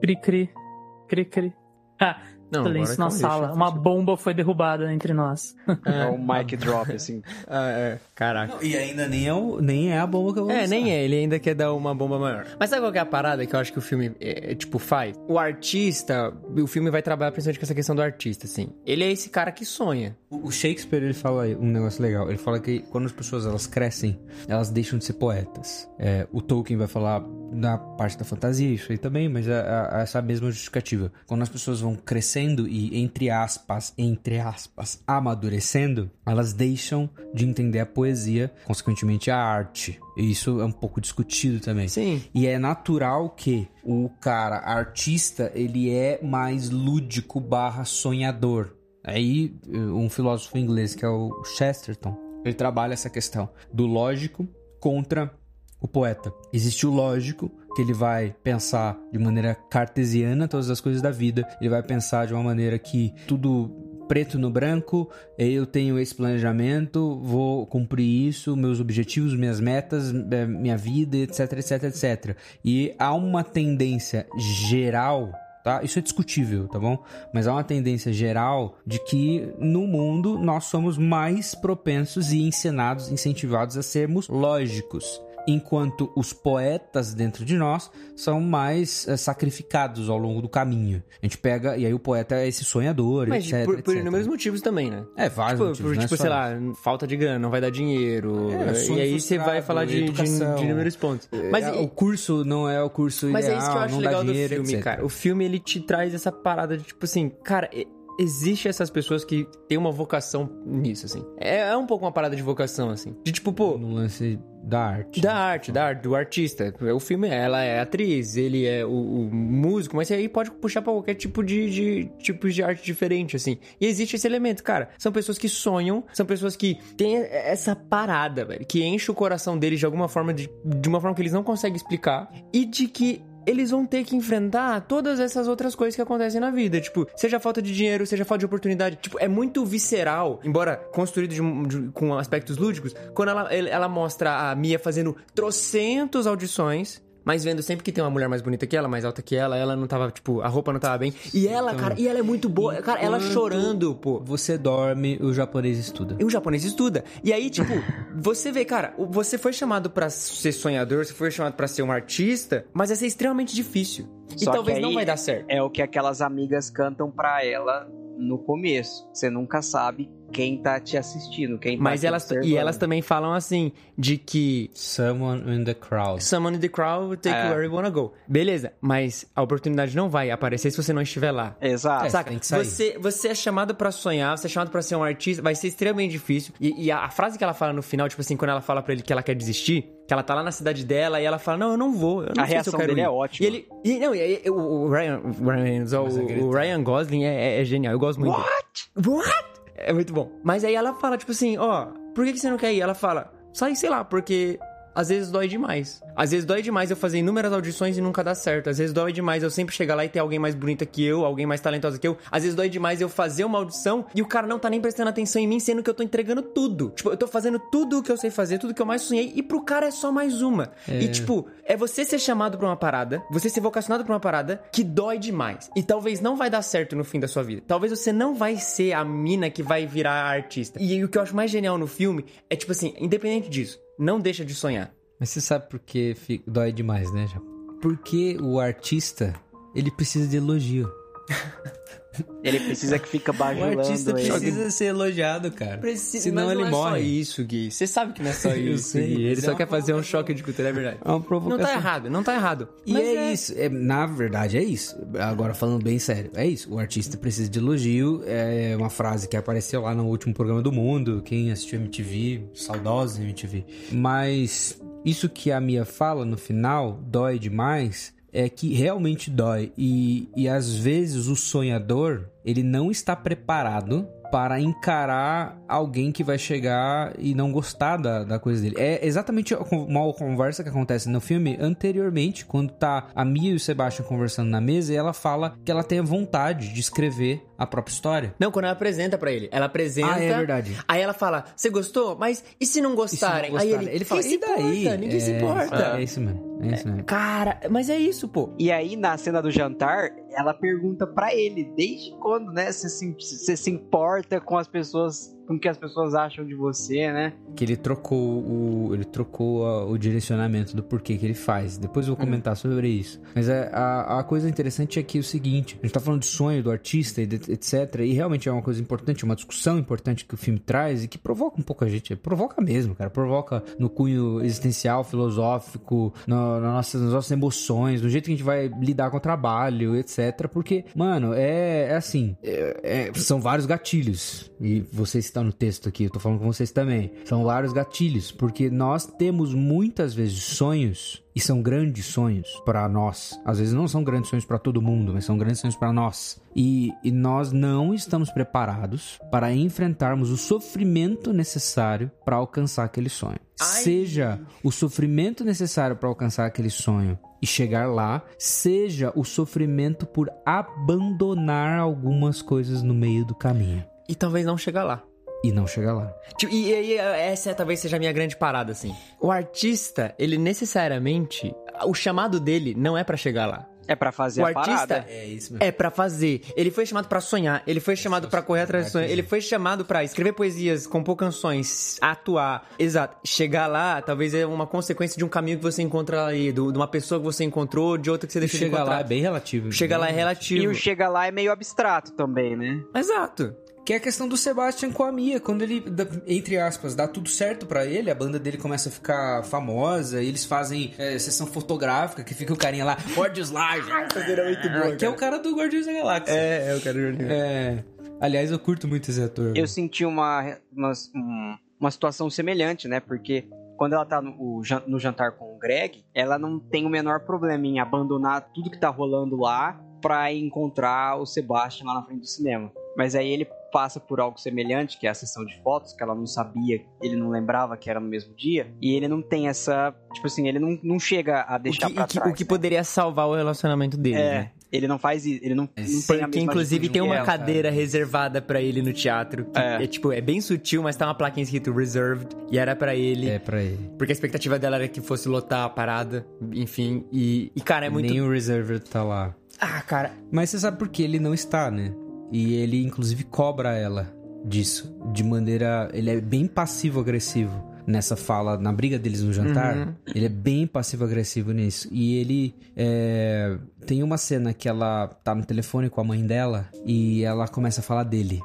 Cri, cri. Cri, cri. Ah,
Não,
silêncio
agora
na sala. Uma bomba foi derrubada entre nós.
É o mic drop, assim.
Ah, é. Caraca.
E ainda nem é, o- nem é a bomba que eu vou
É,
usar.
nem é, ele ainda quer dar uma bomba maior. Mas sabe qual que é a parada que eu acho que o filme, é, é, tipo, faz? O artista, o filme vai trabalhar principalmente com essa questão do artista, assim. Ele é esse cara que sonha.
O Shakespeare, ele fala aí um negócio legal. Ele fala que quando as pessoas elas crescem, elas deixam de ser poetas. É, o Tolkien vai falar da parte da fantasia, isso aí também, mas é, é essa mesma justificativa. Quando as pessoas vão crescendo e, entre aspas, entre aspas, amadurecendo, elas deixam de entender a poesia, consequentemente a arte. E isso é um pouco discutido também.
Sim.
E é natural que o cara artista, ele é mais lúdico barra sonhador. Aí, um filósofo inglês que é o Chesterton, ele trabalha essa questão do lógico contra o poeta. Existe o lógico, que ele vai pensar de maneira cartesiana todas as coisas da vida, ele vai pensar de uma maneira que tudo preto no branco, eu tenho esse planejamento, vou cumprir isso, meus objetivos, minhas metas, eh, minha vida, etc, etc, etc. E há uma tendência geral tá? Isso é discutível, tá bom? Mas há uma tendência geral de que no mundo nós somos mais propensos e ensinados, incentivados a sermos lógicos. Enquanto os poetas dentro de nós são mais eh, sacrificados ao longo do caminho. A gente pega, e aí o poeta é esse sonhador,
Mas
etc.
por, por
etc.
inúmeros motivos também, né?
É, vários
Tipo,
motivos,
por,
é
tipo
só
sei lá, falta de grana, não vai dar dinheiro.
É,
e aí você vai falar de, de,
educação.
de inúmeros pontos. Mas,
É, o curso não é o curso
mas é
ideal,
isso que eu acho
não
legal
dá
do
dinheiro,
filme,
etc.
cara. O filme, ele te traz essa parada de, tipo assim, cara... Existe essas pessoas que têm uma vocação nisso, assim. É, é um pouco uma parada de vocação, assim. De tipo, pô,
No lance da arte.
da arte, da arte, do artista. O filme, ela é atriz, ele é o, o músico, mas aí pode puxar pra qualquer tipo de, de tipos de arte diferente, assim. E existe esse elemento, cara. São pessoas que sonham, são pessoas que têm essa parada, velho, que enche o coração deles de alguma forma, de, de uma forma que eles não conseguem explicar, e de que eles vão ter que enfrentar todas essas outras coisas que acontecem na vida. Tipo, seja falta de dinheiro, seja falta de oportunidade. Tipo, é muito visceral, embora construído de- de- com aspectos lúdicos, quando ela, ela mostra a Mia fazendo trocentos audições. Mas vendo sempre que tem uma mulher mais bonita que ela, mais alta que ela, ela não tava, tipo, a roupa não tava bem. E ela, cara, e ela é muito boa. Cara, ela
Enquanto
chorando, pô.
Você dorme, o japonês estuda.
E o japonês estuda. E aí, tipo, você vê, cara, você foi chamado pra ser sonhador, você foi chamado pra ser um artista, mas vai ser extremamente difícil. E
Só que
talvez não vai dar certo.
É o que aquelas amigas cantam pra ela no começo. Você nunca sabe quem tá te assistindo, quem tá
Mas
te
elas,
observando.
e elas também falam assim, de que
Someone in the crowd.
someone in the crowd will take
É.
you where you wanna go. Beleza, mas a oportunidade não vai aparecer se você não estiver lá.
Exato.
É,
Saca?
tem que sair.
Você, você é chamado pra sonhar, você é chamado pra ser um artista, vai ser extremamente difícil. E, e a, a frase que ela fala no final, tipo assim, quando ela fala pra ele que ela quer desistir, que ela tá lá na cidade dela e ela fala: Não, eu não vou. Eu não
A
sei se
reação
eu quero
dele
ir.
é ótima.
E ele. E, não, e, aí, o, Ryan, o Ryan, o, o Ryan Gosling é, é- é genial. Eu gosto muito. What? What? É muito bom. Mas aí ela fala, tipo assim, ó, por que, que você não quer ir? Ela fala, sai, sei lá, porque às vezes dói demais. Às vezes dói demais eu fazer inúmeras audições e nunca dá certo. Às vezes dói demais eu sempre chegar lá e ter alguém mais bonita que eu, alguém mais talentosa que eu. Às vezes dói demais eu fazer uma audição e o cara não tá nem prestando atenção em mim, sendo que eu tô entregando tudo. Tipo, eu tô fazendo tudo o que eu sei fazer, tudo que eu mais sonhei, e pro cara é só mais uma. E tipo, é você ser chamado pra uma parada, você ser vocacionado pra uma parada que dói demais. E talvez não vai dar certo no fim da sua vida. Talvez você não vai ser a mina que vai virar artista. E o que eu acho mais genial no filme é, tipo assim, independente disso, não deixa de sonhar.
Mas você sabe por que dói demais, né? Porque o artista, ele precisa de elogio.
Ele precisa que fica
O
bajulando
artista
ele.
precisa ser elogiado, cara.
Precisa,
Senão ele
não é
morre.
só isso, Gui. Você sabe que não é só
Eu
isso,
sei,
Gui. Ele
mas
só
é
quer fazer um choque de cultura, é verdade.
É uma provocação.
Não tá errado, não tá errado.
E
Mas
é, isso, é, na verdade é isso. Agora falando bem sério, é isso. O artista precisa de elogio. É uma frase que apareceu lá no último programa do mundo. Quem assistiu MTV, saudosa MTV. Mas isso que a Mia fala no final, dói demais, é que realmente dói. E, e às vezes o sonhador, ele não está preparado para encarar alguém que vai chegar e não gostar da, da coisa dele. É exatamente uma conversa que acontece no filme anteriormente, quando tá a Mia e o Sebastian conversando na mesa e ela fala que ela tem a vontade de escrever a própria história.
Não, quando ela apresenta para ele. Ela apresenta.
Ah, é verdade.
Aí ela fala: Você gostou? Mas e se não gostarem?
gostarem?
Aí ele,
Ele fala,
"Quem se
"E daí?"
importa? Ninguém se
É,
importa.
É isso mesmo. É isso mesmo.
Cara, mas é isso, pô.
E aí, na cena do jantar, ela pergunta pra ele, desde quando, né, você se, se importa com as pessoas, com que as pessoas acham de você, né?
Que ele trocou o. Ele trocou a- o direcionamento do porquê que ele faz. Depois eu vou comentar sobre isso. Mas é, a, a coisa interessante é que é o seguinte: a gente tá falando de sonho do artista e etc. E realmente é uma coisa importante, uma discussão importante que o filme traz e que provoca um pouco a gente. Provoca mesmo, cara. Provoca no cunho existencial, filosófico, no- na nossas, nas nossas emoções, no jeito que a gente vai lidar com o trabalho, etc. Porque, mano, é, é assim: é- é- são vários gatilhos. E vocês estão no texto aqui, eu tô falando com vocês também. São vários gatilhos, porque nós temos muitas vezes sonhos e são grandes sonhos para nós. Às vezes não são grandes sonhos para todo mundo, mas são grandes sonhos para nós. E, e nós não estamos preparados para enfrentarmos o sofrimento necessário para alcançar aquele sonho. Seja o sofrimento necessário para alcançar aquele sonho e chegar lá, seja o sofrimento por abandonar algumas coisas no meio do caminho
E talvez não chegar lá.
E não chegar lá.
Tipo, e aí, essa talvez seja a minha grande parada, assim. O artista, ele necessariamente. O chamado dele não é pra chegar lá.
É pra fazer
o
a
artista
parada.
É isso
é pra fazer. Ele foi chamado pra sonhar, ele foi chamado pra correr atrás do sonho, ele foi chamado pra escrever poesias, compor canções, atuar. Exato. Chegar lá, talvez é uma consequência de um caminho que você encontra aí, do- de uma pessoa que você encontrou, de outra que você
E
deixou de
chegar
encontrar.
lá é bem relativo.
Chegar lá é
E
relativo.
o chega lá é meio abstrato também, né?
Exato.
Que é a questão do Sebastian com a Mia, quando ele, entre aspas, dá tudo certo pra ele, a banda dele começa a ficar famosa, e eles fazem é, sessão fotográfica, que fica o carinha lá, Gorgeous Large, que é o cara do Guardiões da Galáxia.
É, é o cara
É. Aliás, eu curto muito esse ator.
Eu senti uma, uma, um- uma situação semelhante, né? Porque quando ela tá no, no jantar com o Greg, ela não tem o menor problema em abandonar tudo que tá rolando lá pra encontrar o Sebastian lá na frente do cinema. Mas aí ele passa por algo semelhante, que é a sessão de fotos, que ela não sabia, ele não lembrava que era no mesmo dia, e ele não tem essa. Tipo assim, ele não, não chega a
O
deixar
que,
pra
o que-
trás.
o que
né?
poderia salvar o relacionamento dele,
É,
né?
ele não faz isso, ele não, não tem a
Porque,
mesma
inclusive, tem
que
uma
ela.
cadeira reservada pra ele no teatro. Que é.
É.
tipo, é bem sutil, mas tá uma plaquinha escrito reserved. E era pra ele.
É pra ele.
Porque a expectativa dela era que fosse lotar a parada. Enfim. E, e cara, é muito.
Nem o Reserver tá lá.
Ah, cara.
Mas você sabe por que ele não está, né? E ele, inclusive, cobra ela disso. De maneira. Ele é bem passivo-agressivo nessa fala, na briga deles no jantar.
Uhum.
Ele é bem passivo-agressivo nisso. E ele. é, Tem uma cena que ela tá no telefone com a mãe dela e ela começa a falar dele.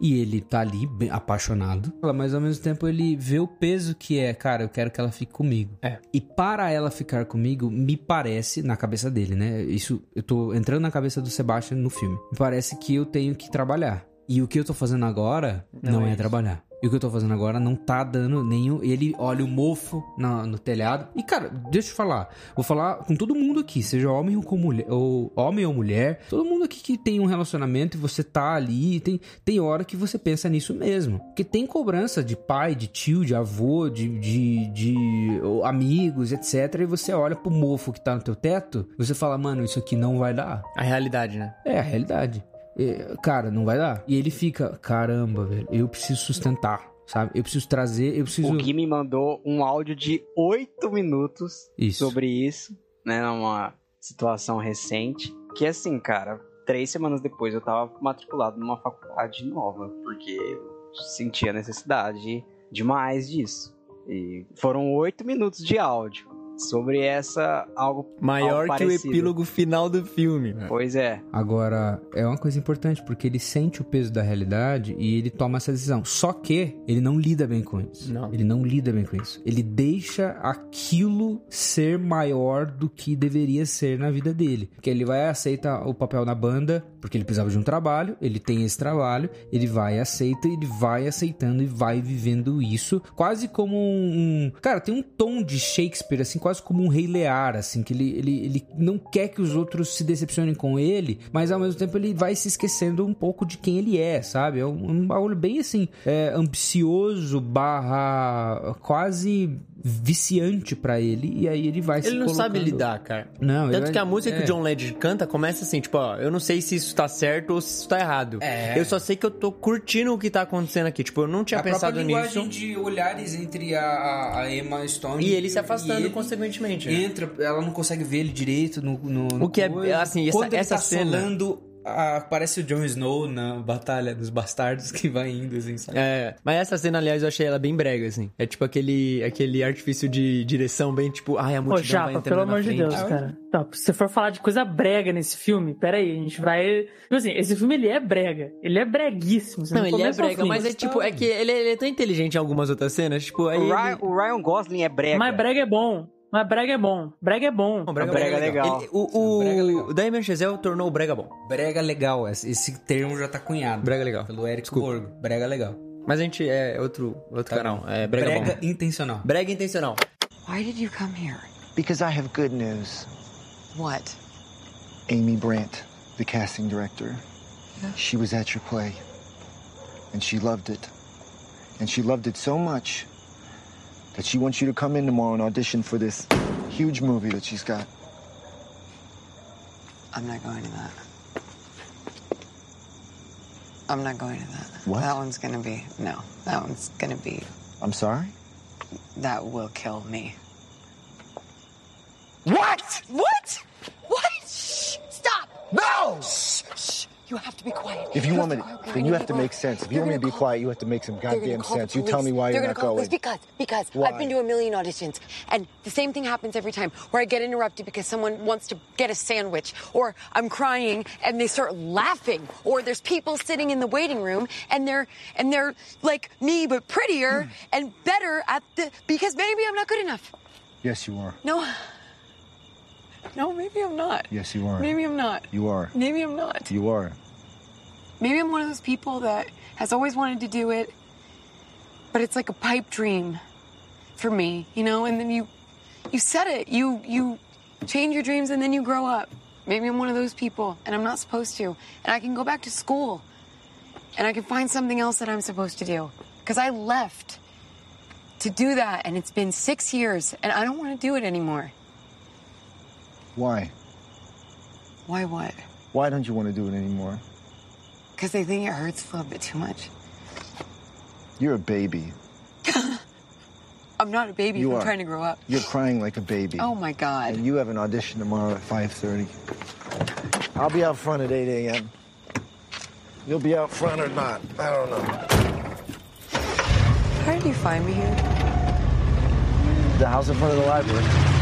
E ele tá ali, bem apaixonado. Mas ao mesmo tempo ele vê o peso que é, cara, eu quero que ela fique comigo.
É.
E para ela ficar comigo, me parece, na cabeça dele, né? Isso, eu tô entrando na cabeça do Sebastian no filme. Me parece que eu tenho que trabalhar. E o que eu tô fazendo agora não,
Não é
é, trabalhar. E o que eu tô fazendo agora não tá dando nenhum. Ele olha o mofo na- no telhado. E, cara, deixa eu te falar. Vou falar com todo mundo aqui, seja homem ou, com mulher, ou homem ou mulher. Todo mundo aqui que tem um relacionamento e você tá ali. Tem, tem hora que você pensa nisso mesmo. Porque tem cobrança de pai, de tio, de avô, de, de, de amigos, etc. E você olha pro mofo que tá no teu teto. Você fala, mano, isso aqui não vai dar.
A realidade, né?
É a realidade. Cara, não vai dar. E ele fica, caramba, velho, eu preciso sustentar, sabe? Eu preciso trazer, eu preciso.
O Gui me mandou um áudio de 8 minutos
Isso.
sobre isso, né? Numa situação recente. Que assim, cara, três semanas depois eu tava matriculado numa faculdade nova, porque eu sentia necessidade demais disso. E foram oito minutos de áudio sobre essa algo
Maior
algo
que o epílogo final do filme.
Pois é.
Agora, é uma coisa importante, porque ele sente o peso da realidade e ele toma essa decisão. Só que ele não lida bem com isso.
Não.
Ele não lida bem com isso. Ele deixa aquilo ser maior do que deveria ser na vida dele. Porque ele vai aceita o papel na banda, porque ele precisava de um trabalho, ele tem esse trabalho, ele vai aceita, ele vai aceitando e vai vivendo isso, quase como um, um- cara, tem um tom de Shakespeare assim, quase como um rei lear, assim, que ele, ele, ele não quer que os outros se decepcionem com ele, mas ao mesmo tempo ele vai se esquecendo um pouco de quem ele é, sabe? É um, um bagulho bem assim, é, ambicioso, barra quase viciante pra ele, e aí ele vai se
Ele não sabe
colocando-
lidar, cara.
Não, ele
Tanto
vai-
que a música que
é.
o John Legend canta começa assim, tipo, ó, eu não sei se isso tá certo ou se isso tá errado.
É.
Eu só sei que eu tô curtindo o que tá acontecendo aqui. Tipo, eu não tinha
a
pensado
própria
nisso.
linguagem de olhares entre a, a, a Emma Stone
E ele se afastando
ele
consequentemente. né?
Entra, ela não consegue ver ele direito no, no
O que é-
coisa.
assim, essa-
Quando ele
essa
tá
cena-
solando, ah, parece o Jon Snow na Batalha dos Bastardos que vai indo, assim, sabe?
É, mas essa cena, aliás, eu achei ela bem brega, assim. É tipo aquele, aquele artifício de direção bem tipo, ai, a
Pô,
multidão vai
Japa,
entrando
pelo
na
amor de. Deus, cara. Tá, se você for falar de coisa brega nesse filme, peraí, a gente vai. Tipo assim, esse filme ele é brega. Ele é breguíssimo.
Não,
do
ele é brega, mas é tipo, é que ele, ele é tão inteligente em algumas outras cenas, tipo, aí.
O
ele-
Ryan, o Ryan Gosling é brega.
Mas brega é bom. Mas brega é bom. Brega é bom.
Não, brega,
brega é legal.
Ele- o, o,
Brega é legal.
o Damien Chazelle tornou o brega bom.
Brega legal, esse termo já tá cunhado.
Brega legal.
Pelo Eric
Desculpa.
Borgo. Brega legal.
Mas a gente é outro, outro
Tá
canal.
bom.
É brega,
Brega
bom.
intencional.
Brega intencional.
Why did you come here?
Because I have good news.
What?
Amy Brandt, the casting director, she was at your play. And she loved it. And she loved it so much that she wants you to come in tomorrow and audition for this huge movie that she's got.
I'm not going to that. I'm not going to that.
What?
That one's gonna be no. That one's gonna be
I'm sorry?
that will kill me. What? What? What? Shh! Stop!
No!
Shh! Shh! You have to be quiet.
If you want me to,
be quiet.
then you have to make sense. If you want me to be quiet, you have to make some goddamn sense. You tell me why
They're
you're not going.
Because, because
Why?
I've been to a million auditions, and the same thing happens every time, where I get interrupted because someone wants to get a sandwich, or I'm crying and they start laughing, or there's people sitting in the waiting room and they're and they're like me but prettier
Hmm.
and better at the because maybe I'm not good enough.
Yes, you are.
No. No, maybe I'm not.
Yes, you are.
Maybe I'm not.
You are.
Maybe I'm not.
You are.
Maybe I'm one of those people that has always wanted to do it, but it's like a pipe dream for me, you know. And then you, you set it. You you change your dreams, and then you grow up. Maybe I'm one of those people, and I'm not supposed to. And I can go back to school, and I can find something else that I'm supposed to do because I left to do that, and it's been six years, and I don't want to do it anymore.
Why?
Why? What?
Why don't you want to do it anymore?
Because they think it hurts a little bit too much.
You're a baby.
I'm not a baby.
You
I'm
are.
trying to grow up.
You're crying like a baby.
Oh my God.
And you have an audition tomorrow at 5.30. I'll be out front at 8 a.m. You'll be out front or not. I don't know.
How did you find me here?
The house in front of the library.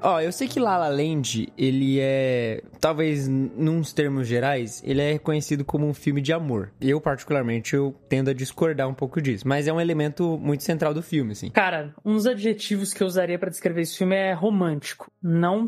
Ó, eu sei que La La Land, ele é, talvez nos termos gerais, ele é reconhecido como um filme de amor. Eu, particularmente, eu tendo a discordar um pouco disso, mas é um elemento muito central do filme, assim.
Cara, um dos adjetivos que eu usaria pra descrever esse filme é romântico. Não,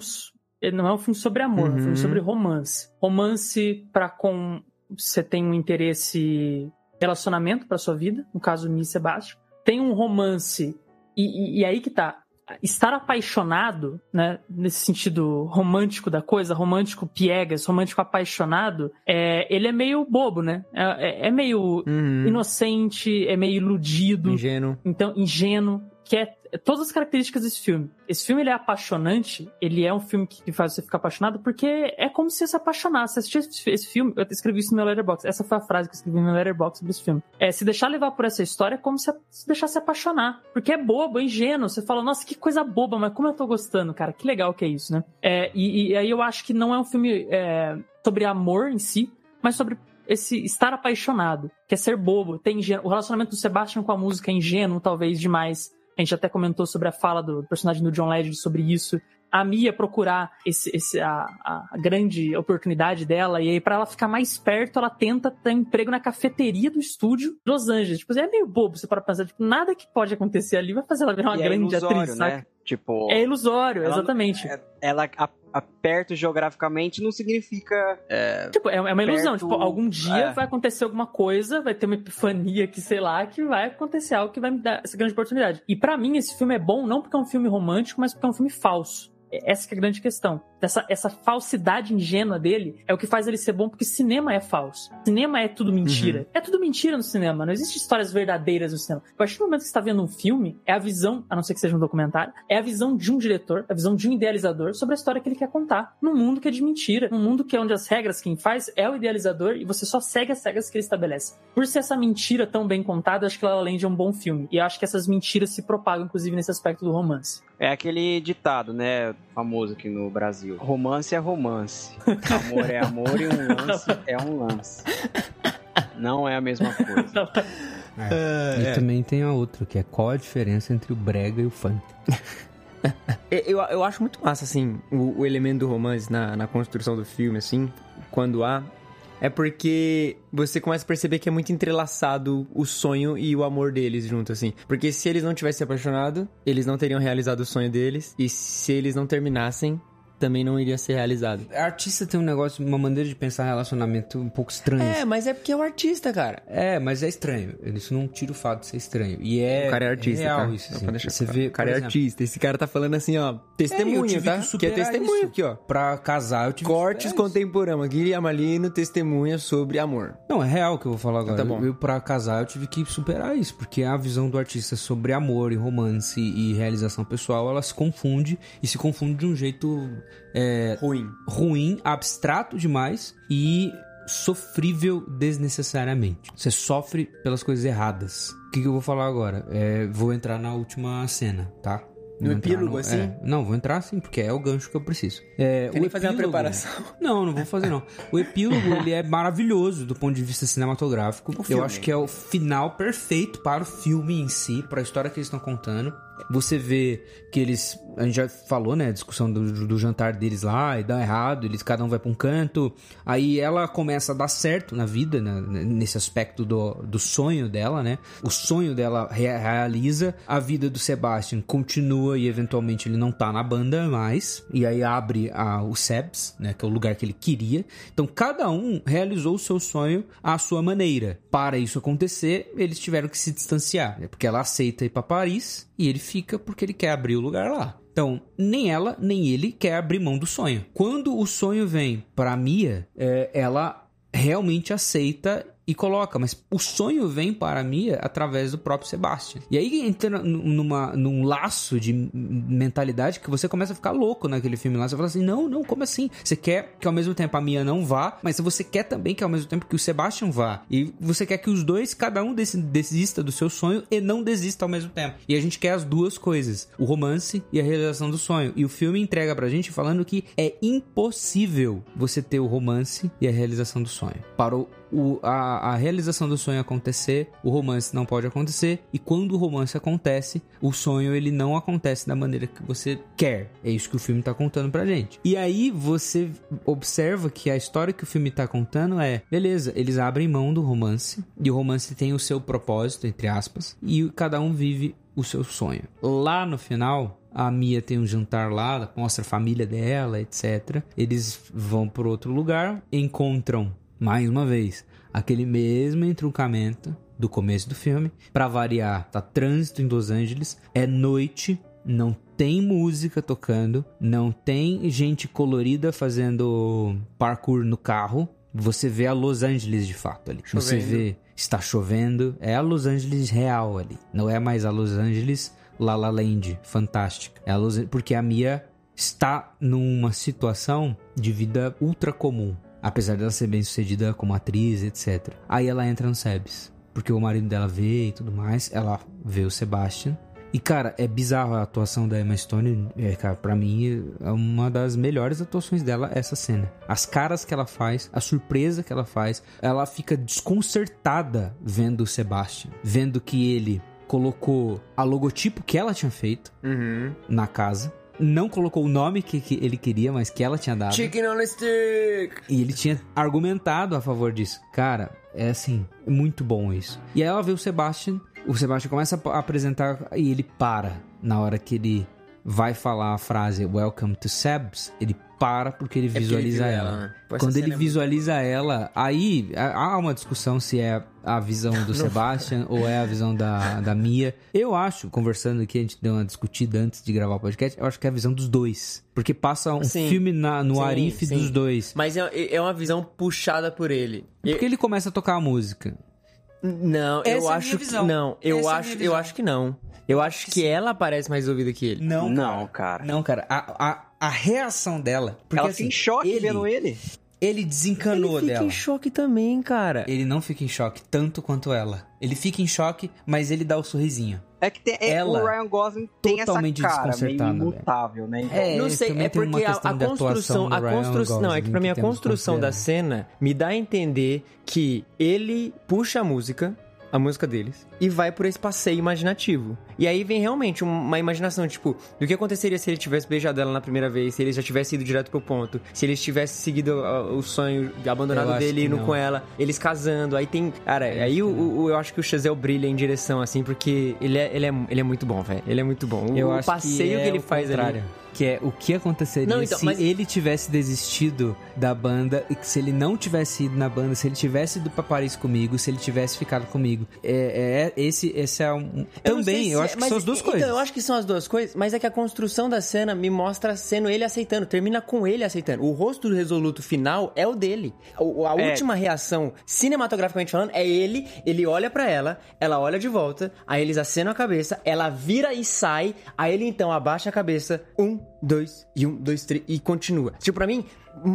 não é um filme sobre amor, é um
Uhum.
filme sobre romance. Romance pra com você tem um interesse relacionamento pra sua vida, no caso Mi e Sebastião. Tem um romance e, e- e aí que tá. Estar apaixonado, né, nesse sentido romântico da coisa, romântico piegas, romântico apaixonado, é, ele é meio bobo, né? É, é- é meio
Uhum.
inocente, é meio iludido.
Ingênuo.
Então, ingênuo, que é todas as características desse filme. Esse filme ele é apaixonante, ele é um filme que faz você ficar apaixonado, porque é como se você se apaixonasse. Assistir esse, esse filme, eu escrevi isso no meu letterbox. Essa foi a frase que eu escrevi no meu letterbox sobre esse filme. É, se deixar levar por essa história é como se, se deixar se apaixonar. Porque é bobo, é ingênuo. Você fala, nossa, que coisa boba, mas como eu tô gostando, cara. Que legal que é isso, né? É, e, e aí eu acho que não é um filme é, sobre amor em si, mas sobre esse estar apaixonado, que é ser bobo, ter ingênuo. O relacionamento do Sebastian com a música é ingênuo, talvez demais. A gente até comentou sobre a fala do personagem do John Legend sobre isso. A Mia procurar esse, esse, a, a grande oportunidade dela, e aí pra ela ficar mais perto, ela tenta ter emprego na cafeteria do estúdio de Los Angeles. Tipo, é meio bobo você para pensar, tipo, nada que pode acontecer ali vai fazer ela virar uma
E é
grande
ilusório,
atriz,
né?
saca?
Tipo,
É ilusório,
Ela
exatamente.
é- ela a- a- perto geograficamente não significa. é,
Tipo, é, é uma ilusão.
perto-
Tipo, algum dia
é.
vai acontecer alguma coisa, vai ter uma epifania que, sei lá, que vai acontecer algo que vai me dar essa grande oportunidade. E pra mim, esse filme é bom não porque é um filme romântico, mas porque é um filme falso. Essa que é a grande questão. Essa, essa falsidade ingênua dele é o que faz ele ser bom, porque cinema é falso. Cinema é tudo mentira. É tudo mentira no cinema. Não existe histórias verdadeiras no cinema. A partir do momento que você está vendo um filme, é a visão, a não ser que seja um documentário, é a visão de um diretor, a visão de um idealizador sobre a história que ele quer contar. Num mundo que é de mentira. Num mundo que é onde as regras quem faz é o idealizador e você só segue as regras que ele estabelece. Por ser essa mentira tão bem contada, acho que La La Land é um bom filme. E acho que essas mentiras se propagam, inclusive, nesse aspecto do romance.
É aquele ditado, né? Famoso aqui no Brasil. Romance é romance. Amor é amor e um lance é um lance. Não é a mesma coisa.
É. E também tem a outra, que é qual a diferença entre o brega e o funk.
É, Eu, eu acho muito massa, assim, o, o elemento do romance na, na construção do filme, assim, quando há. É porque você começa a perceber que é muito entrelaçado o sonho e o amor deles junto, assim. Porque se eles não tivessem se apaixonado, eles não teriam realizado o sonho deles. E se eles não terminassem, também não iria ser realizado.
Artista tem um negócio, uma maneira de pensar relacionamento um pouco estranho.
É, mas é porque é o artista, cara.
É, mas é estranho. Isso não tira o fato de ser estranho. E é.
O cara é artista,
real
tá?
isso.
Só
assim.
pra deixar
Você
claro.
vê,
o cara é
exemplo,
artista. Esse cara tá falando assim, ó,
É,
testemunho,
tive
tá?
que
Que, é testemunho
isso.
aqui, ó.
Pra casar, eu tive que
Cortes contemporâneos. Guilherme Malino testemunha sobre amor.
Não, é real que eu vou falar agora.
Tá bom.
Eu, pra casar, eu tive que superar isso, porque a visão do artista sobre amor e romance e realização pessoal, ela se confunde e se confunde de um jeito é,
Ruim.
ruim, abstrato demais e sofrível desnecessariamente. Você sofre pelas coisas erradas. O que, que eu vou falar agora? É, vou entrar na última cena, tá?
No epílogo, assim?
é, não, vou entrar assim, porque é o gancho que eu preciso. É,
Quer
o
nem fazer uma
epílogo-
preparação?
Não, não vou fazer não. O epílogo, ele é maravilhoso do ponto de vista cinematográfico. Eu
filme.
acho que é o final perfeito para o filme em si, para a história que eles estão contando. Você vê que eles. A gente já falou, né? A discussão do, do jantar deles lá e dá errado, eles cada um vai pra um canto. Aí ela começa a dar certo na vida, né, nesse aspecto do, do sonho dela, né? O sonho dela rea- realiza, a vida do Sebastian continua e eventualmente ele não tá na banda mais. E aí abre a, o Sebs, né? Que é o lugar que ele queria. Então cada um realizou o seu sonho à sua maneira. Para isso acontecer, eles tiveram que se distanciar, né? Porque ela aceita ir pra Paris e ele fica porque ele quer abrir o lugar lá. Então, nem ela, nem ele quer abrir mão do sonho. Quando o sonho vem pra Mia, é, ela realmente aceita e coloca, mas o sonho vem para a Mia através do próprio Sebastian. E aí entra numa, num laço de mentalidade que você começa a ficar louco naquele filme lá. Você fala assim: não, não, como assim? Você quer que ao mesmo tempo a Mia não vá, mas você quer também que ao mesmo tempo que o Sebastian vá. E você quer que os dois, cada um desista do seu sonho e não desista ao mesmo tempo. E a gente quer as duas coisas: o romance e a realização do sonho. E o filme entrega pra gente falando que é impossível você ter o romance e a realização do sonho. Para o, o- a, a realização do sonho acontecer, o romance não pode acontecer. E quando o romance acontece, o sonho ele não acontece da maneira que você quer. É isso que o filme tá contando pra gente. E aí você observa que a história que o filme tá contando é: beleza, eles abrem mão do romance. E o romance tem o seu propósito, entre aspas. E cada um vive o seu sonho. Lá no final, a Mia tem um jantar lá, mostra a família dela, etc. Eles vão para outro lugar, encontram mais uma vez aquele mesmo entroncamento do começo do filme. Para variar, tá trânsito em Los Angeles, é noite, não tem música tocando, não tem gente colorida fazendo parkour no carro. Você vê a Los Angeles de fato ali. Você
Chovendo.
vê está chovendo, é a Los Angeles real ali. Não é mais a Los Angeles La La Land, fantástica. É a Los porque a Mia está numa situação de vida ultra comum, apesar dela ser bem sucedida como atriz, etc. Aí ela entra no Sebs, porque o marido dela vê e tudo mais, ela vê o Sebastian. E cara, é bizarro a atuação da Emma Stone, é, cara, pra mim é uma das melhores atuações dela essa cena. As caras que ela faz, a surpresa que ela faz, ela fica desconcertada vendo o Sebastian, vendo que ele colocou a logotipo que ela tinha feito
Uhum.
na casa. Não colocou o nome que, que ele queria, mas que ela tinha dado.
Chicken on a stick!
E ele tinha argumentado a favor disso. Cara, é assim, é muito bom isso. E aí ela vê o Sebastian, o Sebastian começa a ap- apresentar e ele para na hora que ele vai falar a frase Welcome to Sebs, ele para porque ele
ele
visualiza ela.
ela, né?
Quando ele
é
visualiza ela, aí há uma discussão se é a visão do Sebastian ou é a visão da, da Mia. Eu acho, conversando aqui, a gente deu uma discutida antes de gravar o podcast, eu acho que é a visão dos dois. Porque passa um
Sim.
filme na, no
Sim,
arife
sim.
dos dois.
Mas é, é uma visão puxada por ele. E-
Porque ele começa a tocar a música.
Não,
Essa é
eu
a
acho que não. Eu
Essa é
acho,
minha
eu acho que não. Eu acho que ela parece mais ouvida que ele.
Não,
Não, cara.
Não, cara. A, a, a reação dela. Porque,
Ela
assim,
fica em choque
ele,
vendo ele.
Ele desencanou
ele fica
dela.
em choque também, cara.
Ele não fica em choque tanto quanto ela. Ele fica em choque, mas ele dá o sorrisinho.
É que tem, é,
Ela
o Ryan Gosling tem essa
totalmente
cara meio imutável, né? Então,
É,
não sei, é porque a, a construção, a construção, não, é que pra mim a
que temos que
construção da cena me dá a entender que ele puxa a música, a música deles, e vai por esse passeio imaginativo. E aí vem realmente uma imaginação, tipo, do que aconteceria se ele tivesse beijado ela na primeira vez, se ele já tivesse ido direto pro ponto, se eles tivessem seguido ah, o sonho abandonado dele
que
indo com ela, eles casando, aí tem, cara, aí o, o- eu acho que o Chazelle brilha em direção assim, porque ele é, ele é, ele é muito bom, velho. Ele é muito bom. O,
Eu
o passeio
que,
que,
é
ele
o
faz
contrário.
ali.
Que é o que aconteceria
Não, então,
se
mas-
ele tivesse desistido da banda e que se ele não tivesse ido na banda, se ele tivesse ido pra Paris comigo, se ele tivesse ficado comigo. É, é- esse, esse é um.
Eu
Também,
se
eu
é-
acho que
mas-
são as duas
então,
coisas.
eu acho que são as duas coisas, mas é que a construção da cena me mostra sendo ele aceitando, termina com ele aceitando. O rosto resoluto final é o dele. O- a
É.
última reação, cinematograficamente falando, é ele, ele olha pra ela, ela olha de volta, aí eles acenam a cabeça, ela vira e sai, aí ele então abaixa a cabeça, um, dois, e um, dois, três, e continua. Tipo, pra mim,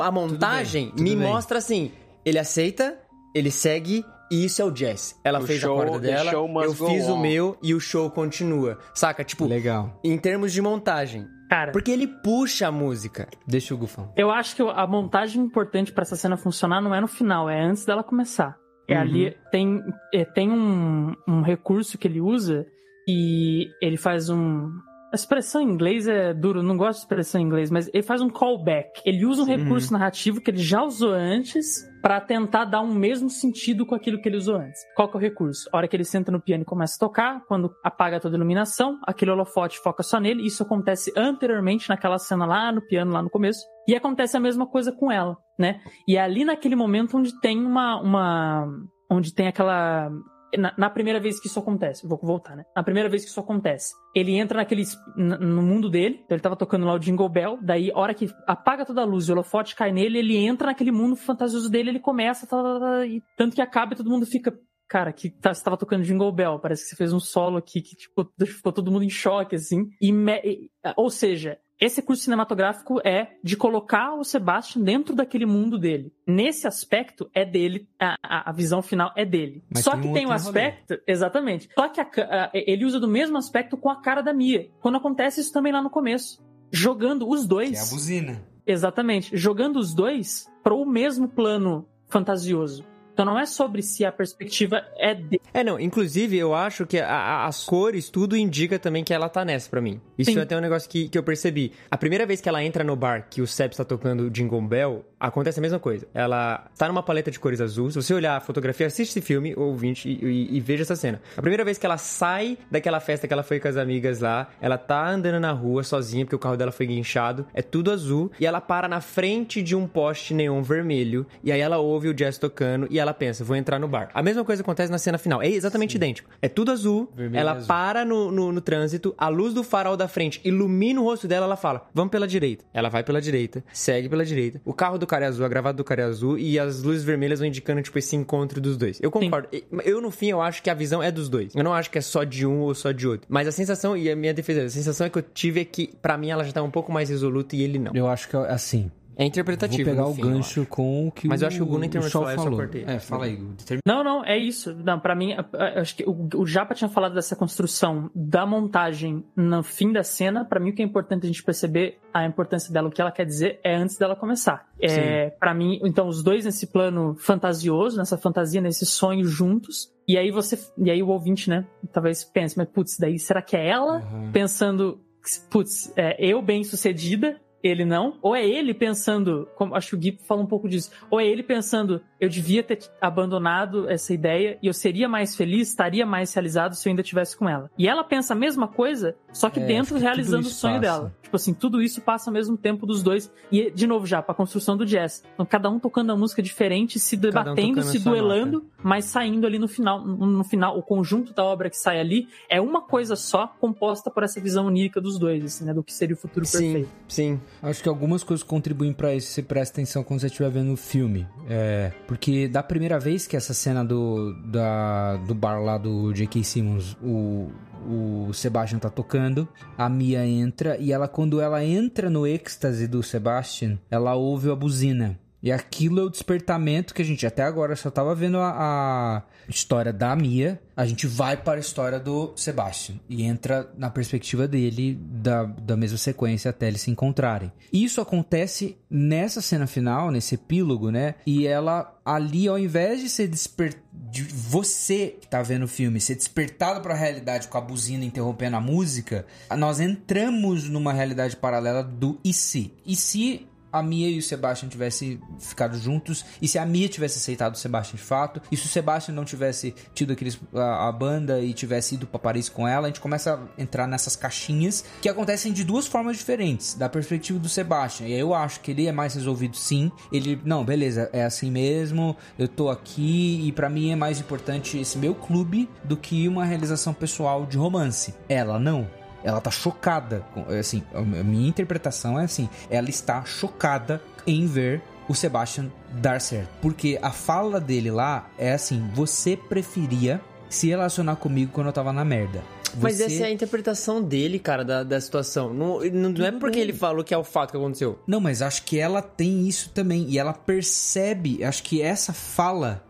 a montagem
tudo
me
bem.
mostra assim, ele aceita, ele segue, e isso é o jazz. Ela
O
fez
show-
a corda dela, eu fiz o
on.
meu e o show continua. Saca? Tipo,
Legal.
em termos de montagem.
Cara,
Porque ele puxa a música.
Deixa o Gufão.
eu acho que a montagem importante pra essa cena funcionar não é no final, é antes dela começar. É
Uhum.
ali, tem, é, tem um, um recurso que ele usa e ele faz um. A expressão em inglês é duro, não gosto de expressão em inglês, mas ele faz um callback. Ele usa um recurso narrativo que ele já usou antes pra tentar dar um mesmo sentido com aquilo que ele usou antes. Qual que é o recurso? A hora que ele senta no piano e começa a tocar, quando apaga toda a iluminação, aquele holofote foca só nele. Isso acontece anteriormente naquela cena lá no piano, lá no começo. E acontece a mesma coisa com ela, né? E é ali naquele momento onde tem uma. uma onde tem aquela. Na, na primeira vez que isso acontece, vou voltar, né? Na primeira vez que isso acontece, ele entra naquele. no mundo dele, então ele tava tocando lá o Jingle Bell, daí, hora que apaga toda a luz o holofote cai nele, ele entra naquele mundo fantasioso dele, ele começa, tá, tá, tá, e tanto que acaba e todo mundo fica. Cara, que tá, você tava tocando Jingle Bell, parece que você fez um solo aqui que tipo, ficou todo mundo em choque, assim. E me- e- ou seja, esse curso cinematográfico é de colocar o Sebastian dentro daquele mundo dele. Nesse aspecto, é dele, a, a- visão final é dele.
Mas
Só
tem
que
um
tem um
outro rolê.
aspecto, exatamente. Só que a a- ele usa do mesmo aspecto com a cara da Mia. Quando acontece isso também lá no começo. Jogando os dois.
Que é a buzina.
Exatamente. Jogando os dois para o mesmo plano fantasioso. Então não é sobre se a perspectiva é dele.
É, não, inclusive eu acho que a- a- as cores, tudo indica também que ela tá nessa pra mim. Isso
Sim.
é até um negócio que, que eu percebi. A primeira vez que ela entra no bar, que o Sebs tá tocando Jingle Bell, acontece a mesma coisa. Ela tá numa paleta de cores azul. Se você olhar a fotografia, assiste esse filme, ouvinte, e, e, e veja essa cena. A primeira vez que ela sai daquela festa que ela foi com as amigas lá, ela tá andando na rua sozinha, porque o carro dela foi guinchado, é tudo azul, e ela para na frente de um poste neon vermelho, e aí ela ouve o jazz tocando, e ela pensa, vou entrar no bar. A mesma coisa acontece na cena final, é exatamente idêntico. É tudo azul,
Vermelho
ela
azul.
para no, no, no trânsito, a luz do farol da frente ilumina o rosto dela, ela fala, vamos pela direita. Ela vai pela direita, segue pela direita. O carro do cara é azul, a gravata do cara é azul, e as luzes vermelhas vão indicando, tipo, esse encontro dos dois. Eu concordo. Eu, no fim, eu acho que a visão é dos dois. Eu não acho que é só de um ou só de outro. Mas a sensação, e a minha defesa, a sensação que eu tive é que, pra mim, ela já tá um pouco mais resoluta e ele não.
Eu acho que é assim.
É interpretativo.
Vou pegar
no
o
fim,
gancho com o que
Mas
o,
eu acho que o Gu nem terminou
o
de
Shaw
falar, eu só
falou.
cortei.
É, fala aí.
Não, não, é isso. Não, para mim, acho que o, o Japa tinha falado dessa construção da montagem no fim da cena. Pra mim, o que é importante a gente perceber a importância dela, o que ela quer dizer, é antes dela começar. É, para mim, então, os dois nesse plano fantasioso, nessa fantasia, nesse sonho juntos. E aí você, e aí o ouvinte, né, talvez pense, mas putz, daí será que é ela
Aham.
pensando, putz, é, eu bem sucedida, ele não, ou é ele pensando, como acho que o Gui fala um pouco disso, ou é ele pensando, eu devia ter abandonado essa ideia e eu seria mais feliz, estaria mais realizado se eu ainda tivesse com ela. E ela pensa a mesma coisa, só que
É,
dentro realizando o sonho
passa.
dela. Tipo assim, tudo isso passa ao mesmo tempo dos dois. E, de novo, já, pra construção do jazz. Então, cada um tocando a música diferente, se
um
debatendo,
a
se duelando, mas saindo ali no final. No final, o conjunto da obra que sai ali é uma coisa só, composta por essa visão onírica dos dois, assim, né? Do que seria o futuro
Sim,
perfeito.
sim.
Acho que algumas coisas contribuem pra isso, se presta atenção quando você estiver vendo o filme. É, porque da primeira vez que essa cena do, da, do bar lá do J.K. Simmons, o, o Sebastian tá tocando, a Mia entra e ela, quando ela entra no êxtase do Sebastian, ela ouve a buzina. E aquilo é o despertamento que a gente até agora só tava vendo a, a história da Mia. A gente vai para a história do Sebastian e entra na perspectiva dele da, da mesma sequência até eles se encontrarem. Isso acontece nessa cena final, nesse epílogo, né? E ela ali, ao invés de ser desper... de você que tá vendo o filme ser despertado para a realidade com a buzina interrompendo a música, nós entramos numa realidade paralela do e se. E se a Mia e o Sebastian tivessem ficado juntos, e se a Mia tivesse aceitado o Sebastian de fato, e se o Sebastian não tivesse tido aqueles, a, a banda e tivesse ido pra Paris com ela, a gente começa a entrar nessas caixinhas que acontecem de duas formas diferentes, da perspectiva do Sebastian. E aí eu acho que ele é mais resolvido sim. Ele, não, beleza, é assim mesmo, eu tô aqui, e pra mim é mais importante esse meu clube do que uma realização pessoal de romance. Ela não. Ela tá chocada. com- Assim, a minha interpretação é assim: ela está chocada em ver o Sebastian dar certo. Porque a fala dele lá é assim: você preferia se relacionar comigo quando eu tava na merda.
Mas
Você-
essa é a interpretação dele, cara, da, da situação. Não, não, não é porque ele falou que é o fato que aconteceu.
Não, mas acho que ela tem isso também. E ela percebe, acho que essa fala.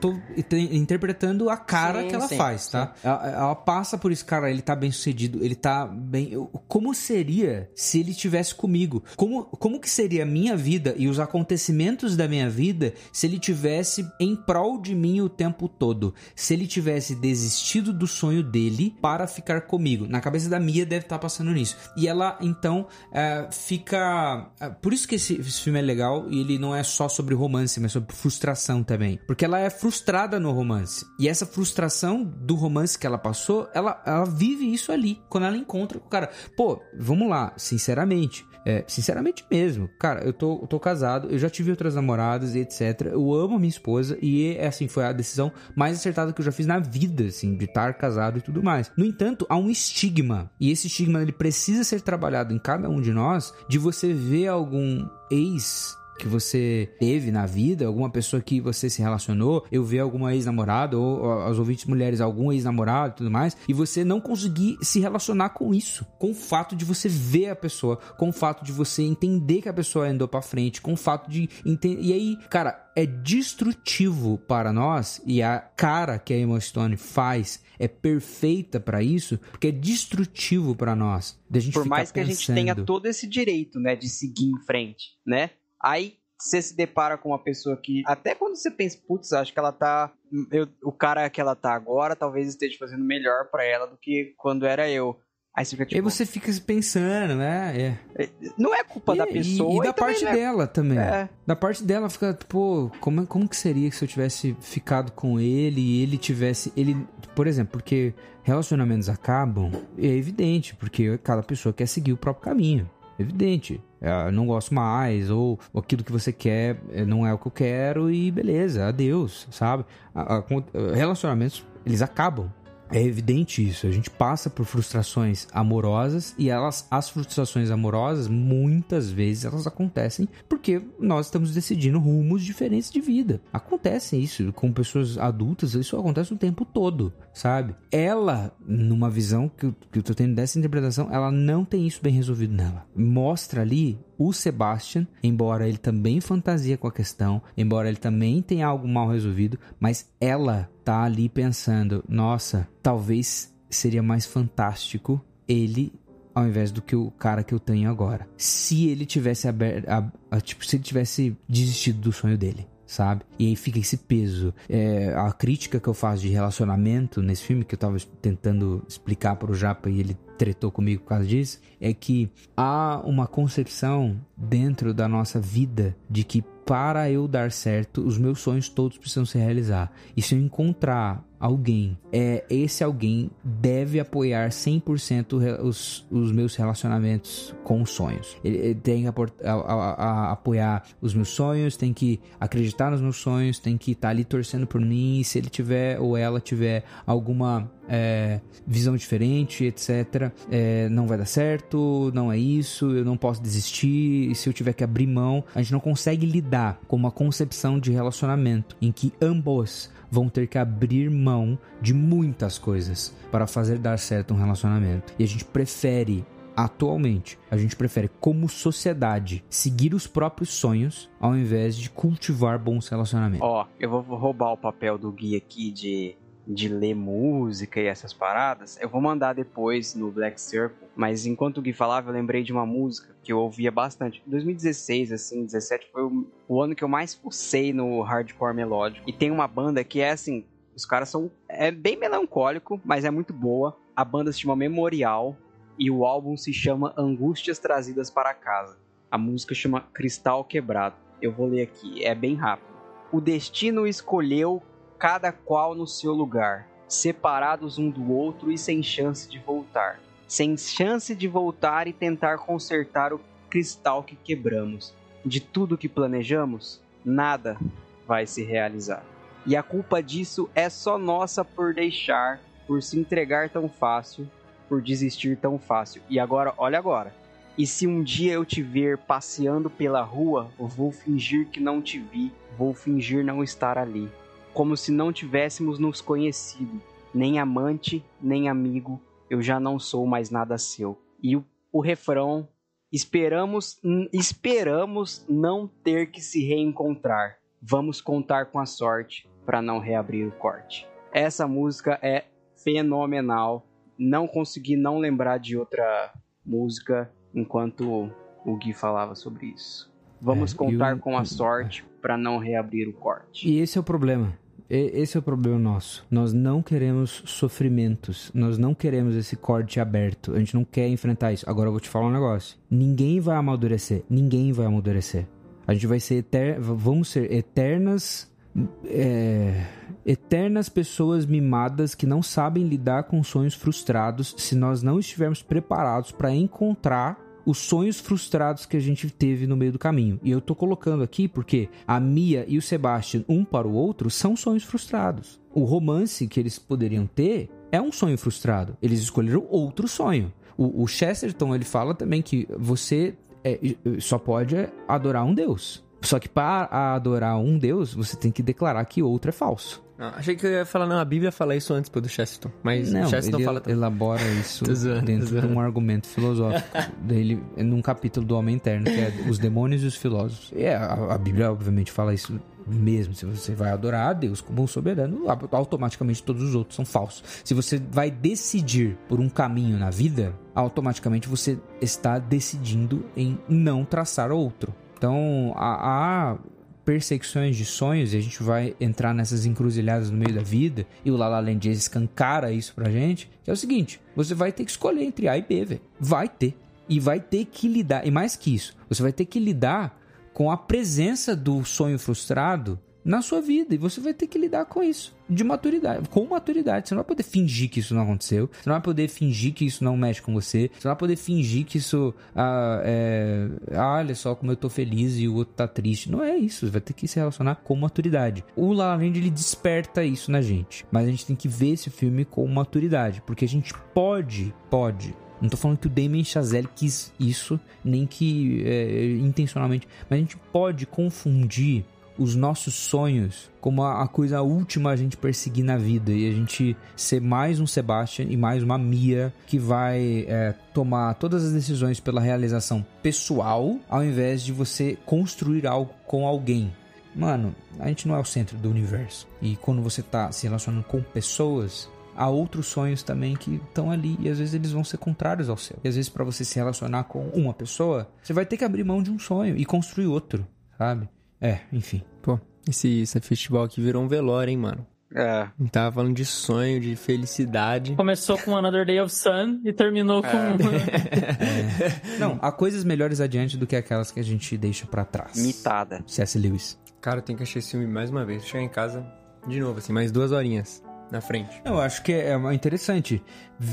Tô te- interpretando a cara
Sim,
que ela
sim,
faz, tá? Ela, ela passa por isso, cara, ele tá bem sucedido, ele tá bem. eu- Como seria se ele tivesse comigo? Como, como que seria a minha vida e os acontecimentos da minha vida se ele tivesse em prol de mim o tempo todo? Se ele tivesse desistido do sonho dele para ficar comigo? Na cabeça da Mia deve estar passando nisso. E ela, então, é, fica. é, por isso que esse, esse filme é legal e ele não é só sobre romance, mas sobre frustração também. Porque ela é frustrada no romance. E essa frustração do romance que ela passou, ela, ela vive isso ali. Quando ela encontra com o cara. Pô, vamos lá, sinceramente. É, sinceramente mesmo. Cara, eu tô, eu tô casado, eu já tive outras namoradas e etc. Eu amo a minha esposa e, é, assim, foi a decisão mais acertada que eu já fiz na vida, assim, de estar casado e tudo mais. No entanto, há um estigma. E esse estigma, ele precisa ser trabalhado em cada um de nós, de você ver algum ex que você teve na vida, alguma pessoa que você se relacionou, eu ver alguma ex-namorada ou, ou as ouvintes mulheres, algum ex-namorado e tudo mais, e você não conseguir se relacionar com isso, com o fato de você ver a pessoa, com o fato de você entender que a pessoa andou pra frente, com o fato de entender. E aí, cara, é destrutivo para nós e a cara que a Emma Stone faz é perfeita pra isso, porque é destrutivo pra nós.
Por mais que a gente
pensando.
tenha todo esse direito, né, de seguir em frente, né? Aí você se depara com uma pessoa que, até quando você pensa, putz, acho que ela tá. eu- o cara que ela tá agora talvez esteja fazendo melhor pra ela do que quando era eu. Aí você fica
E aí
tipo.
você fica pensando, né? É.
Não é culpa
E-
da
e-
pessoa.
E, da
também
parte
é-
dela também.
É.
Da parte dela fica, pô, como, como que seria se eu tivesse ficado com ele e ele tivesse. Ele. Por exemplo, porque relacionamentos acabam, é evidente, porque cada pessoa quer seguir o próprio caminho. Evidente. É, eu não gosto mais, ou aquilo que você quer é, não é o que eu quero, e beleza, adeus, sabe? Relacionamentos, eles acabam. É evidente isso. A gente passa por frustrações amorosas e elas, as frustrações amorosas, muitas vezes elas acontecem porque nós estamos decidindo rumos diferentes de vida. Acontece isso com pessoas adultas, isso acontece o tempo todo, sabe? Ela, numa visão que eu, que eu tô tendo dessa interpretação, ela não tem isso bem resolvido nela. Mostra ali o Sebastian, embora ele também fantasia com a questão, embora ele também tenha algo mal resolvido, mas ela tá ali pensando, nossa, talvez seria mais fantástico ele ao invés do que o cara que eu tenho agora. Se ele tivesse aberto, tipo, se ele tivesse desistido do sonho dele. Sabe? E aí fica esse peso. É, a crítica que eu faço de relacionamento nesse filme, que eu tava tentando explicar pro Japa e ele tretou comigo por causa disso, é que há uma concepção dentro da nossa vida de que para eu dar certo, os meus sonhos todos precisam se realizar. E se eu encontrar alguém, é esse alguém deve apoiar 100% re- os, os meus relacionamentos com os sonhos. Ele, ele tem que a- a- a- apoiar os meus sonhos, tem que acreditar nos meus sonhos, tem que estar ali torcendo por mim. Se ele tiver ou ela tiver alguma é, visão diferente, etc., é, não vai dar certo, não é isso, eu não posso desistir. E se eu tiver que abrir mão, a gente não consegue lidar com uma concepção de relacionamento em que ambos vão ter que abrir mão de muitas coisas para fazer dar certo um relacionamento. E a gente prefere atualmente, a gente prefere como sociedade seguir os próprios sonhos ao invés de cultivar bons relacionamentos.
Ó, eu vou roubar o papel do Gui aqui de, de ler música e essas paradas. Eu vou mandar depois no Black Circle. Mas enquanto o Gui falava, eu lembrei de uma música que eu ouvia bastante. 2016, assim, 17 foi o, ano que eu mais fucei no hardcore melódico. E tem uma banda que é assim. Os caras são. É bem melancólico, mas é muito boa. A banda se chama Memorial. E o álbum se chama Angústias Trazidas para Casa. A música chama Cristal Quebrado. Eu vou ler aqui, é bem rápido. O destino escolheu cada qual no seu lugar, separados um do outro e sem chance de voltar. Sem chance de voltar e tentar consertar o cristal que quebramos. De tudo que planejamos, nada vai se realizar. E a culpa disso é só nossa por deixar, por se entregar tão fácil, por desistir tão fácil. E agora, olha agora. E se um dia eu te ver passeando pela rua, vou fingir que não te vi, vou fingir não estar ali, como se não tivéssemos nos conhecido, nem amante, nem amigo, eu já não sou mais nada seu. E o, o refrão, esperamos, esperamos não ter que se reencontrar. Vamos contar com a sorte para não reabrir o corte. Essa música é fenomenal. Não consegui não lembrar de outra música enquanto o Gui falava sobre isso. Vamos
É,
contar com a sorte para não reabrir o corte.
E esse é o problema. Esse é o problema nosso. Nós não queremos sofrimentos. Nós não queremos esse corte aberto. A gente não quer enfrentar isso. Agora eu vou te falar um negócio. Ninguém vai amadurecer. Ninguém vai amadurecer. A gente vai ser eter... vamos ser eternas é, eternas pessoas mimadas que não sabem lidar com sonhos frustrados se nós não estivermos preparados para encontrar os sonhos frustrados que a gente teve no meio do caminho. E eu tô colocando aqui porque a Mia e o Sebastian, um para o outro, são sonhos frustrados. O romance que eles poderiam ter é um sonho frustrado. Eles escolheram outro sonho. O, o Chesterton ele fala também que você é, só pode adorar um Deus. Só que para adorar um Deus, você tem que declarar que outro é falso.
Ah, achei que eu ia falar, não, a Bíblia fala isso antes pô, do Chesterton. Mas
Não,
o Chesterton
ele
fala também.
elabora isso
zoando,
dentro de um argumento filosófico dele, num capítulo do Homem Interno, que é os demônios e os filósofos. E é, a, a Bíblia, obviamente, fala isso mesmo. Se você vai adorar a Deus como um soberano, automaticamente todos os outros são falsos. Se você vai decidir por um caminho na vida, automaticamente você está decidindo em não traçar outro. Então, há perseguições de sonhos e a gente vai entrar nessas encruzilhadas no meio da vida e o La La Land escancara isso pra gente, que é o seguinte, você vai ter que escolher entre A e B, velho. Vai ter. E vai ter que lidar, e mais que isso, você vai ter que lidar com a presença do sonho frustrado na sua vida e você vai ter que lidar com isso de maturidade, com maturidade. Você não vai poder fingir que isso não aconteceu, você não vai poder fingir que isso não mexe com você, você não vai poder fingir que isso, ah, é, ah, olha só como eu tô feliz e o outro tá triste. Não é isso, você vai ter que se relacionar com maturidade. O La La Land ele desperta isso na gente, mas a gente tem que ver esse filme com maturidade, porque a gente pode, pode não tô falando que o Damien Chazelle quis isso, nem que é, intencionalmente, mas a gente pode confundir os nossos sonhos como a, coisa última a gente perseguir na vida e a gente ser mais um Sebastian e mais uma Mia que vai é, tomar todas as decisões pela realização pessoal ao invés de você construir algo com alguém. Mano, a gente não é o centro do universo. E quando você tá se relacionando com pessoas, há outros sonhos também que estão ali e às vezes eles vão ser contrários ao seu. E às vezes para você se relacionar com uma pessoa, você vai ter que abrir mão de um sonho e construir outro, sabe? É, enfim.
Pô, Esse, esse festival aqui virou um velório, hein, mano?
É.
Tava falando de sonho, de felicidade.
Começou com Another Day of Sun e terminou com.
Não, há coisas melhores adiante do que aquelas que a gente deixa pra trás.
Mitada.
C.S. Lewis.
Cara, eu tenho que assistir esse filme mais uma vez. Chegar em casa de novo, assim, mais duas horinhas na frente.
Eu acho que é é interessante.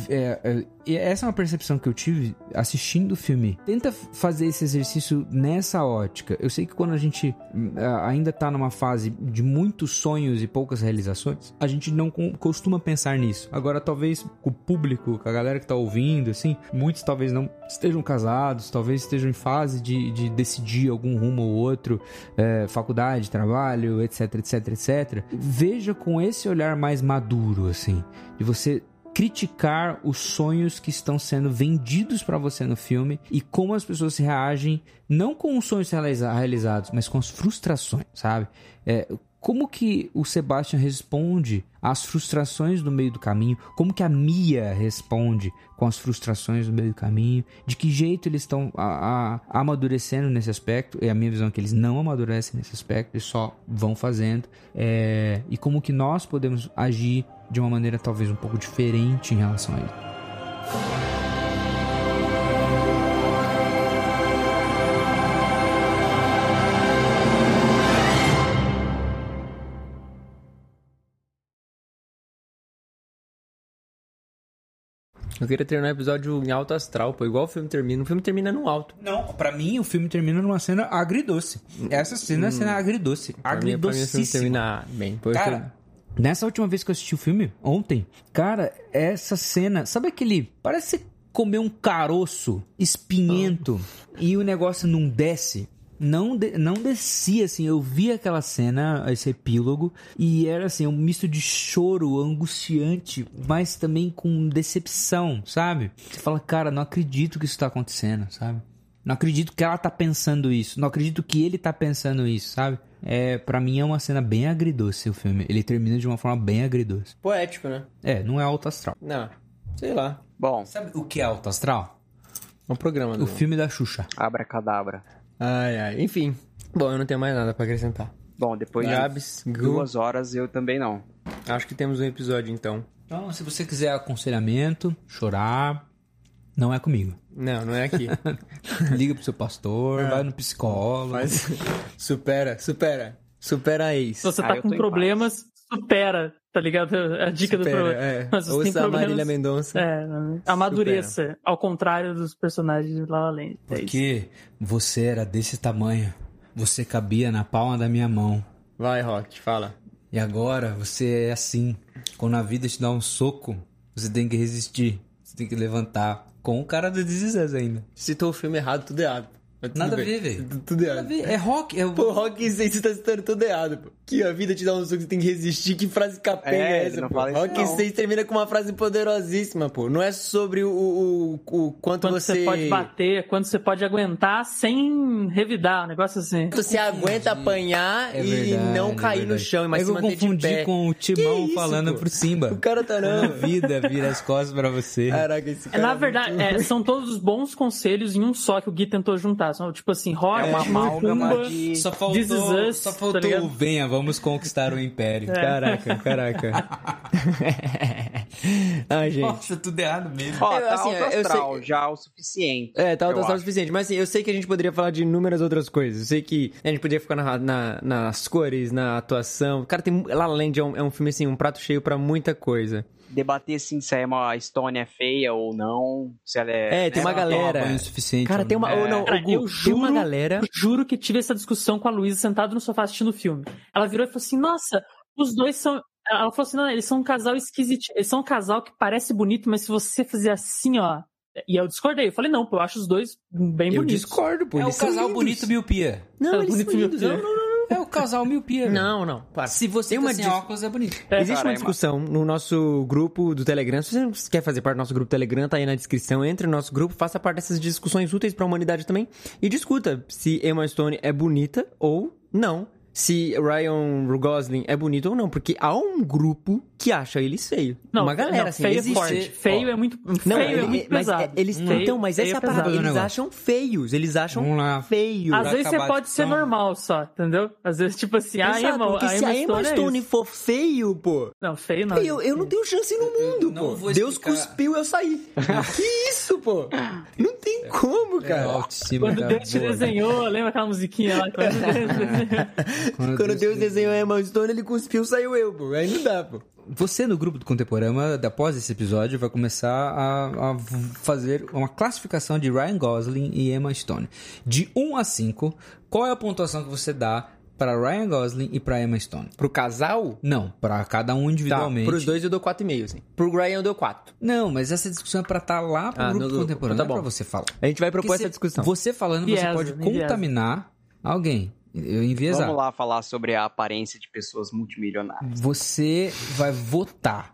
É, é, essa é uma percepção que eu tive assistindo o filme. Tenta fazer esse exercício nessa ótica. Eu sei que quando a gente hum, ainda tá numa fase de muitos sonhos e poucas realizações, a gente não costuma pensar nisso. Agora, talvez o público, a galera que tá ouvindo, assim, muitos talvez não estejam casados, talvez estejam em fase de, de decidir algum rumo ou outro, é, faculdade, trabalho, etc, etc, etc. Veja com esse olhar mais maduro, assim, de você criticar os sonhos que estão sendo vendidos pra você no filme e como as pessoas reagem, não com os sonhos realiza- realizados, mas com as frustrações, sabe? É, como que o Sebastian responde às frustrações no meio do caminho? Como que a Mia responde com as frustrações no meio do caminho? De que jeito eles estão a- a- amadurecendo nesse aspecto? E a minha visão é que eles não amadurecem nesse aspecto, eles só vão fazendo. É, e como que nós podemos agir de uma maneira talvez um pouco diferente em relação a ele.
Eu queria terminar o episódio em alto astral, pô. Igual o filme termina. O filme termina no alto.
Não, pra mim o filme termina numa cena agridoce. Essa cena é a cena agridoce. Agridocíssima.
termina bem. Pô,
Cara, nessa última vez que eu assisti o filme, ontem, cara, essa cena, sabe aquele. Parece comer um caroço espinhento e o negócio não desce. Não, de- não descia, assim. Eu vi aquela cena, esse epílogo, e era assim, um misto de choro angustiante, mas também com decepção, sabe? Você fala, cara, não acredito que isso tá acontecendo, sabe? Não acredito que ela tá pensando isso. Não acredito que ele tá pensando isso, sabe? É, para mim é uma cena bem agridoce o filme. Ele termina de uma forma bem agridoce.
Poético, né?
É, não é alto astral.
Não, sei lá.
Bom,
Sabe o que é alto astral?
É um programa.
O
Do...
filme da Xuxa.
abracadabra.
Ai, ai. Enfim. Bom, eu não tenho mais nada pra acrescentar.
Bom, depois de
Gabs, Gu,
duas horas eu também não.
acho que temos um episódio então.
Então, se você quiser aconselhamento, chorar, não é comigo.
Não, não é aqui.
Liga pro seu pastor, vai no psicólogo.
Mas supera, supera. Supera a ex.
Se você
Ah,
tá
eu
com problemas, supera, tá ligado? A dica do
Supera,
problema.
é.
Mas tem
Ouça a
problemas,
Marília Mendonça.
É, amadureça. Ao contrário dos personagens de La La Land. É isso.
Porque você era desse tamanho. Você cabia na palma da minha mão.
Vai, Rock, fala.
E agora você é assim. Quando a vida te dá um soco, você tem que resistir. Você tem que levantar. Com o cara do This ainda.
Citou o filme errado, tudo errado.
Nada a ver, velho.
Tudo, errado.
É rock. É...
Pô, Rock 6, você tá citando tudo errado, pô. Que a vida te dá um suco, você tem que resistir. Que frase capenga
É,
é, essa,
não
pô?
fala isso,
Rock
não.
6 termina com uma frase poderosíssima, pô. Não é sobre o, o, o quanto
Quanto
você...
você pode bater, quanto você pode aguentar sem revidar, um negócio assim.
Você aguenta apanhar
É
e
verdade,
não cair
é
no
verdade.
chão, mas
é
se
eu
manter de
confundi
pé.
com o Timão
isso,
falando
pô?
pro Simba.
O cara tá não.
a vida vira as costas pra você.
Caraca, esse cara...
Na
é
verdade,
muito-
é, são todos os bons conselhos em um só que o Gui tentou juntar. São, tipo assim, rock,
É uma amálgama de-
Só faltou,
Us,
só
tá
faltou
ligado?
o venha, vamos conquistar o império.
Caraca, caraca. Ai, gente.
Nossa, tudo errado mesmo.
Ó,
Eu,
tá
assim,
alto
eu
astral,
sei-
já o suficiente.
É, tá
eu
autoastral o suficiente. Mas assim, eu sei que a gente poderia falar de inúmeras outras coisas. Eu sei que a gente poderia ficar na, na- nas cores, na atuação. Cara, tem. La La Land é um, é um filme, assim, um prato cheio pra muita coisa.
Debater assim, se é uma Estônia é feia ou não, se ela é...
É, tem
né,
uma galera.
banho suficiente.
Cara, tem uma.
É.
ou não,
Cara,
o Gu,
eu
tem
juro,
uma galera.
eu juro que tive essa discussão com a Luísa sentado no sofá assistindo o filme. Ela virou e falou assim: Nossa, os dois são. Ela falou assim: Não, eles são um casal esquisito. Eles são um casal que parece bonito, mas se você fizer assim, ó. E eu discordei. Eu falei: Não, pô, eu acho os dois bem
Eu
bonitos.
discordo, pô.
É o casal
lindos.
bonito miopia.
Não,
Casal
eles
bonito
são lindos.
miopia.
Não, não, não.
É o casal miopia. velho.
Não, não. Para.
Se você
Tem
tá
uma
sem
dis-
óculos, é bonito.
Existe
Cara,
uma
é
discussão no nosso grupo do Telegram. Se você quer fazer parte do nosso grupo Telegram, tá aí na descrição. Entre no nosso grupo, faça parte dessas discussões úteis pra humanidade também. E discuta se Emma Stone é bonita ou não. Se Ryan Gosling é bonito ou não, porque há um grupo que acha ele feio.
Não,
Uma galera,
não,
assim,
feio
existe.
é forte. Feio é muito.
Não,
feio é
ele-
muito
mas
pesado.
é- eles
Feio-
então, mas
feio
essa
é
parada,
pesado.
eles
negócio.
acham feios, eles acham
Vamos lá.
feio.
Às vezes você
a
pode ser normal só, entendeu? Às vezes, tipo assim, a
Exato,
Emma,
porque
a
se
Emma
a Emma
Stone é
for feio, pô,
Não, feio não.
eu, eu não tenho chance no mundo,
não
pô. Deus cuspiu, eu saí. que isso, pô? Não tem como,
É, a
cara.
autoestima
Quando Deus te
boa.
desenhou, lembra aquela musiquinha lá? Quando Deus desenhou.
Quando Deus desenhou a Emma Stone, ele cuspiu, saiu eu, pô. Aí não dá, pô.
Você no grupo do Contemporama, após esse episódio, vai começar a, a fazer uma classificação de Ryan Gosling e Emma Stone. De 1 a 5, qual é a pontuação que você dá para Ryan Gosling e para Emma Stone?
Pro casal,
Não, para cada um
tá.
individualmente.
Pros dois eu dou 4,5, assim. Pro Ryan eu dou 4.
Não, mas essa discussão é pra estar lá pro
Ah,
grupo
no-
do Contemporâneo,
tá
não é
bom.
pra você falar.
A gente vai propor
Porque
essa discussão.
Você falando, você pode contaminar alguém. Eu enviesar.
Vamos lá falar sobre a aparência de pessoas multimilionárias.
Você vai votar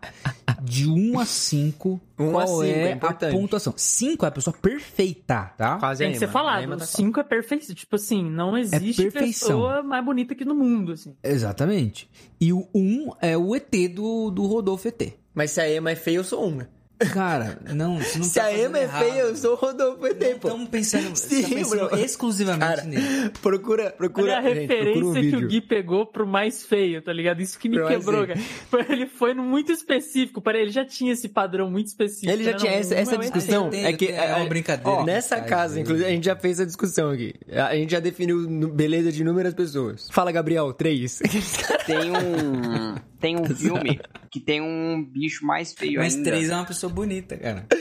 de 1 a 5
Um
qual
a cinco, é
é, a pontuação. 5 é a pessoa perfeita, tá?
Quase
Tem que ser falado.
Emma tá
Cinco é perfeição. Tipo assim, não existe
perfeição.
pessoa mais bonita aqui no mundo, assim.
Exatamente. E o 1 é o ET do, do Rodolfo ET.
Mas se a Emma é feia, eu sou um. né?
Cara, não, você não
Se
tá
a Emma é feia, eu sou o Rodolfo pô.
Estamos pensando, você
Sim,
tá pensando
bro.
exclusivamente
Cara,
nele.
procura, procura.
Olha a
gente, procura
referência
um
que
vídeo.
o Gui pegou pro mais feio, tá ligado? Isso que me
Pro
quebrou,
feio.
cara. Ele foi no muito específico, para ele já tinha esse padrão muito específico.
Ele já tinha
Não,
essa,
não
essa discussão.
eu tenho,
é que
é uma brincadeira
ó, nessa
faz,
casa,
né?
inclusive, a gente já fez a discussão aqui. A gente já definiu beleza de inúmeras pessoas. Fala, Gabriel, três.
Tem um. Tem um filme que tem um bicho mais feio
Mas
ainda.
três é uma pessoa bonita, cara.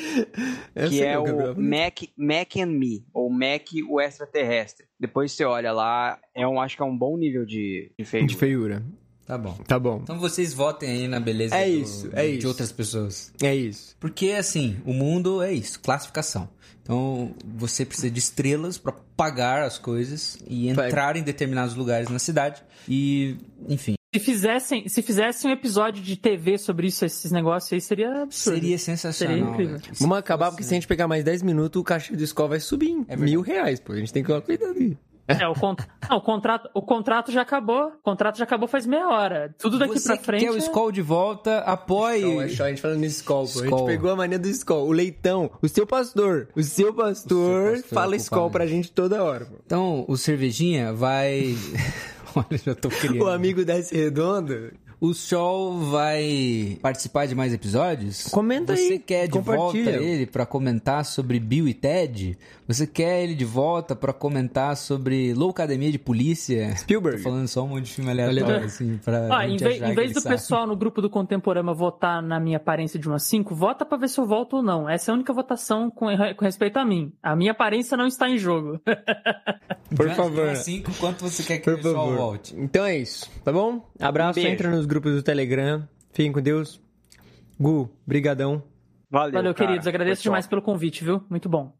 Que
sei,
é o. Mac, Mac and Me, ou Mac o extraterrestre. Depois você olha lá, é um, acho que é um bom nível de, de feio.
De feiura.
Tá bom.
Tá bom.
Então vocês votem aí na beleza
É
do-
isso, é
de
isso.
outras pessoas.
É isso.
Porque, assim, o mundo é isso, classificação. Então, você precisa de estrelas pra pagar as coisas e
Vai.
entrar em determinados lugares na cidade. E, enfim,
Se fizessem, se fizessem um episódio de TV sobre isso, esses negócios aí, seria absurdo.
seria sensacional.
Seria incrível.
velho.
Vamos acabar, porque se a gente pegar mais 10 minutos, o cachê do escola vai subir em
É
mil reais, pô. A gente tem que tomar cuidado aí.
É, o, con... não, o, contrato, o contrato já acabou. O contrato já acabou faz meia hora. Tudo daqui
Você
pra
que
frente.
quer o
é-
Skol de volta, apoie.
Então, é só a gente falando em Skol, pô. A gente
Skol.
pegou a mania do Skol. O leitão, o seu pastor. O seu pastor,
pastor
fala
é
Skol pra gente toda hora, pô.
Então, o Cervejinha vai... Olha, já tô criando.
O amigo desce redondo.
O Show vai participar de mais episódios?
Comenta
Você
aí,
quer de volta
compartilha.
ele pra comentar sobre Bill e Ted? Você quer ele de volta pra comentar sobre Loucademia de Polícia?
Spielberg.
Tô falando só um monte de filme aleatório, assim, pra gente
em vez,
achar
em vez do
sabe.
pessoal no grupo do Contemporama votar na minha aparência de 1 a 5, vota pra ver se eu volto ou não. Essa é a única votação com, com respeito a mim. A minha aparência não está em jogo.
Por
De-
favor.
cinco, quanto você quer que
Por
o Show
favor.
volte?
Então é isso, tá bom? Abraço,
Um beijo.
entra nos grupos do Telegram. Fiquem com Deus. Gu, brigadão.
Valeu,
Valeu,
cara.
queridos. Agradeço demais pelo convite, viu? Muito bom.